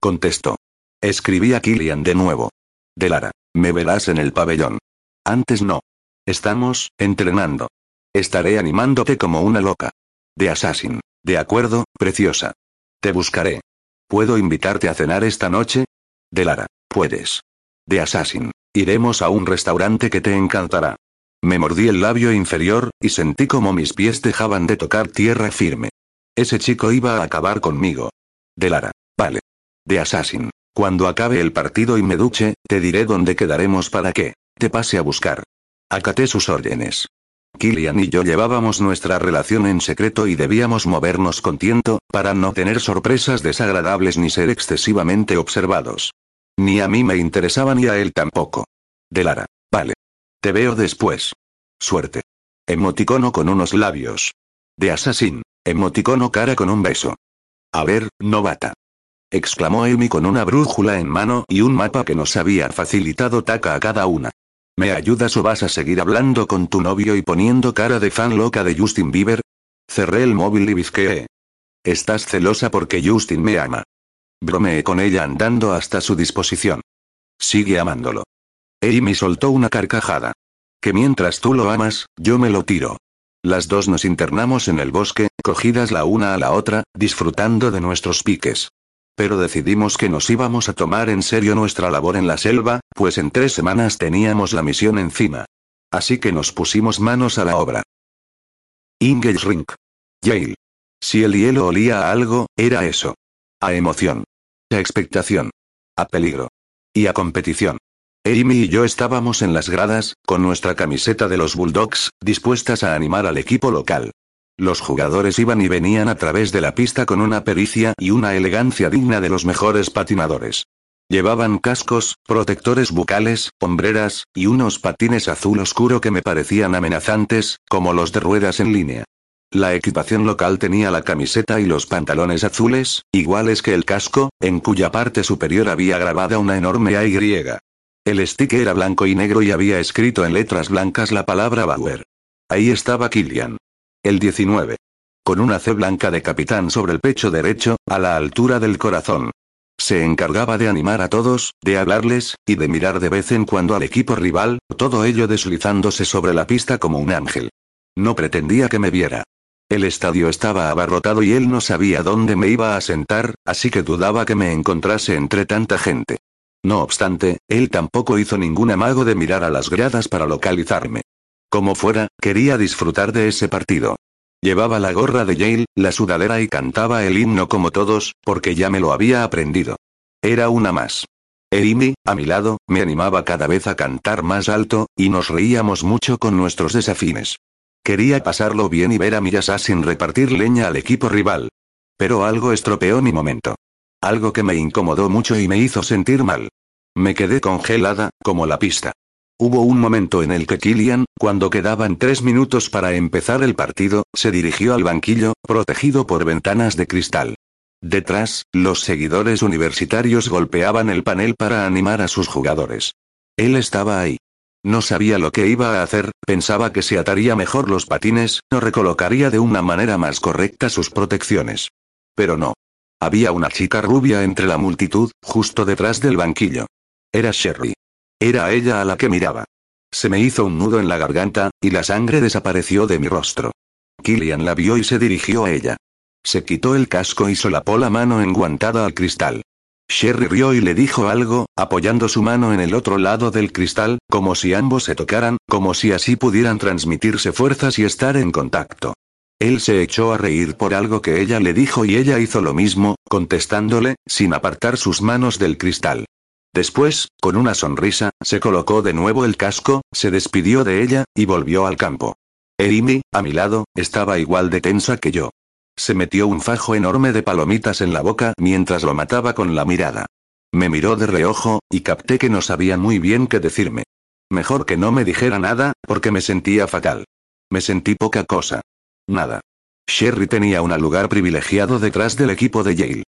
Contestó. Escribí a Killian de nuevo. De Lara, me verás en el pabellón. Antes no. Estamos, entrenando. Estaré animándote como una loca. De Assassin. De acuerdo, preciosa. Te buscaré. ¿Puedo invitarte a cenar esta noche? De Lara, puedes. De Assassin. Iremos a un restaurante que te encantará. Me mordí el labio inferior, y sentí como mis pies dejaban de tocar tierra firme. Ese chico iba a acabar conmigo. De Lara. Vale. De Assassin. Cuando acabe el partido y me duche, te diré dónde quedaremos para que te pase a buscar. Acaté sus órdenes. Killian y yo llevábamos nuestra relación en secreto y debíamos movernos con tiento, para no tener sorpresas desagradables ni ser excesivamente observados. Ni a mí me interesaba ni a él tampoco. De Lara. Te veo después. Suerte. Emoticono con unos labios. De Assassin. Emoticono cara con un beso. A ver, novata. Exclamó Amy con una brújula en mano y un mapa que nos había facilitado Taka a cada una. ¿Me ayudas o vas a seguir hablando con tu novio y poniendo cara de fan loca de Justin Bieber? Cerré el móvil y bizqueé. Estás celosa porque Justin me ama. Bromeé con ella andando hasta su disposición. Sigue amándolo. Amy soltó una carcajada. Que mientras tú lo amas, yo me lo tiro. Las dos nos internamos en el bosque, cogidas la una a la otra, disfrutando de nuestros piques. Pero decidimos que nos íbamos a tomar en serio nuestra labor en la selva, pues en tres semanas teníamos la misión encima. Así que nos pusimos manos a la obra. Rink. Yale. Si el hielo olía a algo, era eso. A emoción. A expectación. A peligro. Y a competición. Amy y yo estábamos en las gradas, con nuestra camiseta de los Bulldogs, dispuestas a animar al equipo local. Los jugadores iban y venían a través de la pista con una pericia y una elegancia digna de los mejores patinadores. Llevaban cascos, protectores bucales, hombreras, y unos patines azul oscuro que me parecían amenazantes, como los de ruedas en línea. La equipación local tenía la camiseta y los pantalones azules, iguales que el casco, en cuya parte superior había grabada una enorme AY. El stick era blanco y negro y había escrito en letras blancas la palabra Bauer. Ahí estaba Killian. El 19. Con una C blanca de capitán sobre el pecho derecho, a la altura del corazón. Se encargaba de animar a todos, de hablarles, y de mirar de vez en cuando al equipo rival, todo ello deslizándose sobre la pista como un ángel. No pretendía que me viera. El estadio estaba abarrotado y él no sabía dónde me iba a sentar, así que dudaba que me encontrase entre tanta gente. No obstante, él tampoco hizo ningún amago de mirar a las gradas para localizarme. Como fuera, quería disfrutar de ese partido. Llevaba la gorra de Yale, la sudadera y cantaba el himno como todos, porque ya me lo había aprendido. Era una más. Amy, a mi lado, me animaba cada vez a cantar más alto, y nos reíamos mucho con nuestros desafines. Quería pasarlo bien y ver a Miyasa sin repartir leña al equipo rival. Pero algo estropeó mi momento. Algo que me incomodó mucho y me hizo sentir mal. Me quedé congelada, como la pista. Hubo un momento en el que Killian, cuando quedaban tres minutos para empezar el partido, se dirigió al banquillo, protegido por ventanas de cristal. Detrás, los seguidores universitarios golpeaban el panel para animar a sus jugadores. Él estaba ahí. No sabía lo que iba a hacer, pensaba que se ataría mejor los patines, o recolocaría de una manera más correcta sus protecciones. Pero no. Había una chica rubia entre la multitud, justo detrás del banquillo. Era Sherry. Era ella a la que miraba. Se me hizo un nudo en la garganta, y la sangre desapareció de mi rostro. Killian la vio y se dirigió a ella. Se quitó el casco y solapó la mano enguantada al cristal. Sherry rió y le dijo algo, apoyando su mano en el otro lado del cristal, como si ambos se tocaran, como si así pudieran transmitirse fuerzas y estar en contacto. Él se echó a reír por algo que ella le dijo y ella hizo lo mismo, contestándole, sin apartar sus manos del cristal. Después, con una sonrisa, se colocó de nuevo el casco, se despidió de ella, y volvió al campo. Amy, a mi lado, estaba igual de tensa que yo. Se metió un fajo enorme de palomitas en la boca mientras lo mataba con la mirada. Me miró de reojo, y capté que no sabía muy bien qué decirme. Mejor que no me dijera nada, porque me sentía fatal. Me sentí poca cosa. Nada. Sherry tenía un lugar privilegiado detrás del equipo de Yale.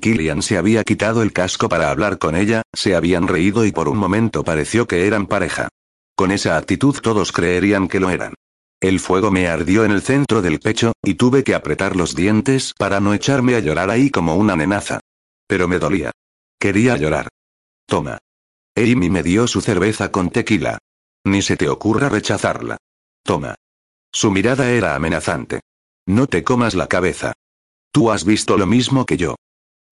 Killian se había quitado el casco para hablar con ella, se habían reído y por un momento pareció que eran pareja. Con esa actitud todos creerían que lo eran. El fuego me ardió en el centro del pecho, y tuve que apretar los dientes para no echarme a llorar ahí como una nenaza. Pero me dolía. Quería llorar. Toma. Amy me dio su cerveza con tequila. Ni se te ocurra rechazarla. Toma. Su mirada era amenazante. No te comas la cabeza. Tú has visto lo mismo que yo.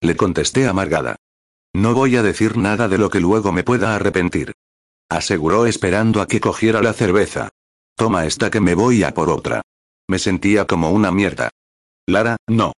Le contesté amargada. No voy a decir nada de lo que luego me pueda arrepentir. Aseguró esperando a que cogiera la cerveza. Toma esta que me voy a por otra. Me sentía como una mierda. Lara, no.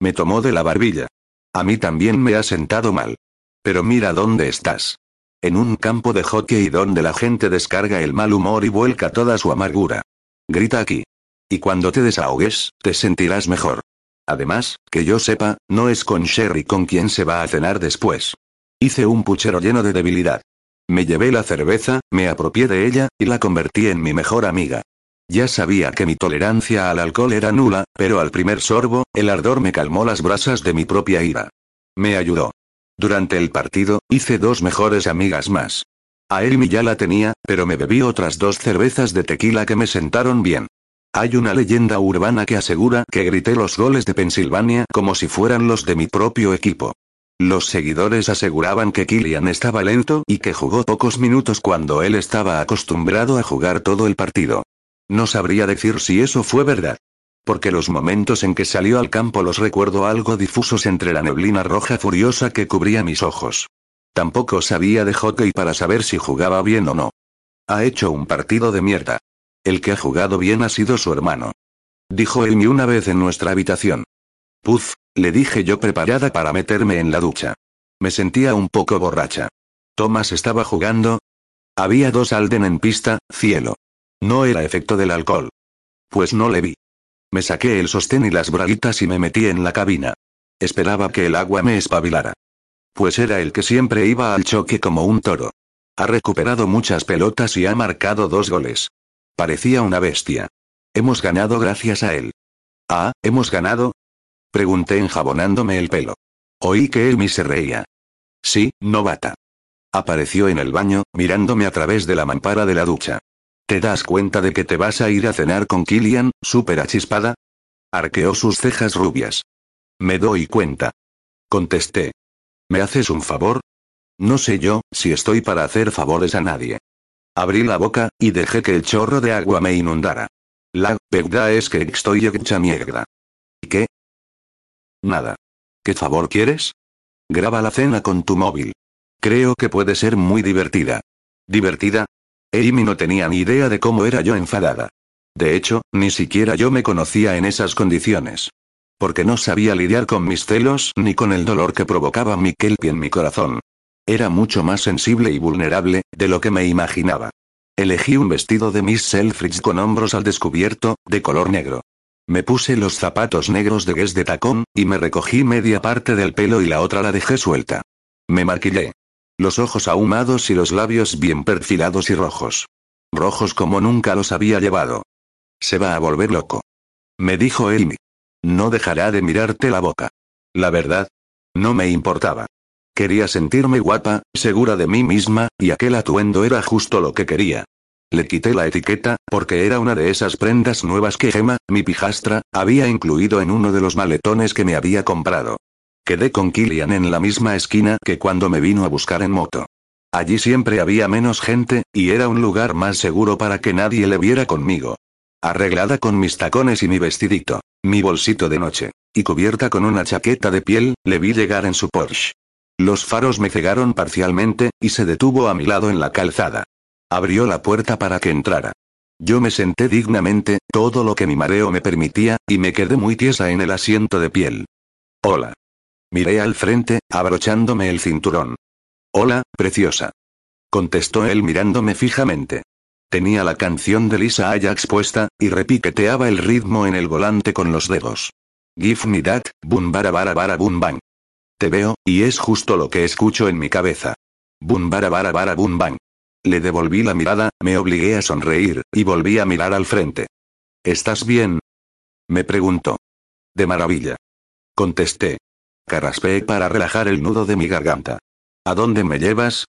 Me tomó de la barbilla. A mí también me ha sentado mal. Pero mira dónde estás. En un campo de hockey donde la gente descarga el mal humor y vuelca toda su amargura. Grita aquí. Y cuando te desahogues, te sentirás mejor. Además, que yo sepa, no es con Sherry con quien se va a cenar después. Hice un puchero lleno de debilidad. Me llevé la cerveza, me apropié de ella, y la convertí en mi mejor amiga. Ya sabía que mi tolerancia al alcohol era nula, pero al primer sorbo, el ardor me calmó las brasas de mi propia ira. Me ayudó. Durante el partido, hice dos mejores amigas más. A Amy ya la tenía, pero me bebí otras dos cervezas de tequila que me sentaron bien. Hay una leyenda urbana que asegura que grité los goles de Pensilvania como si fueran los de mi propio equipo. Los seguidores aseguraban que Killian estaba lento y que jugó pocos minutos cuando él estaba acostumbrado a jugar todo el partido. No sabría decir si eso fue verdad. Porque los momentos en que salió al campo los recuerdo algo difusos entre la neblina roja furiosa que cubría mis ojos. Tampoco sabía de hockey para saber si jugaba bien o no. Ha hecho un partido de mierda. El que ha jugado bien ha sido su hermano. Dijo Amy una vez en nuestra habitación. Puf, le dije yo preparada para meterme en la ducha. Me sentía un poco borracha. Thomas estaba jugando. Había dos Alden en pista, cielo. No era efecto del alcohol. Pues no le vi. Me saqué el sostén y las braguitas y me metí en la cabina. Esperaba que el agua me espabilara. Pues era el que siempre iba al choque como un toro. Ha recuperado muchas pelotas y ha marcado dos goles. Parecía una bestia. Hemos ganado gracias a él. Ah, ¿hemos ganado? Pregunté enjabonándome el pelo. Oí que Amy se reía. Sí, novata. Apareció en el baño, mirándome a través de la mampara de la ducha. ¿Te das cuenta de que te vas a ir a cenar con Killian, súper achispada? Arqueó sus cejas rubias. Me doy cuenta. Contesté. ¿Me haces un favor? No sé yo, si estoy para hacer favores a nadie. Abrí la boca, y dejé que el chorro de agua me inundara. La verdad es que estoy hecha mierda. ¿Y qué? Nada. ¿Qué favor quieres? Graba la cena con tu móvil. Creo que puede ser muy divertida. ¿Divertida? Amy no tenía ni idea de cómo era yo enfadada. De hecho, ni siquiera yo me conocía en esas condiciones. Porque no sabía lidiar con mis celos ni con el dolor que provocaba mi Kelpie en mi corazón. Era mucho más sensible y vulnerable, de lo que me imaginaba. Elegí un vestido de Miss Selfridge con hombros al descubierto, de color negro. Me puse los zapatos negros de Guess de tacón, y me recogí media parte del pelo y la otra la dejé suelta. Me maquillé. Los ojos ahumados y los labios bien perfilados y rojos. Rojos como nunca los había llevado. Se va a volver loco. Me dijo Amy. No dejará de mirarte la boca. La verdad. No me importaba. Quería sentirme guapa, segura de mí misma, y aquel atuendo era justo lo que quería. Le quité la etiqueta, porque era una de esas prendas nuevas que Gemma, mi pijastra, había incluido en uno de los maletones que me había comprado. Quedé con Killian en la misma esquina que cuando me vino a buscar en moto. Allí siempre había menos gente, y era un lugar más seguro para que nadie le viera conmigo. Arreglada con mis tacones y mi vestidito, mi bolsito de noche, y cubierta con una chaqueta de piel, le vi llegar en su Porsche. Los faros me cegaron parcialmente, y se detuvo a mi lado en la calzada. Abrió la puerta para que entrara. Yo me senté dignamente, todo lo que mi mareo me permitía, y me quedé muy tiesa en el asiento de piel. Hola. Miré al frente, abrochándome el cinturón. Hola, preciosa. Contestó él mirándome fijamente. Tenía la canción de Lisa Ajax puesta, y repiqueteaba el ritmo en el volante con los dedos. Give me that, boom bara bara boom bang. Te veo, y es justo lo que escucho en mi cabeza. Boom bara bara boom bang. Le devolví la mirada, me obligué a sonreír, y volví a mirar al frente. ¿Estás bien? Me preguntó. De maravilla. Contesté. Carraspeé para relajar el nudo de mi garganta. ¿A dónde me llevas?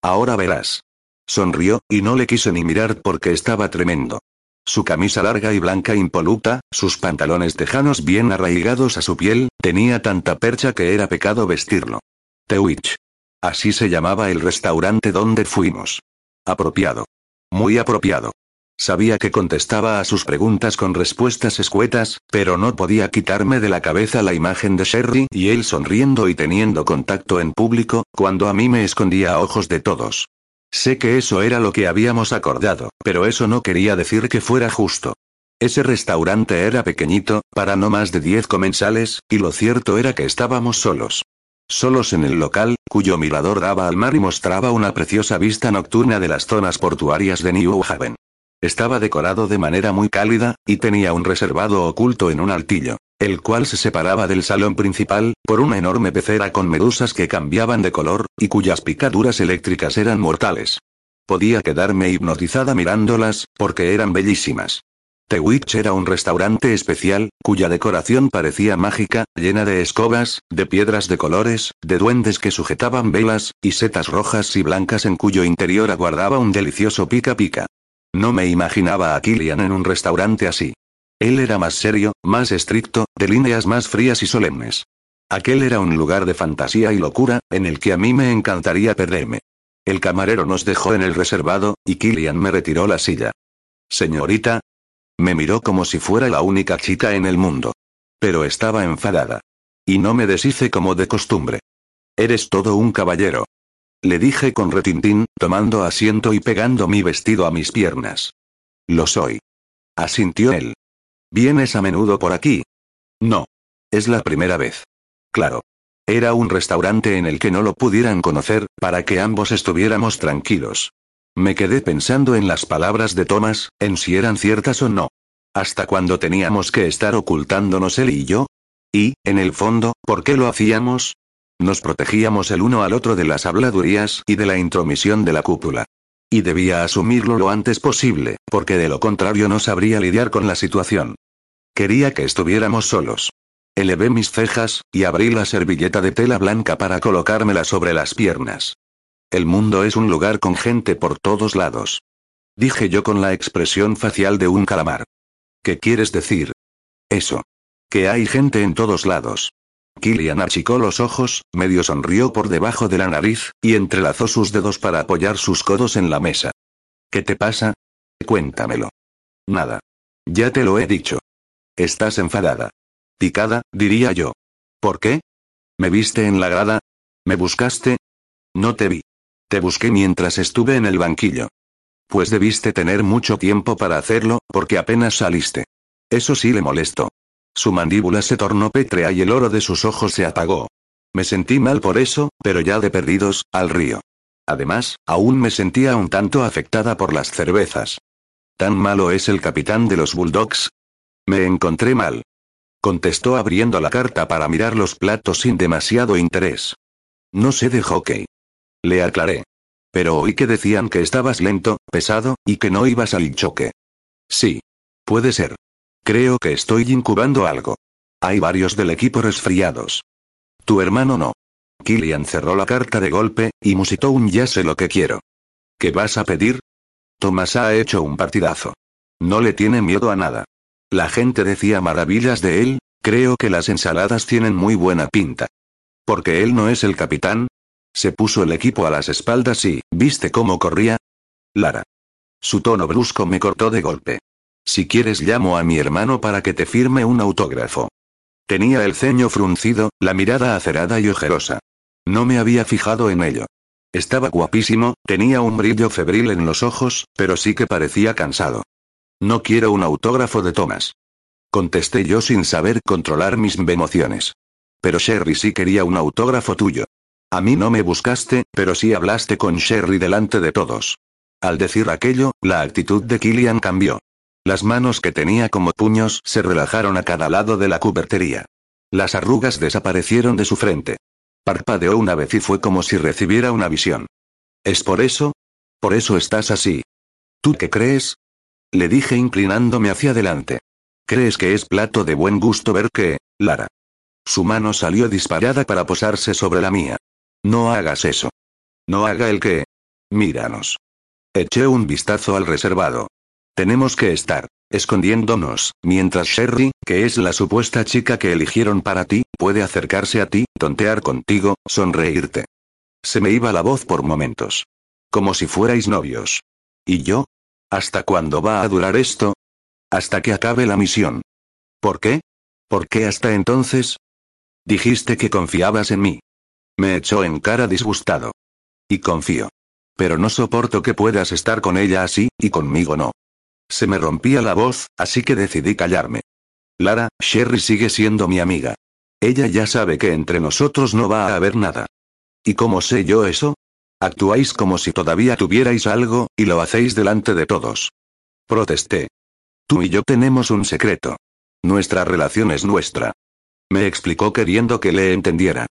Ahora verás. Sonrió, y no le quise ni mirar porque estaba tremendo. Su camisa larga y blanca impoluta, sus pantalones tejanos bien arraigados a su piel, tenía tanta percha que era pecado vestirlo. Tewich. Así se llamaba el restaurante donde fuimos. Apropiado. Muy apropiado. Sabía que contestaba a sus preguntas con respuestas escuetas, pero no podía quitarme de la cabeza la imagen de Sherry y él sonriendo y teniendo contacto en público, cuando a mí me escondía a ojos de todos. Sé que eso era lo que habíamos acordado, pero eso no quería decir que fuera justo. Ese restaurante era pequeñito, para no más de 10 comensales, y lo cierto era que estábamos solos. Solos en el local, cuyo mirador daba al mar y mostraba una preciosa vista nocturna de las zonas portuarias de New Haven. Estaba decorado de manera muy cálida, y tenía un reservado oculto en un altillo, el cual se separaba del salón principal, por una enorme pecera con medusas que cambiaban de color, y cuyas picaduras eléctricas eran mortales. Podía quedarme hipnotizada mirándolas, porque eran bellísimas. The Witch era un restaurante especial, cuya decoración parecía mágica, llena de escobas, de piedras de colores, de duendes que sujetaban velas, y setas rojas y blancas en cuyo interior aguardaba un delicioso pica pica. No me imaginaba a Killian en un restaurante así. Él era más serio, más estricto, de líneas más frías y solemnes. Aquel era un lugar de fantasía y locura, en el que a mí me encantaría perderme. El camarero nos dejó en el reservado, y Killian me retiró la silla. Señorita, me miró como si fuera la única chica en el mundo. Pero estaba enfadada. Y no me deshice como de costumbre. Eres todo un caballero. Le dije con retintín, tomando asiento y pegando mi vestido a mis piernas. Lo soy. Asintió él. ¿Vienes a menudo por aquí? No. Es la primera vez. Claro. Era un restaurante en el que no lo pudieran conocer, para que ambos estuviéramos tranquilos. Me quedé pensando en las palabras de Thomas, en si eran ciertas o no. ¿Hasta cuándo teníamos que estar ocultándonos él y yo? Y, en el fondo, ¿por qué lo hacíamos? Nos protegíamos el uno al otro de las habladurías y de la intromisión de la cúpula. Y debía asumirlo lo antes posible, porque de lo contrario no sabría lidiar con la situación. Quería que estuviéramos solos. Elevé mis cejas, y abrí la servilleta de tela blanca para colocármela sobre las piernas. El mundo es un lugar con gente por todos lados. Dije yo con la expresión facial de un calamar. ¿Qué quieres decir? Eso. Que hay gente en todos lados. Killian achicó los ojos, medio sonrió por debajo de la nariz, y entrelazó sus dedos para apoyar sus codos en la mesa. ¿Qué te pasa? Cuéntamelo. Nada. Ya te lo he dicho. Estás enfadada. Picada, diría yo. ¿Por qué? ¿Me viste en la grada? ¿Me buscaste? No te vi. Te busqué mientras estuve en el banquillo. Pues debiste tener mucho tiempo para hacerlo, porque apenas saliste. Eso sí le molestó. Su mandíbula se tornó pétrea y el oro de sus ojos se apagó. Me sentí mal por eso, pero ya de perdidos, al río. Además, aún me sentía un tanto afectada por las cervezas. ¿Tan malo es el capitán de los Bulldogs? Me encontré mal. Contestó abriendo la carta para mirar los platos sin demasiado interés. No sé de hockey. Le aclaré. Pero oí que decían que estabas lento, pesado, y que no ibas al choque. Sí. Puede ser. Creo que estoy incubando algo. Hay varios del equipo resfriados. Tu hermano no. Killian cerró la carta de golpe, y musitó un ya sé lo que quiero. ¿Qué vas a pedir? Tomás ha hecho un partidazo. No le tiene miedo a nada. La gente decía maravillas de él, creo que las ensaladas tienen muy buena pinta. Porque él no es el capitán, se puso el equipo a las espaldas y, ¿viste cómo corría? Lara. Su tono brusco me cortó de golpe. Si quieres llamo a mi hermano para que te firme un autógrafo. Tenía el ceño fruncido, la mirada acerada y ojerosa. No me había fijado en ello. Estaba guapísimo, tenía un brillo febril en los ojos, pero sí que parecía cansado. No quiero un autógrafo de Thomas. Contesté yo sin saber controlar mis emociones. Pero Sherry sí quería un autógrafo tuyo. A mí no me buscaste, pero sí hablaste con Sherry delante de todos. Al decir aquello, la actitud de Killian cambió. Las manos que tenía como puños se relajaron a cada lado de la cubertería. Las arrugas desaparecieron de su frente. Parpadeó una vez y fue como si recibiera una visión. ¿Es por eso? Por eso estás así. ¿Tú qué crees? Le dije inclinándome hacia adelante. ¿Crees que es plato de buen gusto ver que, Lara? Su mano salió disparada para posarse sobre la mía. No hagas eso. No haga el que. Míranos. Eché un vistazo al reservado. Tenemos que estar escondiéndonos, mientras Sherry, que es la supuesta chica que eligieron para ti, puede acercarse a ti, tontear contigo, sonreírte. Se me iba la voz por momentos. Como si fuerais novios. ¿Y yo? ¿Hasta cuándo va a durar esto? Hasta que acabe la misión. ¿Por qué? ¿Por qué hasta entonces? Dijiste que confiabas en mí. Me echó en cara disgustado. Y confío. Pero no soporto que puedas estar con ella así, y conmigo no. Se me rompía la voz, así que decidí callarme. Lara, Sherry sigue siendo mi amiga. Ella ya sabe que entre nosotros no va a haber nada. ¿Y cómo sé yo eso? Actuáis como si todavía tuvierais algo, y lo hacéis delante de todos. Protesté. Tú y yo tenemos un secreto. Nuestra relación es nuestra. Me explicó queriendo que le entendiera.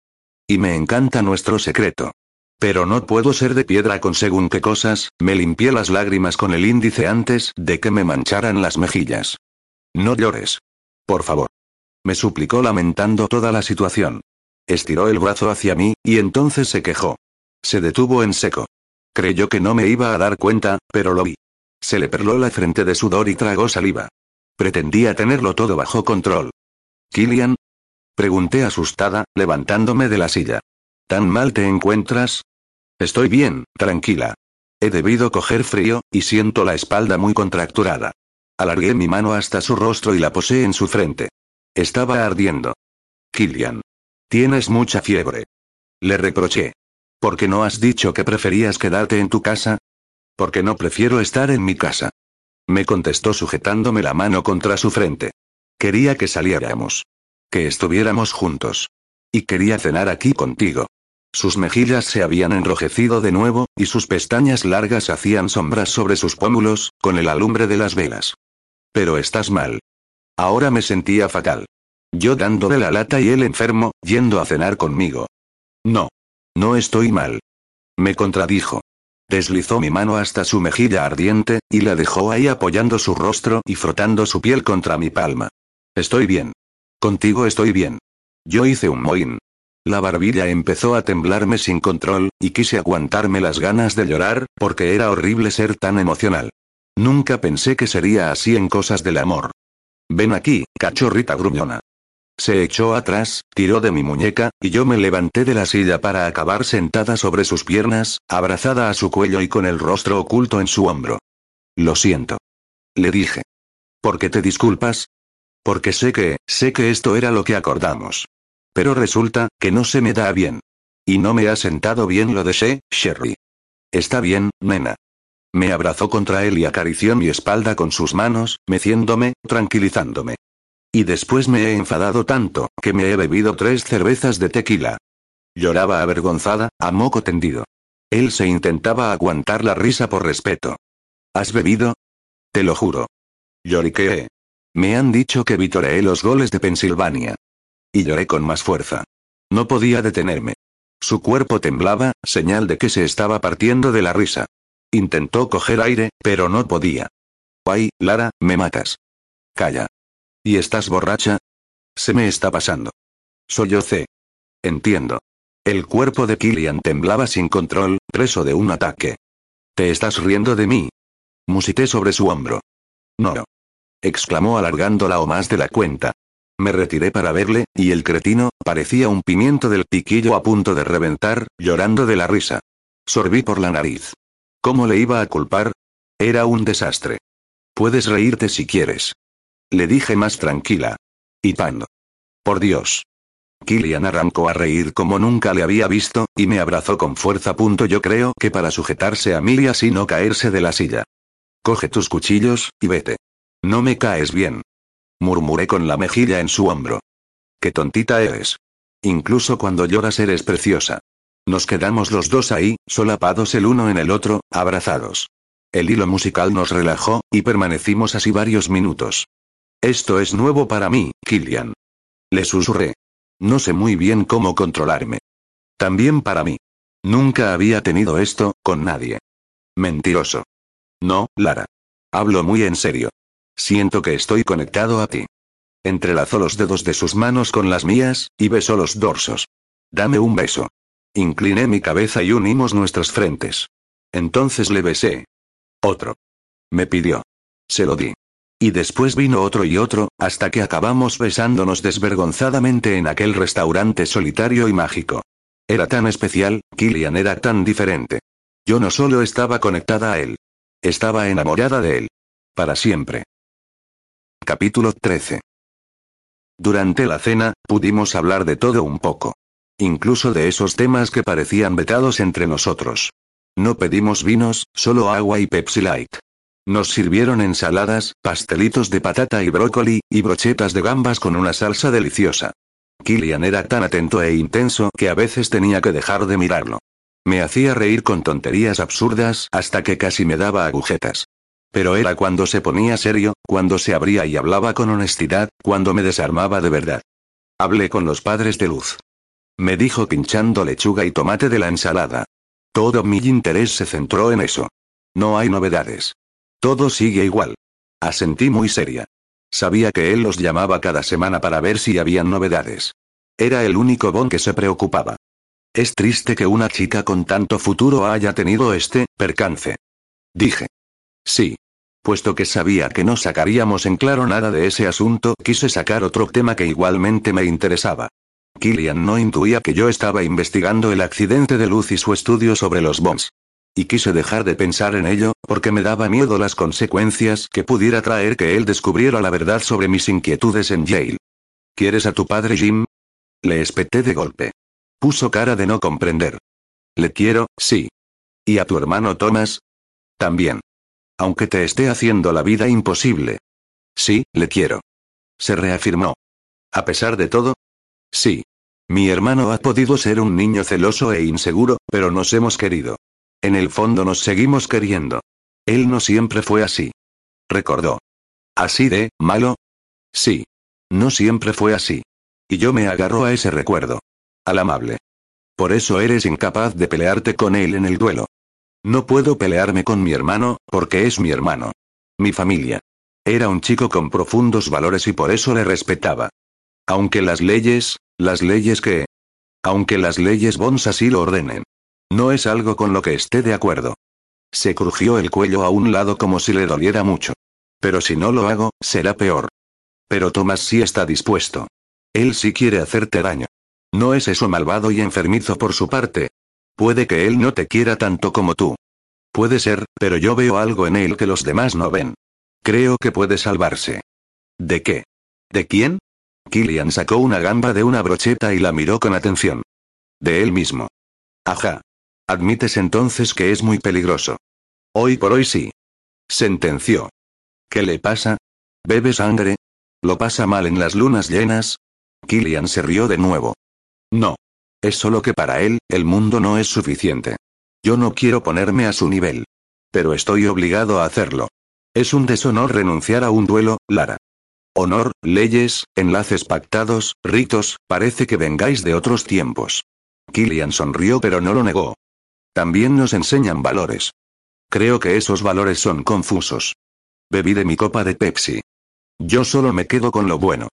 Y me encanta nuestro secreto. Pero no puedo ser de piedra con según qué cosas, me limpié las lágrimas con el índice antes de que me mancharan las mejillas. No llores. Por favor. Me suplicó lamentando toda la situación. Estiró el brazo hacia mí, y entonces se quejó. Se detuvo en seco. Creyó que no me iba a dar cuenta, pero lo vi. Se le perló la frente de sudor y tragó saliva. Pretendía tenerlo todo bajo control. ¿Killian? Pregunté asustada, levantándome de la silla. ¿Tan mal te encuentras? Estoy bien, tranquila. He debido coger frío, y siento la espalda muy contracturada. Alargué mi mano hasta su rostro y la posé en su frente. Estaba ardiendo. Killian. Tienes mucha fiebre. Le reproché. ¿Por qué no has dicho que preferías quedarte en tu casa? Porque no prefiero estar en mi casa. Me contestó sujetándome la mano contra su frente. Quería que saliéramos. Que estuviéramos juntos. Y quería cenar aquí contigo. Sus mejillas se habían enrojecido de nuevo, y sus pestañas largas hacían sombras sobre sus pómulos, con el alumbre de las velas. Pero estás mal. Ahora me sentía fatal. Yo dándole la lata y él enfermo, yendo a cenar conmigo. No. No estoy mal. Me contradijo. Deslizó mi mano hasta su mejilla ardiente, y la dejó ahí apoyando su rostro y frotando su piel contra mi palma. Estoy bien. Contigo estoy bien. Yo hice un mohín. La barbilla empezó a temblarme sin control, y quise aguantarme las ganas de llorar, porque era horrible ser tan emocional. Nunca pensé que sería así en cosas del amor. Ven aquí, cachorrita gruñona. Se echó atrás, tiró de mi muñeca, y yo me levanté de la silla para acabar sentada sobre sus piernas, abrazada a su cuello y con el rostro oculto en su hombro. Lo siento. Le dije. ¿Por qué te disculpas? Porque sé que, sé que esto era lo que acordamos. Pero resulta, que no se me da bien. Y no me ha sentado bien lo de She, Sherry. Está bien, nena. Me abrazó contra él y acarició mi espalda con sus manos, meciéndome, tranquilizándome. Y después me he enfadado tanto, que me he bebido tres cervezas de tequila. Lloraba avergonzada, a moco tendido. Él se intentaba aguantar la risa por respeto. ¿Has bebido? Te lo juro. Lloriqueé. Me han dicho que vitoreé los goles de Pensilvania. Y lloré con más fuerza. No podía detenerme. Su cuerpo temblaba, señal de que se estaba partiendo de la risa. Intentó coger aire, pero no podía. Ay, Lara, me matas. Calla. ¿Y estás borracha? Se me está pasando. Sollocé. Entiendo. El cuerpo de Killian temblaba sin control, preso de un ataque. ¿Te estás riendo de mí? Musité sobre su hombro. No. exclamó alargándola o más de la cuenta. Me retiré para verle, y el cretino, parecía un pimiento del piquillo a punto de reventar, llorando de la risa. Sorbí por la nariz. ¿Cómo le iba a culpar? Era un desastre. Puedes reírte si quieres. Le dije más tranquila. Y pando. Por Dios. Killian arrancó a reír como nunca le había visto, y me abrazó con fuerza. Punto yo creo que para sujetarse a mí y así no caerse de la silla. Coge tus cuchillos, y vete. No me caes bien murmuré con la mejilla en su hombro. Qué tontita eres. Incluso cuando lloras eres preciosa. Nos quedamos los dos ahí, solapados el uno en el otro, abrazados. El hilo musical nos relajó, y permanecimos así varios minutos. Esto es nuevo para mí, Killian. Le susurré. No sé muy bien cómo controlarme. También para mí. Nunca había tenido esto, con nadie. Mentiroso. No, Lara. Hablo muy en serio. Siento que estoy conectado a ti. Entrelazó los dedos de sus manos con las mías, y besó los dorsos. Dame un beso. Incliné mi cabeza y unimos nuestras frentes. Entonces le besé. Otro. Me pidió. Se lo di. Y después vino otro y otro, hasta que acabamos besándonos desvergonzadamente en aquel restaurante solitario y mágico. Era tan especial, Killian era tan diferente. Yo no solo estaba conectada a él. Estaba enamorada de él. Para siempre. Capítulo 13. Durante la cena, pudimos hablar de todo un poco. Incluso de esos temas que parecían vetados entre nosotros. No pedimos vinos, solo agua y Pepsi Light. Nos sirvieron ensaladas, pastelitos de patata y brócoli, y brochetas de gambas con una salsa deliciosa. Killian era tan atento e intenso que a veces tenía que dejar de mirarlo. Me hacía reír con tonterías absurdas hasta que casi me daba agujetas. Pero era cuando se ponía serio, cuando se abría y hablaba con honestidad, cuando me desarmaba de verdad. Hablé con los padres de Luz. Me dijo pinchando lechuga y tomate de la ensalada. Todo mi interés se centró en eso. No hay novedades. Todo sigue igual. Asentí muy seria. Sabía que él los llamaba cada semana para ver si habían novedades. Era el único Bon que se preocupaba. Es triste que una chica con tanto futuro haya tenido este percance. Dije. Sí. Puesto que sabía que no sacaríamos en claro nada de ese asunto, quise sacar otro tema que igualmente me interesaba. Killian no intuía que yo estaba investigando el accidente de Luz y su estudio sobre los bombs. Y quise dejar de pensar en ello, porque me daba miedo las consecuencias que pudiera traer que él descubriera la verdad sobre mis inquietudes en Yale. ¿Quieres a tu padre Jim? Le espeté de golpe. Puso cara de no comprender. Le quiero, sí. ¿Y a tu hermano Thomas? También. Aunque te esté haciendo la vida imposible. Sí, le quiero. Se reafirmó. ¿A pesar de todo? Sí. Mi hermano ha podido ser un niño celoso e inseguro, pero nos hemos querido. En el fondo nos seguimos queriendo. Él no siempre fue así. Recordó. ¿Así de, malo? Sí. No siempre fue así. Y yo me agarro a ese recuerdo. Al amable. Por eso eres incapaz de pelearte con él en el duelo. No puedo pelearme con mi hermano, porque es mi hermano. Mi familia. Era un chico con profundos valores y por eso le respetaba. Aunque las leyes, las leyes que... Aunque las leyes Bons así lo ordenen. No es algo con lo que esté de acuerdo. Se crujió el cuello a un lado como si le doliera mucho. Pero si no lo hago, será peor. Pero Tomás sí está dispuesto. Él sí quiere hacerte daño. ¿No es eso malvado y enfermizo por su parte? Puede que él no te quiera tanto como tú. Puede ser, pero yo veo algo en él que los demás no ven. Creo que puede salvarse. ¿De qué? ¿De quién? Killian sacó una gamba de una brocheta y la miró con atención. De él mismo. Ajá. Admites entonces que es muy peligroso. Hoy por hoy sí. Sentenció. ¿Qué le pasa? ¿Bebe sangre? ¿Lo pasa mal en las lunas llenas? Killian se rió de nuevo. No. Es solo que para él, el mundo no es suficiente. Yo no quiero ponerme a su nivel. Pero estoy obligado a hacerlo. Es un deshonor renunciar a un duelo, Lara. Honor, leyes, enlaces pactados, ritos, parece que vengáis de otros tiempos. Killian sonrió pero no lo negó. También nos enseñan valores. Creo que esos valores son confusos. Bebí de mi copa de Pepsi. Yo solo me quedo con lo bueno.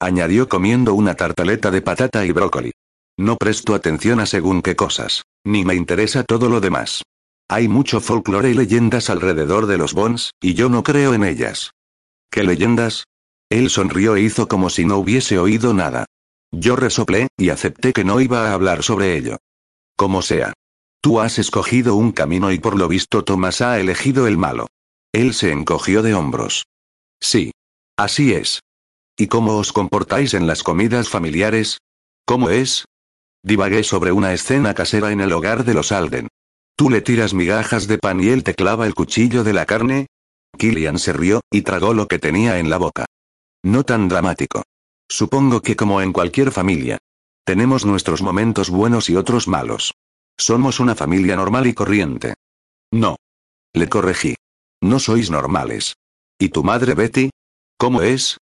Añadió comiendo una tartaleta de patata y brócoli. No presto atención a según qué cosas. Ni me interesa todo lo demás. Hay mucho folclore y leyendas alrededor de los Bons, y yo no creo en ellas. ¿Qué leyendas? Él sonrió e hizo como si no hubiese oído nada. Yo resoplé, y acepté que no iba a hablar sobre ello. Como sea. Tú has escogido un camino y por lo visto Tomás ha elegido el malo. Él se encogió de hombros. Sí. Así es. ¿Y cómo os comportáis en las comidas familiares? ¿Cómo es? Divagué sobre una escena casera en el hogar de los Alden. ¿Tú le tiras migajas de pan y él te clava el cuchillo de la carne? Killian se rió, y tragó lo que tenía en la boca. No tan dramático. Supongo que como en cualquier familia. Tenemos nuestros momentos buenos y otros malos. Somos una familia normal y corriente. No. Le corregí. No sois normales. ¿Y tu madre Betty? ¿Cómo es?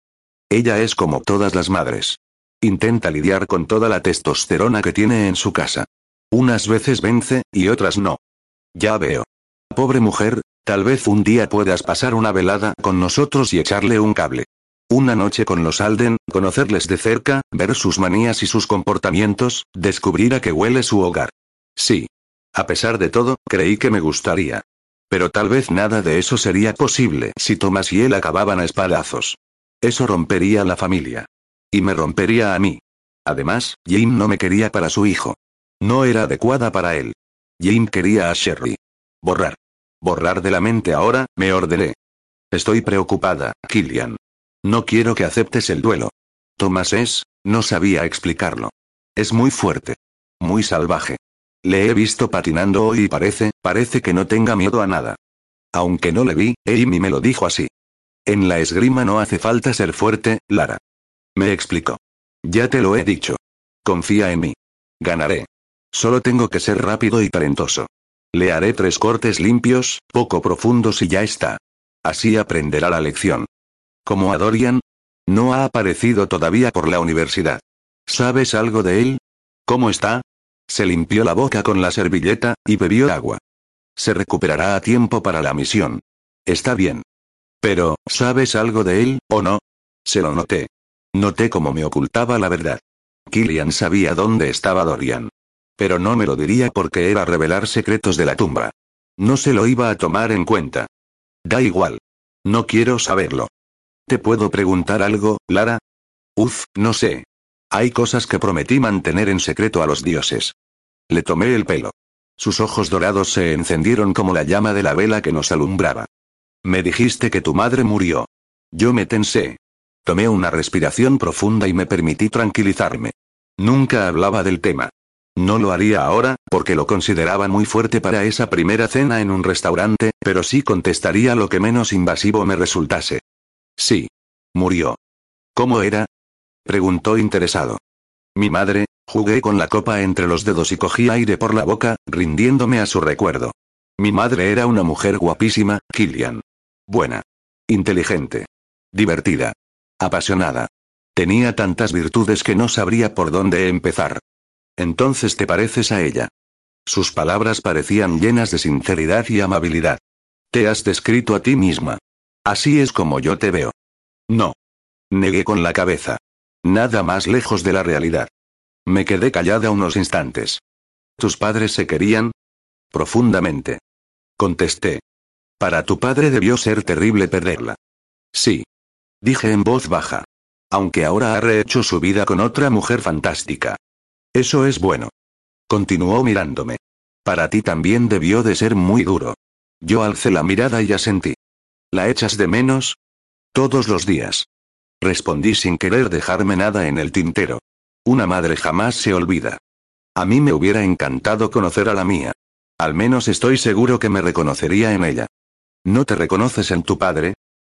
Ella es como todas las madres. Intenta lidiar con toda la testosterona que tiene en su casa. Unas veces vence, y otras no. Ya veo. Pobre mujer, tal vez un día puedas pasar una velada con nosotros y echarle un cable. Una noche con los Alden, conocerles de cerca, ver sus manías y sus comportamientos, descubrir a qué huele su hogar. Sí. A pesar de todo, creí que me gustaría. Pero tal vez nada de eso sería posible si Thomas y él acababan a espadazos. Eso rompería la familia. Y me rompería a mí. Además, Jim no me quería para su hijo. No era adecuada para él. Jim quería a Sherry. Borrar. Borrar de la mente ahora, me ordené. Estoy preocupada, Killian. No quiero que aceptes el duelo. Tomás es, no sabía explicarlo. Es muy fuerte. Muy salvaje. Le he visto patinando hoy y parece, parece que no tenga miedo a nada. Aunque no le vi, Amy me lo dijo así. En la esgrima no hace falta ser fuerte, Lara. Me explicó. Ya te lo he dicho. Confía en mí. Ganaré. Solo tengo que ser rápido y talentoso. Le haré tres cortes limpios, poco profundos y ya está. Así aprenderá la lección. ¿Como a Dorian? No ha aparecido todavía por la universidad. ¿Sabes algo de él? ¿Cómo está? Se limpió la boca con la servilleta, y bebió agua. Se recuperará a tiempo para la misión. Está bien. Pero, ¿sabes algo de él, o no? Se lo noté. Noté cómo me ocultaba la verdad. Killian sabía dónde estaba Dorian. Pero no me lo diría porque era revelar secretos de la tumba. No se lo iba a tomar en cuenta. Da igual. No quiero saberlo. ¿Te puedo preguntar algo, Lara? Uf, no sé. Hay cosas que prometí mantener en secreto a los dioses. Le tomé el pelo. Sus ojos dorados se encendieron como la llama de la vela que nos alumbraba. Me dijiste que tu madre murió. Yo me tensé. Tomé una respiración profunda y me permití tranquilizarme. Nunca hablaba del tema. No lo haría ahora, porque lo consideraba muy fuerte para esa primera cena en un restaurante, pero sí contestaría lo que menos invasivo me resultase. Sí. Murió. ¿Cómo era? Preguntó interesado. Mi madre, jugué con la copa entre los dedos y cogí aire por la boca, rindiéndome a su recuerdo. Mi madre era una mujer guapísima, Killian. Buena. Inteligente. Divertida. Apasionada. Tenía tantas virtudes que no sabría por dónde empezar. Entonces te pareces a ella. Sus palabras parecían llenas de sinceridad y amabilidad. Te has descrito a ti misma. Así es como yo te veo. No. Negué con la cabeza. Nada más lejos de la realidad. Me quedé callada unos instantes. ¿Tus padres se querían? Profundamente. Contesté. Para tu padre debió ser terrible perderla. Sí. Dije en voz baja. Aunque ahora ha rehecho su vida con otra mujer fantástica. Eso es bueno. Continuó mirándome. Para ti también debió de ser muy duro. Yo alcé la mirada y asentí. ¿La echas de menos? Todos los días. Respondí sin querer dejarme nada en el tintero. Una madre jamás se olvida. A mí me hubiera encantado conocer a la mía. Al menos estoy seguro que me reconocería en ella. ¿No te reconoces en tu padre?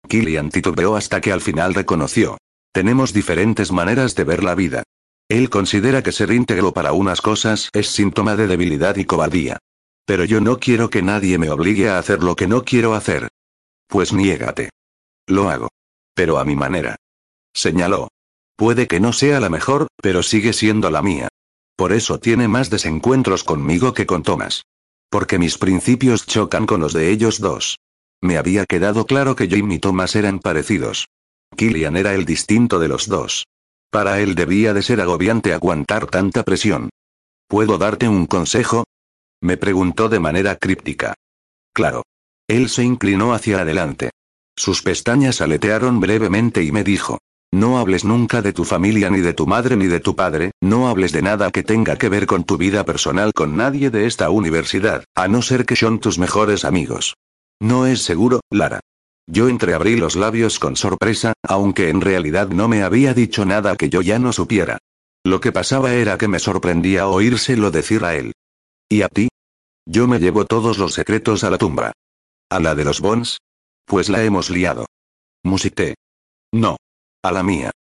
Killian titubeó hasta que al final reconoció. Tenemos diferentes maneras de ver la vida. Él considera que ser íntegro para unas cosas es síntoma de debilidad y cobardía. Pero yo no quiero que nadie me obligue a hacer lo que no quiero hacer. Pues niégate. Lo hago. Pero a mi manera. Señaló. Puede que no sea la mejor, pero sigue siendo la mía. Por eso tiene más desencuentros conmigo que con Thomas. Porque mis principios chocan con los de ellos dos. Me había quedado claro que Jim y Thomas eran parecidos. Killian era el distinto de los dos. Para él debía de ser agobiante aguantar tanta presión. ¿Puedo darte un consejo? Me preguntó de manera críptica. Claro. Él se inclinó hacia adelante. Sus pestañas aletearon brevemente y me dijo. No hables nunca de tu familia ni de tu madre ni de tu padre, no hables de nada que tenga que ver con tu vida personal con nadie de esta universidad, a no ser que son tus mejores amigos. No es seguro, Lara. Yo entreabrí los labios con sorpresa, aunque en realidad no me había dicho nada que yo ya no supiera. Lo que pasaba era que me sorprendía oírselo decir a él. ¿Y a ti? Yo me llevo todos los secretos a la tumba. ¿A la de los Bons? Pues la hemos liado. Musité. No. A la mía.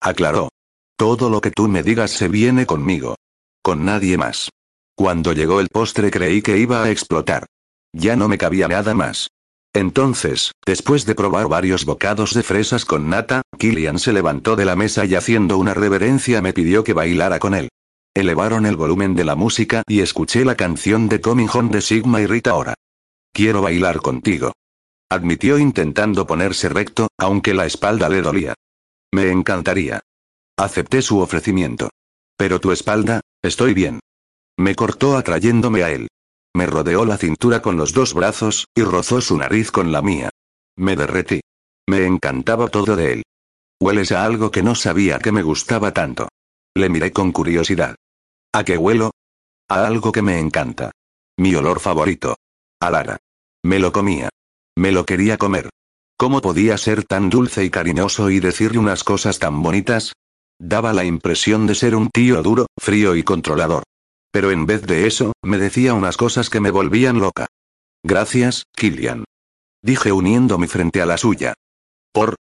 Aclaró. Todo lo que tú me digas se viene conmigo. Con nadie más. Cuando llegó el postre creí que iba a explotar. Ya no me cabía nada más. Entonces, después de probar varios bocados de fresas con nata, Killian se levantó de la mesa y haciendo una reverencia me pidió que bailara con él. Elevaron el volumen de la música y escuché la canción de Coming Home de Sigma y Rita Ora. Quiero bailar contigo. Admitió intentando ponerse recto, aunque la espalda le dolía. Me encantaría. Acepté su ofrecimiento. Pero tu espalda, estoy bien. Me cortó atrayéndome a él. Me rodeó la cintura con los dos brazos, y rozó su nariz con la mía. Me derretí. Me encantaba todo de él. Hueles a algo que no sabía que me gustaba tanto. Le miré con curiosidad. ¿A qué huelo? A algo que me encanta. Mi olor favorito. A Lara. Me lo comía. Me lo quería comer. ¿Cómo podía ser tan dulce y cariñoso y decirle unas cosas tan bonitas? Daba la impresión de ser un tío duro, frío y controlador. Pero en vez de eso, me decía unas cosas que me volvían loca. Gracias, Killian. Dije uniendo mi frente a la suya. Por...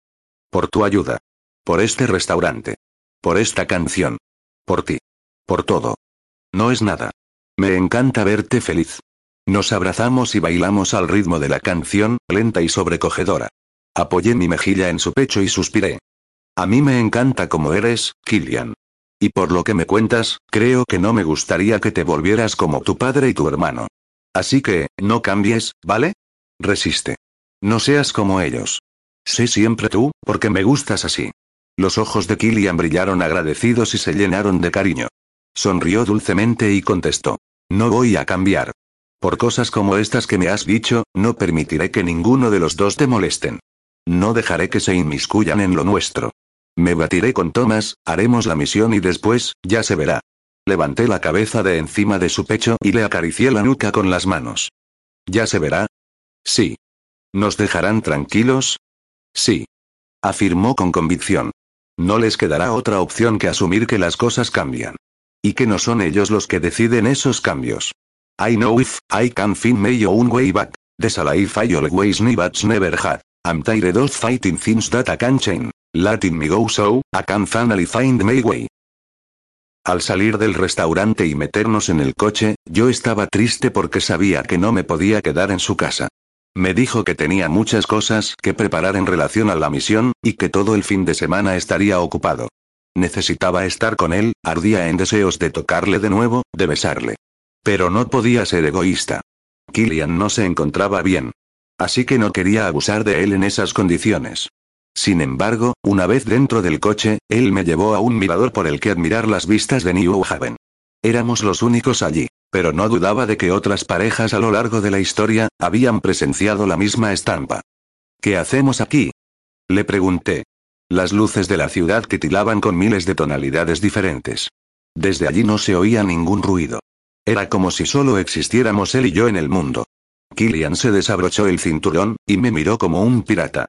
Por tu ayuda. Por este restaurante. Por esta canción. Por ti. Por todo. No es nada. Me encanta verte feliz. Nos abrazamos y bailamos al ritmo de la canción, lenta y sobrecogedora. Apoyé mi mejilla en su pecho y suspiré. A mí me encanta como eres, Killian. Y por lo que me cuentas, creo que no me gustaría que te volvieras como tu padre y tu hermano. Así que, no cambies, ¿vale? Resiste. No seas como ellos. Sé siempre tú, porque me gustas así. Los ojos de Killian brillaron agradecidos y se llenaron de cariño. Sonrió dulcemente y contestó. No voy a cambiar. Por cosas como estas que me has dicho, no permitiré que ninguno de los dos te molesten. No dejaré que se inmiscuyan en lo nuestro. Me batiré con Thomas, haremos la misión y después, ya se verá. Levanté la cabeza de encima de su pecho y le acaricié la nuca con las manos. ¿Ya se verá? Sí. ¿Nos dejarán tranquilos? Sí. Afirmó con convicción. No les quedará otra opción que asumir que las cosas cambian. Y que no son ellos los que deciden esos cambios. I know if, I can find my own way back. This life I always knew but never had. I'm tired of fighting things that I can change. Letting me go so, I can finally find my way. Al salir del restaurante y meternos en el coche, yo estaba triste porque sabía que no me podía quedar en su casa. Me dijo que tenía muchas cosas que preparar en relación a la misión, y que todo el fin de semana estaría ocupado. Necesitaba estar con él, ardía en deseos de tocarle de nuevo, de besarle. Pero no podía ser egoísta. Killian no se encontraba bien. Así que no quería abusar de él en esas condiciones. Sin embargo, una vez dentro del coche, él me llevó a un mirador por el que admirar las vistas de New Haven. Éramos los únicos allí, pero no dudaba de que otras parejas a lo largo de la historia, habían presenciado la misma estampa. ¿Qué hacemos aquí? Le pregunté. Las luces de la ciudad titilaban con miles de tonalidades diferentes. Desde allí no se oía ningún ruido. Era como si solo existiéramos él y yo en el mundo. Killian se desabrochó el cinturón, y me miró como un pirata.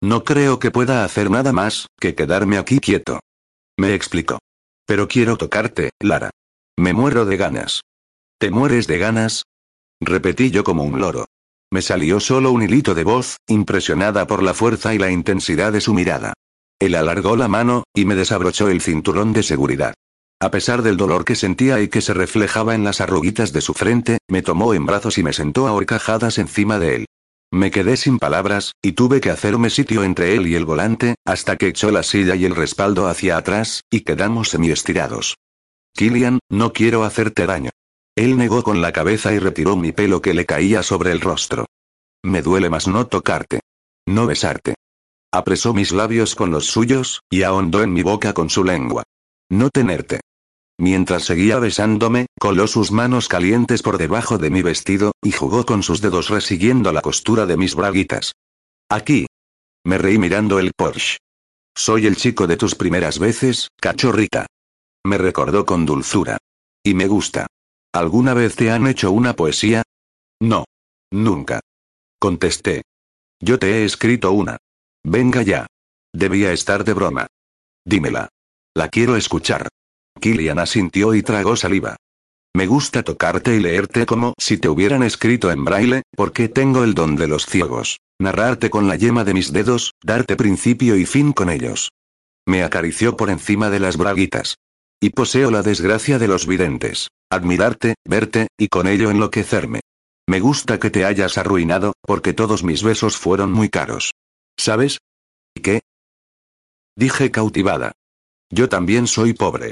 No creo que pueda hacer nada más, que quedarme aquí quieto. Me explicó. Pero quiero tocarte, Lara. Me muero de ganas. ¿Te mueres de ganas? Repetí yo como un loro. Me salió solo un hilito de voz, impresionada por la fuerza y la intensidad de su mirada. Él alargó la mano, y me desabrochó el cinturón de seguridad. A pesar del dolor que sentía y que se reflejaba en las arruguitas de su frente, me tomó en brazos y me sentó a horcajadas encima de él. Me quedé sin palabras, y tuve que hacerme sitio entre él y el volante, hasta que echó la silla y el respaldo hacia atrás, y quedamos semiestirados. Killian, no quiero hacerte daño. Él negó con la cabeza y retiró mi pelo que le caía sobre el rostro. Me duele más no tocarte. No besarte. Apresó mis labios con los suyos, y ahondó en mi boca con su lengua. No tenerte. Mientras seguía besándome, coló sus manos calientes por debajo de mi vestido, y jugó con sus dedos resiguiendo la costura de mis braguitas. Aquí. Me reí mirando el Porsche. Soy el chico de tus primeras veces, cachorrita. Me recordó con dulzura. Y me gusta. ¿Alguna vez te han hecho una poesía? No. Nunca. Contesté. Yo te he escrito una. Venga ya. Debía estar de broma. Dímela. La quiero escuchar. Killian asintió y tragó saliva. Me gusta tocarte y leerte como si te hubieran escrito en braille, porque tengo el don de los ciegos. Narrarte con la yema de mis dedos, darte principio y fin con ellos. Me acarició por encima de las braguitas. Y poseo la desgracia de los videntes. Admirarte, verte, y con ello enloquecerme. Me gusta que te hayas arruinado, porque todos mis besos fueron muy caros. ¿Sabes? ¿Y qué? Dije cautivada. Yo también soy pobre.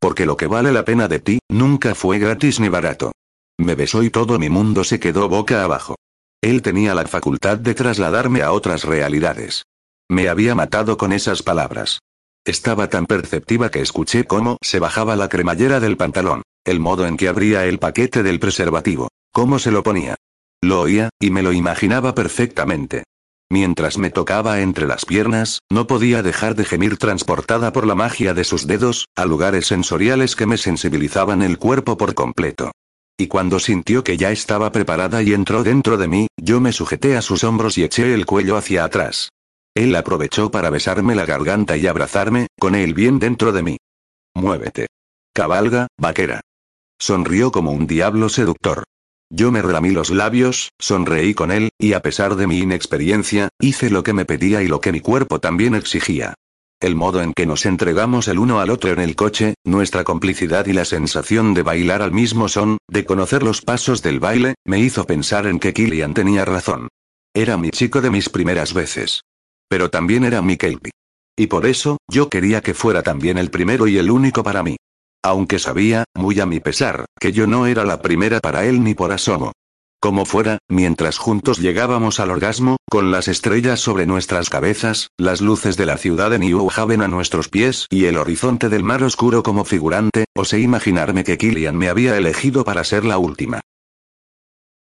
Porque lo que vale la pena de ti, nunca fue gratis ni barato. Me besó y todo mi mundo se quedó boca abajo. Él tenía la facultad de trasladarme a otras realidades. Me había matado con esas palabras. Estaba tan perceptiva que escuché cómo se bajaba la cremallera del pantalón, el modo en que abría el paquete del preservativo, cómo se lo ponía. Lo oía, y me lo imaginaba perfectamente. Mientras me tocaba entre las piernas, no podía dejar de gemir transportada por la magia de sus dedos, a lugares sensoriales que me sensibilizaban el cuerpo por completo. Y cuando sintió que ya estaba preparada y entró dentro de mí, yo me sujeté a sus hombros y eché el cuello hacia atrás. Él aprovechó para besarme la garganta y abrazarme, con él bien dentro de mí. Muévete. Cabalga, vaquera. Sonrió como un diablo seductor. Yo me relamí los labios, sonreí con él, y a pesar de mi inexperiencia, hice lo que me pedía y lo que mi cuerpo también exigía. El modo en que nos entregamos el uno al otro en el coche, nuestra complicidad y la sensación de bailar al mismo son, de conocer los pasos del baile, me hizo pensar en que Killian tenía razón. Era mi chico de mis primeras veces. Pero también era mi Kelpie. Y por eso, yo quería que fuera también el primero y el único para mí. Aunque sabía, muy a mi pesar, que yo no era la primera para él ni por asomo. Como fuera, mientras juntos llegábamos al orgasmo, con las estrellas sobre nuestras cabezas, las luces de la ciudad de New Haven a nuestros pies y el horizonte del mar oscuro como figurante, osé imaginarme que Killian me había elegido para ser la última.